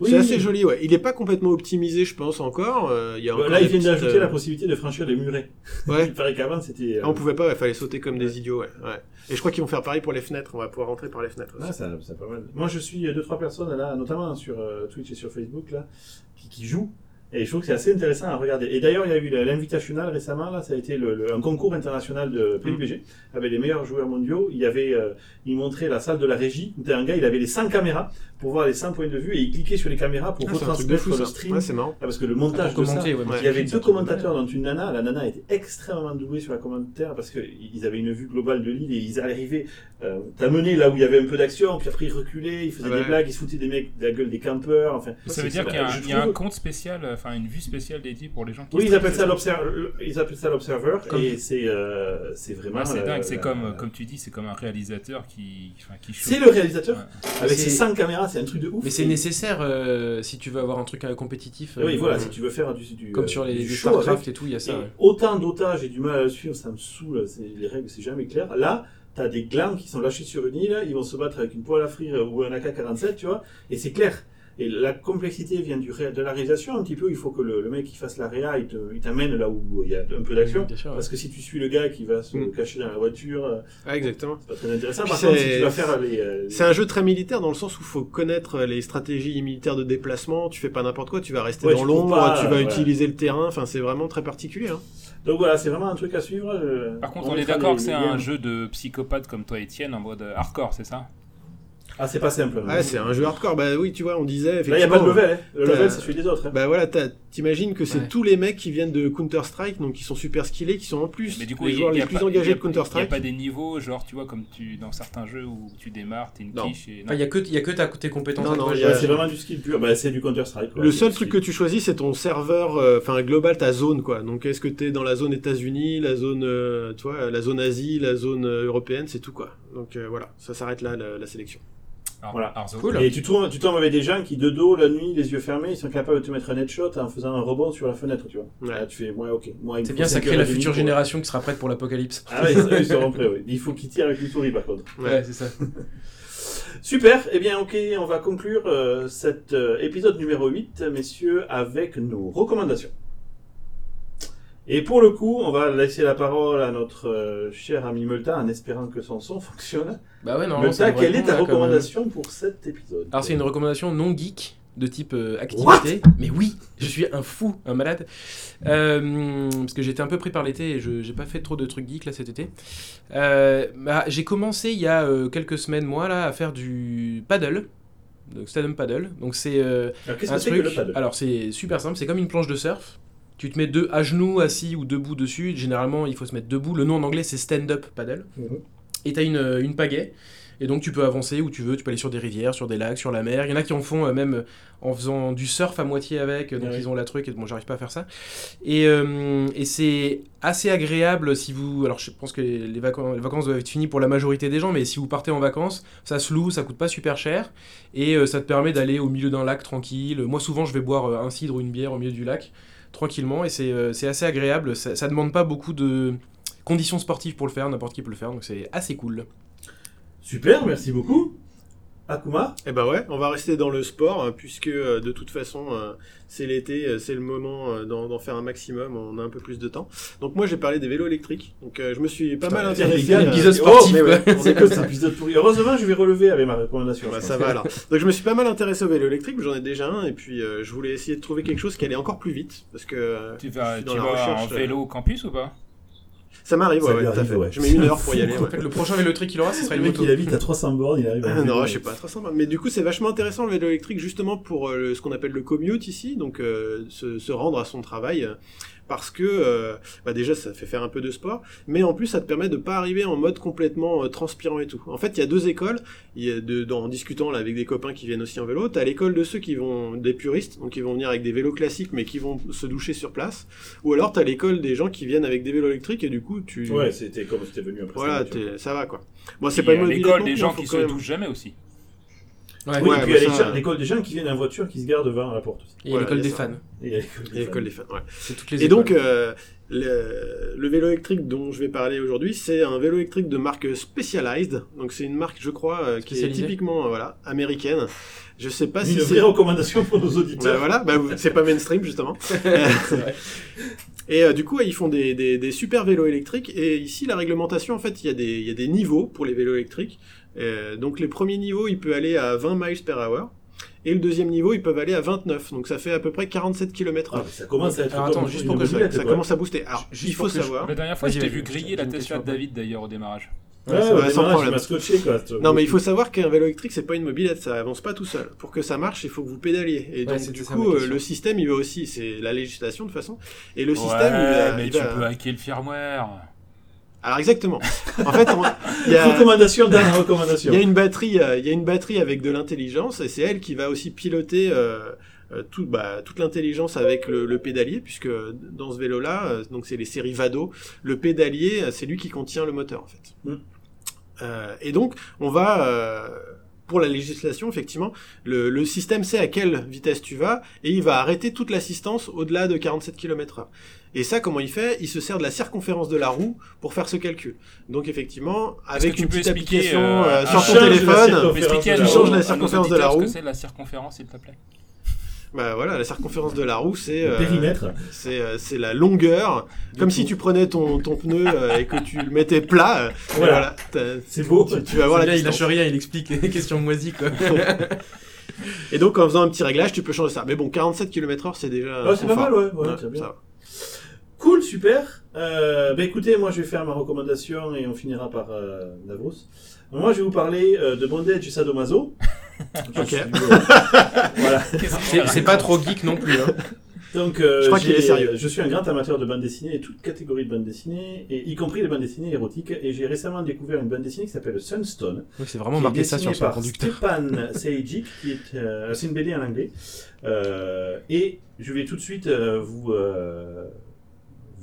Oui, c'est assez joli, ouais. Il est pas complètement optimisé, je pense encore. Euh, il y a Bah, encore Là, ils viennent petites, d'ajouter euh, la possibilité de franchir les murets. Ouais. Il paraît qu'avant, c'était. euh, Ah, on pouvait pas, il fallait sauter comme des idiots, ouais. ouais. Et je crois qu'ils vont faire pareil pour les fenêtres. On va pouvoir rentrer par les fenêtres. aussi. Ah, ça, ça pas mal. Moi, je suis euh, deux trois personnes là, notamment sur euh, Twitch et sur Facebook là, qui, qui jouent. Et je trouve que c'est assez intéressant à regarder. Et d'ailleurs, il y a eu l'invitational récemment, là, ça a été le, le- un concours international de PUBG, avec les meilleurs joueurs mondiaux. Il y avait, euh, il montrait la salle de la régie, un gars, il avait les 100 caméras pour voir les 100 points de vue, et il cliquait sur les caméras pour Ah, retransmettre fou, le stream. Ouais, c'est marrant. Ah, parce que le montage de ça, ouais, ouais. il y avait deux commentateurs, dont une nana. La nana était extrêmement douée sur la commentaire parce qu'ils avaient une vue globale de l'île et ils arrivaient euh, t'amener là où il y avait un peu d'action, puis après ils reculaient, ils faisaient Ouais. des blagues, ils se foutaient des mecs de la gueule des campeurs. Enfin, Ça veut dire qu'il y a, un- y a compte spécial, enfin une vue spéciale dédiée pour les gens qui. Oui, ils appellent ça l'observer, ils appellent ça l'observer Comme- et c'est euh, c'est vraiment. Ouais, c'est euh, dingue, c'est comme, comme tu dis, c'est comme un réalisateur qui, enfin, qui C'est le réalisateur avec ses 100 caméras, c'est un truc de ouf. Mais c'est nécessaire euh, si tu veux avoir un truc euh, compétitif. Oui, euh, voilà, si tu veux faire du, du Comme sur les, du les StarCraft et tout, il y a ça. Ouais. autant d'otages, j'ai du mal à le suivre, ça me saoule, les règles, c'est jamais clair. Là, t'as des glands qui sont lâchés sur une île, ils vont se battre avec une poêle à frire ou un AK-47, tu vois, et c'est clair. Et la complexité vient du ré- de la réalisation un petit peu. Il faut que le, le mec qui fasse la réa, il t'amène là où il y a un peu d'action. Parce que si tu suis le gars qui va se Mm. cacher dans la voiture, euh, Ouais, exactement. c'est pas très intéressant. Puis Par contre, si c'est- tu vas faire les. euh, C'est un jeu très militaire dans le sens où il faut connaître les stratégies militaires de déplacement. Tu fais pas n'importe quoi, tu vas rester Ouais, dans l'ombre, tu vas ouais. utiliser le terrain. Enfin, c'est vraiment très particulier. Hein. Donc voilà, c'est vraiment un truc à suivre. euh, Par contre, on, est mettra d'accord que c'est un jeu de psychopathe comme toi, Étienne, en mode hardcore, c'est ça? Ah, c'est pas simple. Ouais, c'est un jeu hardcore. Bah oui, tu vois, on disait Là, il effectivement. n'y a pas de level. Hein. Le level, c'est celui des autres. hein. Bah voilà, t'as- t'imagines que c'est Ouais. tous les mecs qui viennent de Counter Strike, donc qui sont super skillés, qui sont en plus Mais du coup, les il joueurs il y les plus pas- engagés il y a- de Counter Il n'y a Strike. pas des niveaux, genre, tu vois, comme tu dans certains jeux où tu démarres, t'es une Non. quiche et. Enfin, il y a que, il y a que ta, tes compétences. Non, non, il c'est vraiment du skill pur. Bah, c'est du Counter-Strike. Le seul truc que tu choisis, c'est ton serveur, euh, enfin global, ta zone quoi. Donc est-ce que t'es dans la zone États-Unis, la zone, euh, tu vois, la zone Asie, la zone euh, européenne, c'est tout quoi. Donc euh, voilà, ça s'arrête là la, la sélection. Alors, Voilà. Arzo. Cool. Et tu tombes, tu tombes avec des gens qui, de dos, la nuit, les yeux fermés, ils sont capables de te mettre un headshot en faisant un rebond sur la fenêtre, tu vois. Ouais. Là, tu fais, ouais, ok. C'est bien, ça crée la future pour- génération qui sera prête pour l'apocalypse. Ah ouais, ils seront prêts, oui. Il faut qu'ils tirent avec une souris, par contre. Ouais. c'est ça. Super, eh bien ok, on va conclure euh, cet euh, épisode numéro 8, messieurs, avec nos recommandations. Et pour le coup, on va laisser la parole à notre euh, cher ami Multa en espérant que son son fonctionne. Bah ouais, Multa, quelle est ta même. recommandation pour cet épisode Alors c'est une recommandation non geek de type euh, activité. Mais oui, je suis un fou, un malade. Euh, parce que j'étais un peu pris par l'été et je j'ai pas fait trop de trucs geek là cet été. Euh, bah, j'ai commencé il y a euh, quelques semaines moi là à faire du paddle. Donc stand-up paddle. Donc c'est euh, qu'est-ce un que c'est que truc. le paddle? Alors c'est super simple, c'est comme une planche de surf. Tu te mets deux à genoux, assis ou debout dessus. Généralement, il faut se mettre debout. Le nom en anglais, c'est stand-up paddle. Mhm. Et tu as une, une pagaie. Et donc, tu peux avancer où tu veux. Tu peux aller sur des rivières, sur des lacs, sur la mer. Il y en a qui en font euh, même euh, en faisant du surf à moitié avec. Donc, oui. ils ont la truc. Et bon, j'arrive pas à faire ça. Et, euh, et c'est assez agréable si vous. Alors, je pense que les vacances, les vacances doivent être finies pour la majorité des gens. Mais si vous partez en vacances, ça se loue, ça coûte pas super cher. Et euh, ça te permet d'aller au milieu d'un lac tranquille. Moi, souvent, je vais boire euh, un cidre ou une bière au milieu du lac tranquillement et c'est euh, c'est assez agréable. Ça, ça demande pas beaucoup de conditions sportives pour le faire, n'importe qui peut le faire, donc c'est assez cool. Super, merci beaucoup. Akuma? Et bah ouais, on va rester dans le sport hein, puisque euh, de toute façon euh, c'est l'été, euh, c'est le moment euh, d'en d'en faire un maximum, on a un peu plus de temps. Donc moi j'ai parlé des vélos électriques, donc euh, je me suis pas mal intéressé. les gars, euh, ils épisode disent- sportif, Oh, mais ouais, on est comme ça, épisode pourri. Heureusement, je vais relever avec ma recommandation. Bah, ça va alors. Donc je me suis pas mal intéressé au vélo électrique, j'en ai déjà un et puis euh, je voulais essayer de trouver quelque chose qui allait encore plus vite parce que euh, Tu vas, je suis tu dans la vas en euh, vélo au campus ou pas? Ça m'arrive, ouais, ouais, tout à arrive, fait. ouais. Je mets une heure pour y aller. Ouais. Le prochain vélo électrique qu'il aura, ce sera Le une mec, moto. il habite à 300 bornes, il arrive Ah, non, je sais pas, très sympa. Mais du coup, c'est vachement intéressant le vélo électrique justement pour euh, ce qu'on appelle le commute ici, donc euh, se, se rendre à son travail. Parce que euh, bah déjà ça fait faire un peu de sport, mais en plus ça te permet de pas arriver en mode complètement euh, transpirant et tout. En fait, il y a deux écoles. Il y a de, dans- en discutant là avec des copains qui viennent aussi en vélo, t'as l'école de ceux qui vont des puristes, donc qui vont venir avec des vélos classiques mais qui vont se doucher sur place, ou alors t'as l'école des gens qui viennent avec des vélos électriques et du coup tu Ouais, c'était comme si t'étais venu après. voilà, c'était ça va quoi. Bon, c'est pas une l'école des gens qui se touchent jamais aussi. Ouais. Oui, Ouais, et puis bah il y a ça- gens- l'école des gens qui viennent en voiture qui se gardent devant la porte aussi. Et il y a Voilà, l'école des ça. fans. Et il y a l'école des fans. des fans, ouais. C'est toutes les Et écoles. donc, euh, le, le vélo électrique dont je vais parler aujourd'hui, c'est un vélo électrique de marque Specialized. Donc, c'est une marque, je crois, euh, qui est typiquement euh, voilà, américaine. Je sais pas si Une c'est. vraie recommandation pour nos Bah, auditeurs. voilà, bah, c'est pas mainstream justement. vrai. et euh, du coup, ils font des, des, des super vélos électriques. Et ici, la réglementation, en fait, il y, a des- il y a des niveaux pour les vélos électriques. Euh, donc, les premiers niveaux, il peut aller à 20 miles per hour. Et le deuxième niveau, ils peuvent aller à 29. Donc, ça fait à peu près 47 km Ah, ça commence à être Alors, attends, juste pour que je- ça quoi. commence à booster. Alors, Juste il faut que je- savoir. La dernière fois, je t'ai vu griller la Tesla de. David d'ailleurs au démarrage. Ouais, Ouais, ouais, sans problème. m'a scotché, quoi. Non, mais il faut savoir qu'un vélo électrique, c'est pas une mobilette, ça avance pas tout seul. Pour que ça marche, il faut que vous pédaliez. Et Ouais, donc, du ça coup, euh, le système, il va aussi, c'est la législation de toute façon. Et le ouais, système, il va. mais il tu va- peux hacker le firmware. Alors, exactement. en fait, il y a. Recommandation Il y a une batterie, euh, il y a une batterie avec de l'intelligence et c'est elle qui va aussi piloter euh, euh, tout, bah, toute l'intelligence avec le, le pédalier puisque dans ce vélo-là, euh, donc c'est les séries Vado, le pédalier, c'est lui qui contient le moteur en fait. Mm. Euh, et donc on va euh, pour la législation, effectivement, le, le système sait à quelle vitesse tu vas et il va arrêter toute l'assistance au-delà de 47 km/h. Et ça, comment il fait? Il se sert de la circonférence de la roue pour faire ce calcul. Donc effectivement, avec une peux petite application euh, euh, sur ton téléphone, Tu nos- la circonférence de la roue. Ce que c'est la circonférence, s'il te plaît. bah voilà, la circonférence de la roue, c'est Le euh, périmètre. c'est euh, c'est la longueur, comme si tu prenais ton, ton pneu euh, et que tu le mettais plat. euh, Voilà. C'est beau. tu, tu vas voir la gars, il lâche rien, il explique. Question moisie, quoi. Et donc en faisant un petit réglage, tu peux changer ça. Mais bon, 47 km/h, c'est déjà. Ouais, c'est pas mal, ouais, ouais, c'est bien. ça. Cool, super. Euh, bah écoutez, moi je vais faire ma recommandation et on finira par euh, Davos. Moi je vais vous parler euh, de Bondage et Sadomaso. Je Ok. suis, euh, voilà. C'est c'est pas trop geek non plus. Hein. Donc, euh, Je crois j'ai- qu'il est sérieux. Je suis un grand amateur de bande dessinée et toute catégorie de bande dessinée, et y compris les bandes dessinées érotiques. Et j'ai récemment découvert une bande dessinée qui s'appelle Sunstone. Oui, c'est vraiment qui est marqué ça dessinée sur son par conducteur. Stepan qui est euh, c'est une BD en anglais. Euh, et je vais tout de suite euh, vous euh,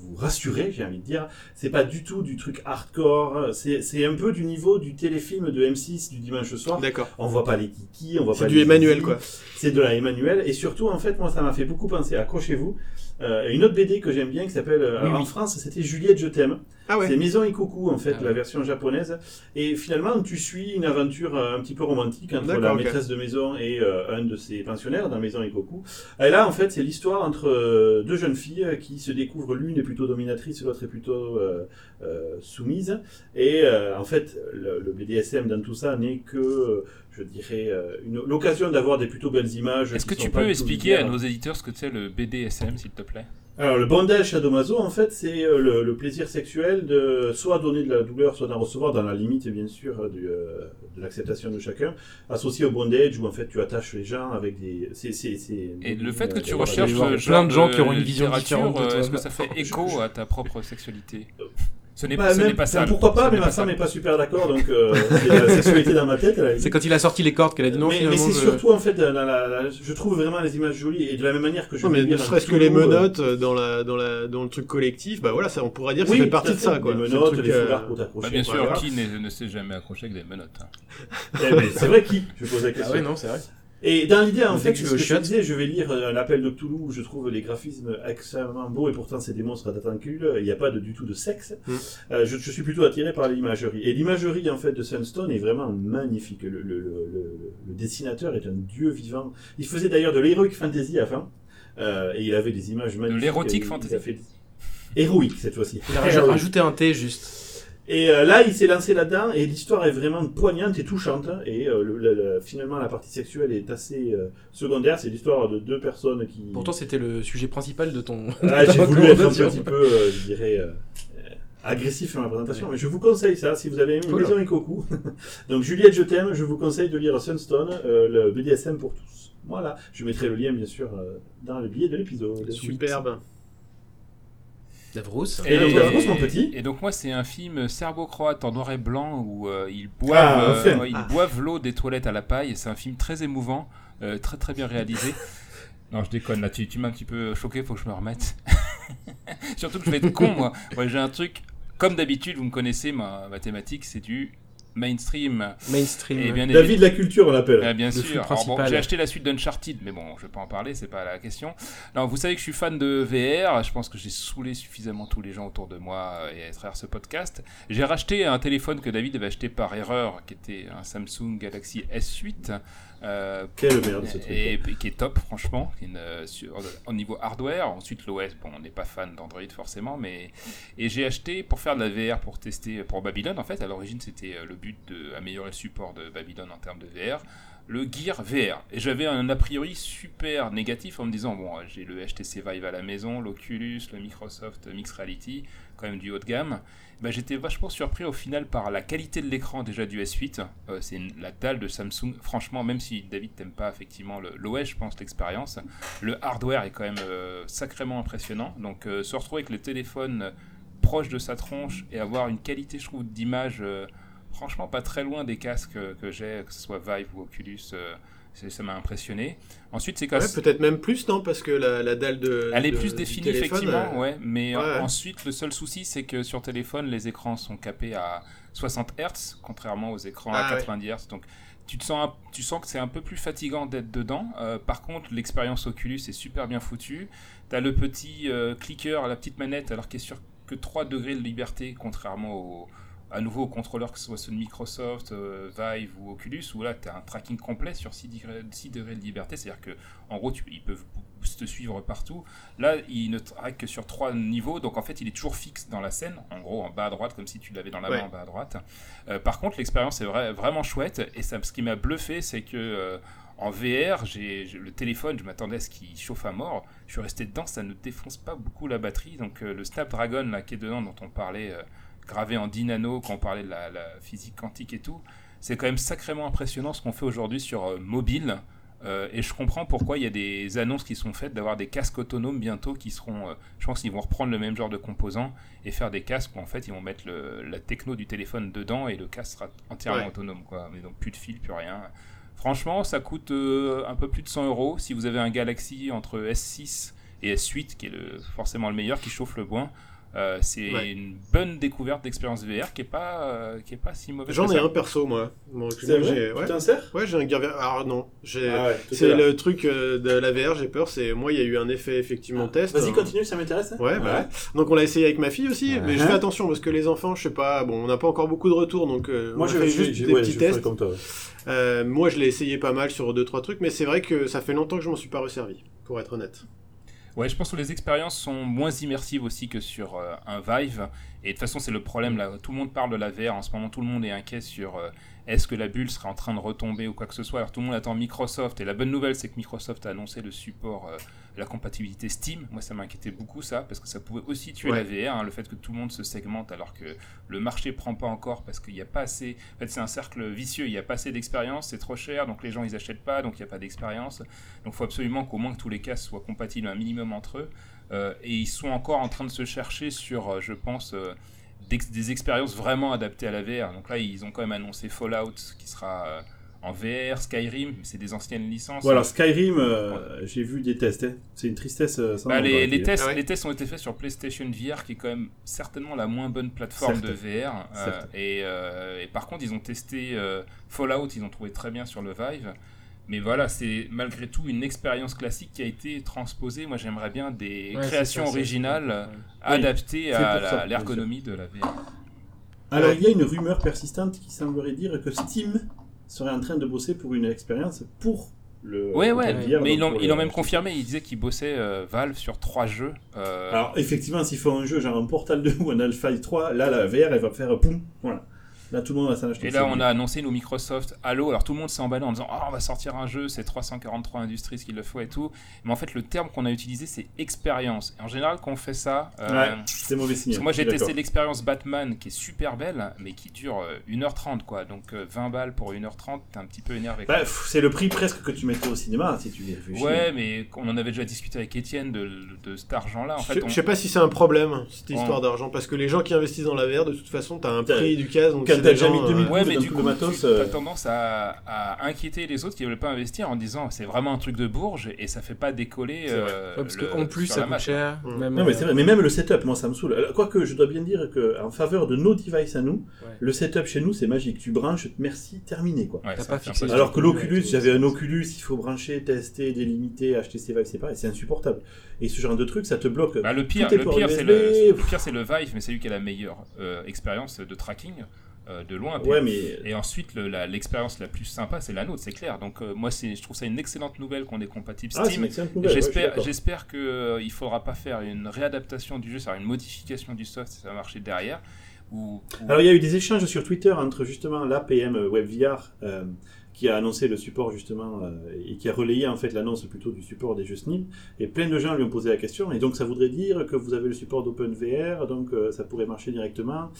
vous rassurer, j'ai envie de dire. C'est pas du tout du truc hardcore. C'est un peu du niveau du téléfilm de M6 du dimanche soir. D'accord. On voit pas les kikis, on voit pas C'est du Emmanuel, quoi. C'est de la Emmanuel. Et surtout, en fait, moi, ça m'a fait beaucoup penser, accrochez-vous, euh, une autre BD que j'aime bien qui s'appelle, euh, Oui, en oui. France, c'était Juliette, je t'aime. Ah ouais. C'est Maison Ikoku, en fait, Ah la version japonaise. Et finalement, tu suis une aventure euh, un petit peu romantique entre la maîtresse de maison et euh, un de ses pensionnaires dans Maison Ikoku. Et là, en fait, c'est l'histoire entre euh, deux jeunes filles euh, qui se découvrent. L'une est plutôt dominatrice, l'autre est plutôt euh, euh, soumise. Et euh, en fait, le, le BDSM dans tout ça n'est que, je dirais, une- l'occasion d'avoir des plutôt belles images. Est-ce que tu peux expliquer à nos éditeurs ce que c'est le BDSM, s'il te plaît? Alors, le bandage sadomaso, en fait, c'est euh, le, le plaisir sexuel de soit donner de la douleur, soit d'en recevoir, dans la limite, bien sûr, euh, du, euh, de l'acceptation de chacun, associé au bondage, où en fait tu attaches les gens avec des. Et le fait que tu recherches plein de gens qui auront une vision différente de toi. Est-ce que ça fait écho à ta propre sexualité? Ce n'est Bah, pas ça. pourquoi pas, mais ma ça. femme n'est pas super d'accord, donc euh, c'est la sexualité dans ma tête. C'est quand il a sorti les cordes qu'elle a dit non, mais, c'est je- surtout en fait, la- la- la- je trouve vraiment les images jolies et de la même manière que je. Non, mais ne serait-ce que les euh, menottes euh, dans la dans la dans le truc collectif, bah voilà, ça on pourrait dire que Oui, ça fait partie de ça quoi. Les menottes, truc, les euh, foulards pour t'accrocher. Bah, bien sûr, qui ne s'est jamais accroché avec des menottes hein Eh c'est vrai qui? Je pose la Ah question. ouais, non, c'est vrai. Et dans l'idée, en fait, ce que je disais, je vais lire euh, l'appel de Cthulhu, où je trouve les graphismes extrêmement beaux, et pourtant c'est des monstres à tentacules, il n'y a pas de, du tout de sexe. Mm. Euh, je, je suis plutôt attiré par l'imagerie. Et l'imagerie, en fait, de Sunstone est vraiment magnifique. Le, le, le, le- le dessinateur est un dieu vivant. Il faisait d'ailleurs de l'heroic fantasy avant, euh, et il avait des images magnifiques. Il- il fantasy. fait- Héroïque, cette fois-ci. Héroïque. rajouté un T juste. Et euh, là, il s'est lancé là-dedans, et l'histoire est vraiment poignante et touchante. Et euh, le- le- le- finalement, la partie sexuelle est assez euh, secondaire. C'est l'histoire de deux personnes qui. Pourtant, c'était le sujet principal de ton. Ah, j'ai voulu être un petit peu, euh, je dirais, agressif dans ma présentation. Mais je vous conseille ça, si vous avez aimé Cool. Maison et Coco. Donc, Juliette, je t'aime. Je vous conseille de lire Sunstone, euh, le BDSM pour tous. Voilà. Je mettrai le lien, bien sûr, euh, dans le billet de l'épisode. Superbe. Davros. Et Davros, mon petit. et donc moi c'est un film serbo-croate en noir et blanc où euh, ils boivent, Ah, euh, ouais, ils Ah. boivent l'eau des toilettes à la paille. et C'est un film très émouvant, euh, très très bien réalisé. non je déconne là, tu, tu m'as un petit peu choqué, faut que je me remette. Surtout que je vais être con moi. Ouais, J'ai un truc, comme d'habitude vous me connaissez, ma, ma thématique c'est du mainstream. Mainstream. Et bien David la culture, on l'appelle. Ah, bien Le sûr. bon, j'ai acheté la suite d'Uncharted, mais bon, je vais pas en parler, c'est pas la question. Non, vous savez que je suis fan de VR. Je pense que j'ai saoulé suffisamment tous les gens autour de moi euh, et à travers ce podcast. J'ai racheté un téléphone que David avait acheté par erreur, qui était un Samsung Galaxy S8. Euh, Quelle merde, ce truc. et, et qui est top, franchement, euh, sur, au niveau hardware. Ensuite, l'OS, bon, on n'est pas fan d'Android forcément, mais. Et j'ai acheté pour faire de la VR, pour tester pour Babylon. En fait, à l'origine, c'était euh, le but d'améliorer le support de Babylon en termes de VR. Le Gear VR. Et j'avais un a priori super négatif en me disant bon, j'ai le HTC Vive à la maison, l'Oculus, le Microsoft Mixed Reality, quand même du haut de gamme. Bah, j'étais vachement surpris au final par la qualité de l'écran déjà du S8. Euh, c'est la dalle de Samsung. Franchement, même si David t'aime pas effectivement l'OS, je pense l'expérience, le hardware est quand même euh, sacrément impressionnant. Donc euh, se retrouver avec le téléphone euh, proche de sa tronche et avoir une qualité, je trouve, d'image euh, franchement pas très loin des casques euh, que j'ai, que ce soit Vive ou Oculus. euh, ça m'a impressionné. Ensuite, c'est quand Ouais, peut-être même plus non parce que la, la dalle de elle est de- plus définie effectivement, euh, ouais. Mais ouais, ouais. ensuite, le seul souci, c'est que sur téléphone, les écrans sont capés à 60 Hz, contrairement aux écrans Ah, à ouais. 90 Hz. Donc, tu te sens, tu que c'est un peu plus fatigant d'être dedans. Euh, par contre, l'expérience Oculus est super bien foutue. T'as le petit euh, clicker, la petite manette, alors qu'il est sur que 3 degrés de liberté, contrairement au, à nouveau aux contrôleurs, que ce soit ceux de Microsoft, euh, Vive ou Oculus, où là, tu as un tracking complet sur 6 degrés, 6 degrés de liberté. C'est-à-dire que en gros, tu- ils peuvent te suivre partout. Là, il ne traque que sur 3 niveaux, donc en fait, il est toujours fixe dans la scène, en gros, en bas à droite, comme si tu l'avais dans la Ouais. main en bas à droite. Euh, par contre, l'expérience est vrai- vraiment chouette, et ça, ce qui m'a bluffé, c'est que euh, en VR, j'ai j'ai- le téléphone, je m'attendais à ce qu'il chauffe à mort. Je suis resté dedans, ça ne défonce pas beaucoup la batterie. Donc euh, le Snapdragon là, qui est dedans, dont on parlait, gravé en 10 nano, quand on parlait de la, la physique quantique et tout, c'est quand même sacrément impressionnant ce qu'on fait aujourd'hui sur euh, mobile. Euh, et je comprends pourquoi il y a des annonces qui sont faites d'avoir des casques autonomes bientôt qui seront. euh, je pense qu'ils vont reprendre le même genre de composants et faire des casques où en fait ils vont mettre le- la techno du téléphone dedans et le casque sera entièrement Ouais. autonome. Quoi. Mais donc plus de fil, plus rien. Franchement, ça coûte euh, un peu plus de 100 euros si vous avez un Galaxy entre S6 et S8, qui est le, forcément le meilleur, qui chauffe le bois. Euh, c'est Ouais. une bonne découverte d'expérience VR qui est pas euh, qui est pas si mauvaise. J'en ai un perso, moi. Bon, C'est j'ai- vrai ouais. Tu t'en sers Ouais, j'ai un Gear VR. Alors non, j'ai. Ah ouais, tout à c'est le truc euh, de la VR, j'ai peur. C'est moi, il y a eu un effet effectivement test. Vas-y, continue, ça m'intéresse. hein. Ouais, bah ouais. Donc on l'a essayé avec ma fille aussi, Ouais. mais je fais attention parce que les enfants, je sais pas, bon, on n'a pas encore beaucoup de retours, donc euh, Moi, on je fait vais juste des petits tests. comme toi. Euh, moi, je l'ai essayé pas mal sur deux trois trucs, mais c'est vrai que ça fait longtemps que je m'en suis pas resservi, pour être honnête. Ouais, je pense que les expériences sont moins immersives aussi que sur euh, un Vive. Et de toute façon, c'est le problème là. Tout le monde parle de la VR en ce moment. Tout le monde est inquiet sur euh, est-ce que la bulle sera en train de retomber ou quoi que ce soit. Alors tout le monde attend Microsoft. Et la bonne nouvelle, c'est que Microsoft a annoncé le support, euh, la compatibilité Steam. Moi, ça m'inquiétait beaucoup ça parce que ça pouvait aussi tuer Ouais. la VR. hein, le fait que tout le monde se segmente alors que le marché prend pas encore parce qu'il n'y a pas assez. En fait, c'est un cercle vicieux. Il n'y a pas assez d'expérience. C'est trop cher. Donc les gens ils achètent pas. Donc il n'y a pas d'expérience. Donc il faut absolument qu'au moins que tous les casques soient compatibles un minimum entre eux. Euh, et ils sont encore en train de se chercher sur, euh, je pense, euh, des expériences vraiment adaptées à la VR. Donc là, ils ont quand même annoncé Fallout qui sera euh, en VR, Skyrim, c'est des anciennes licences. Voilà, Skyrim, euh, j'ai vu des tests. hein. C'est une tristesse euh, sans Bah, les, les tests, Ah ouais. les tests ont été faits sur PlayStation VR, qui est quand même certainement la moins bonne plateforme Certes. de VR. euh, et, euh, et par contre, ils ont testé euh, Fallout, ils ont trouvé très bien sur le Vive. Mais voilà, c'est malgré tout une expérience classique qui a été transposée. Moi, j'aimerais bien des Ouais, créations ça, originales Ouais. adaptées à l'ergonomie de la VR. Alors, il y a une rumeur persistante qui semblerait dire que Steam serait en train de bosser pour une expérience pour le. Ouais, ouais, VR, mais ils le- l'ont même confirmé. Ils disaient qu'ils bossaient euh, Valve sur trois jeux. euh, Alors, effectivement, s'ils font un jeu genre un Portal 2 ou un Alpha 3, là, la VR, elle va faire poum. Voilà. Là, tout le monde va s'en acheter. Et là, on a annoncé nous Microsoft Halo. Alors tout le monde s'est emballé en disant Ah, on va sortir un jeu, c'est 343 Industries qu'il le faut et tout. Mais en fait, le terme qu'on a utilisé, c'est expérience. Et en général, quand on fait ça, euh, Ouais, c'est mauvais signe. parce que moi j'ai testé l'expérience Batman qui est super belle, mais qui dure euh, 1h30 quoi. Donc euh, 20 balles pour 1h30, t'es un petit peu énervé. Bah, c'est le prix presque que tu mettais au cinéma si tu réfléchis. ouais, mais on en avait déjà discuté avec Étienne de, de cet argent-là. En je, fait, je on- sais pas si c'est un problème cette histoire d'argent, parce que les gens qui investissent dans la VR, de toute façon, t'as un prix du donc c'est t'as déjà gens, mis 2000 euh, Ouais, mais du coup, matos, tu euh, as tendance à, à inquiéter les autres qui veulent pas investir en disant c'est vraiment un truc de bourge et ça fait pas décoller. Euh, Ouais, parce le- qu'en plus, ça coûte cher. Mm. Même, Non, mais euh, c'est vrai, mais même le setup, moi ça me saoule. Quoique, je dois bien dire que en faveur de nos devices à nous, Ouais. le setup chez nous c'est magique. Tu branches, merci, terminé quoi. Pas fixé Alors que l'Oculus, j'avais un Oculus, il faut brancher, tester, délimiter, acheter ses vibes, c'est pareil, c'est insupportable. Et ce genre de truc, ça te bloque. Bah, le pire, le pire, c'est le, le pire, c'est le Vive, mais c'est lui qui a la meilleure euh, expérience de tracking euh, de loin. Ouais, mais Et ensuite, le- la- l'expérience la, plus sympa, c'est la nôtre, c'est clair. Donc, euh, moi, je trouve ça une excellente nouvelle qu'on est compatible ah, Steam. ouais, J'espère, qu'il ne faudra pas faire une réadaptation du jeu, c'est-à-dire une modification du soft si ça va marcher derrière. Ou, ou- Alors il y a eu des échanges sur Twitter entre justement l'APM WebVR euh, qui a annoncé le support justement euh, et qui a relayé en fait l'annonce plutôt du support des jeux SNIP et plein de gens lui ont posé la question et donc ça voudrait dire que vous avez le support d'OpenVR donc euh, ça pourrait marcher directement.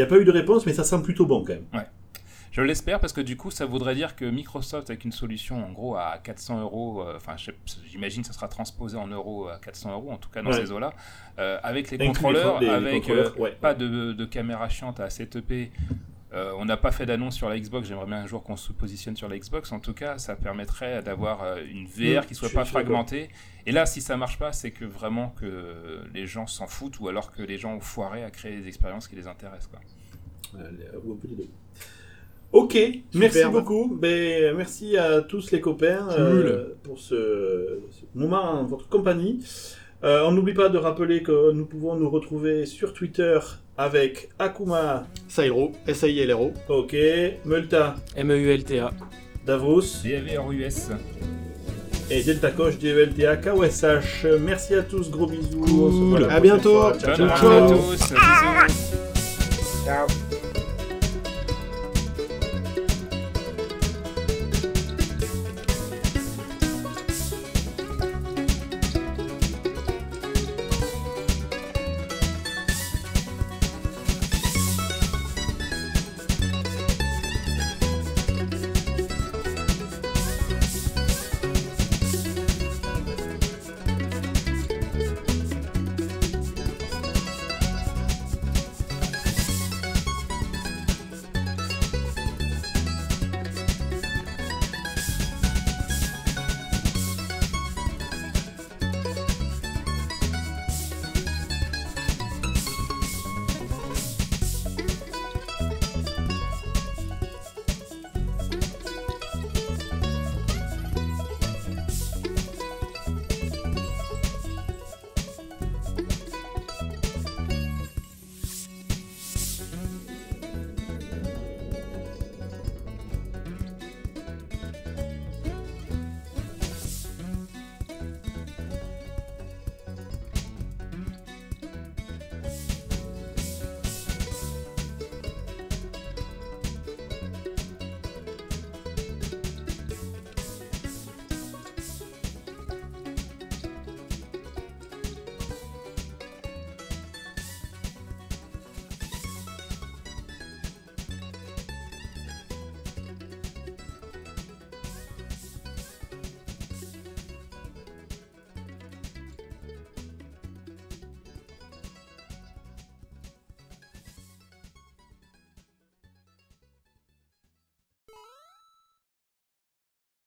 N'y a pas eu de réponse mais ça semble plutôt bon quand même. Je l'espère parce que du coup, ça voudrait dire que Microsoft, avec une solution en gros à 400 euros, euh, enfin, j'imagine que ça sera transposé en euros à 400 euros, en tout cas dans Ouais. ces eaux-là, euh, avec les contrôleurs, les- les avec contrôleurs, euh, ouais. pas de, de caméra chiante à 7EP. Euh, on n'a pas fait d'annonce sur la Xbox, j'aimerais bien un jour qu'on se positionne sur la Xbox. En tout cas, ça permettrait d'avoir euh, une VR Mm, qui soit pas fragmentée. Et là, si ça marche pas, c'est que vraiment que les gens s'en foutent ou alors que les gens ont foiré à créer des expériences qui les intéressent. Quoi. Euh, ou un peu des deux. Ok, merci beaucoup. Ben, merci à tous les copains euh, pour ce, ce moment en votre compagnie. Euh, on n'oublie pas de rappeler que nous pouvons nous retrouver sur Twitter avec Akuma, Sailro, S-A-I-L-R-O. ok, Multa, M-E-U-L-T-A. Davos DAVRUS. et Delta Coche, DELTA, KOSH. Merci à tous, gros bisous. On se voit la À bientôt. Ciao, ciao. à tous. Bisous. Ciao.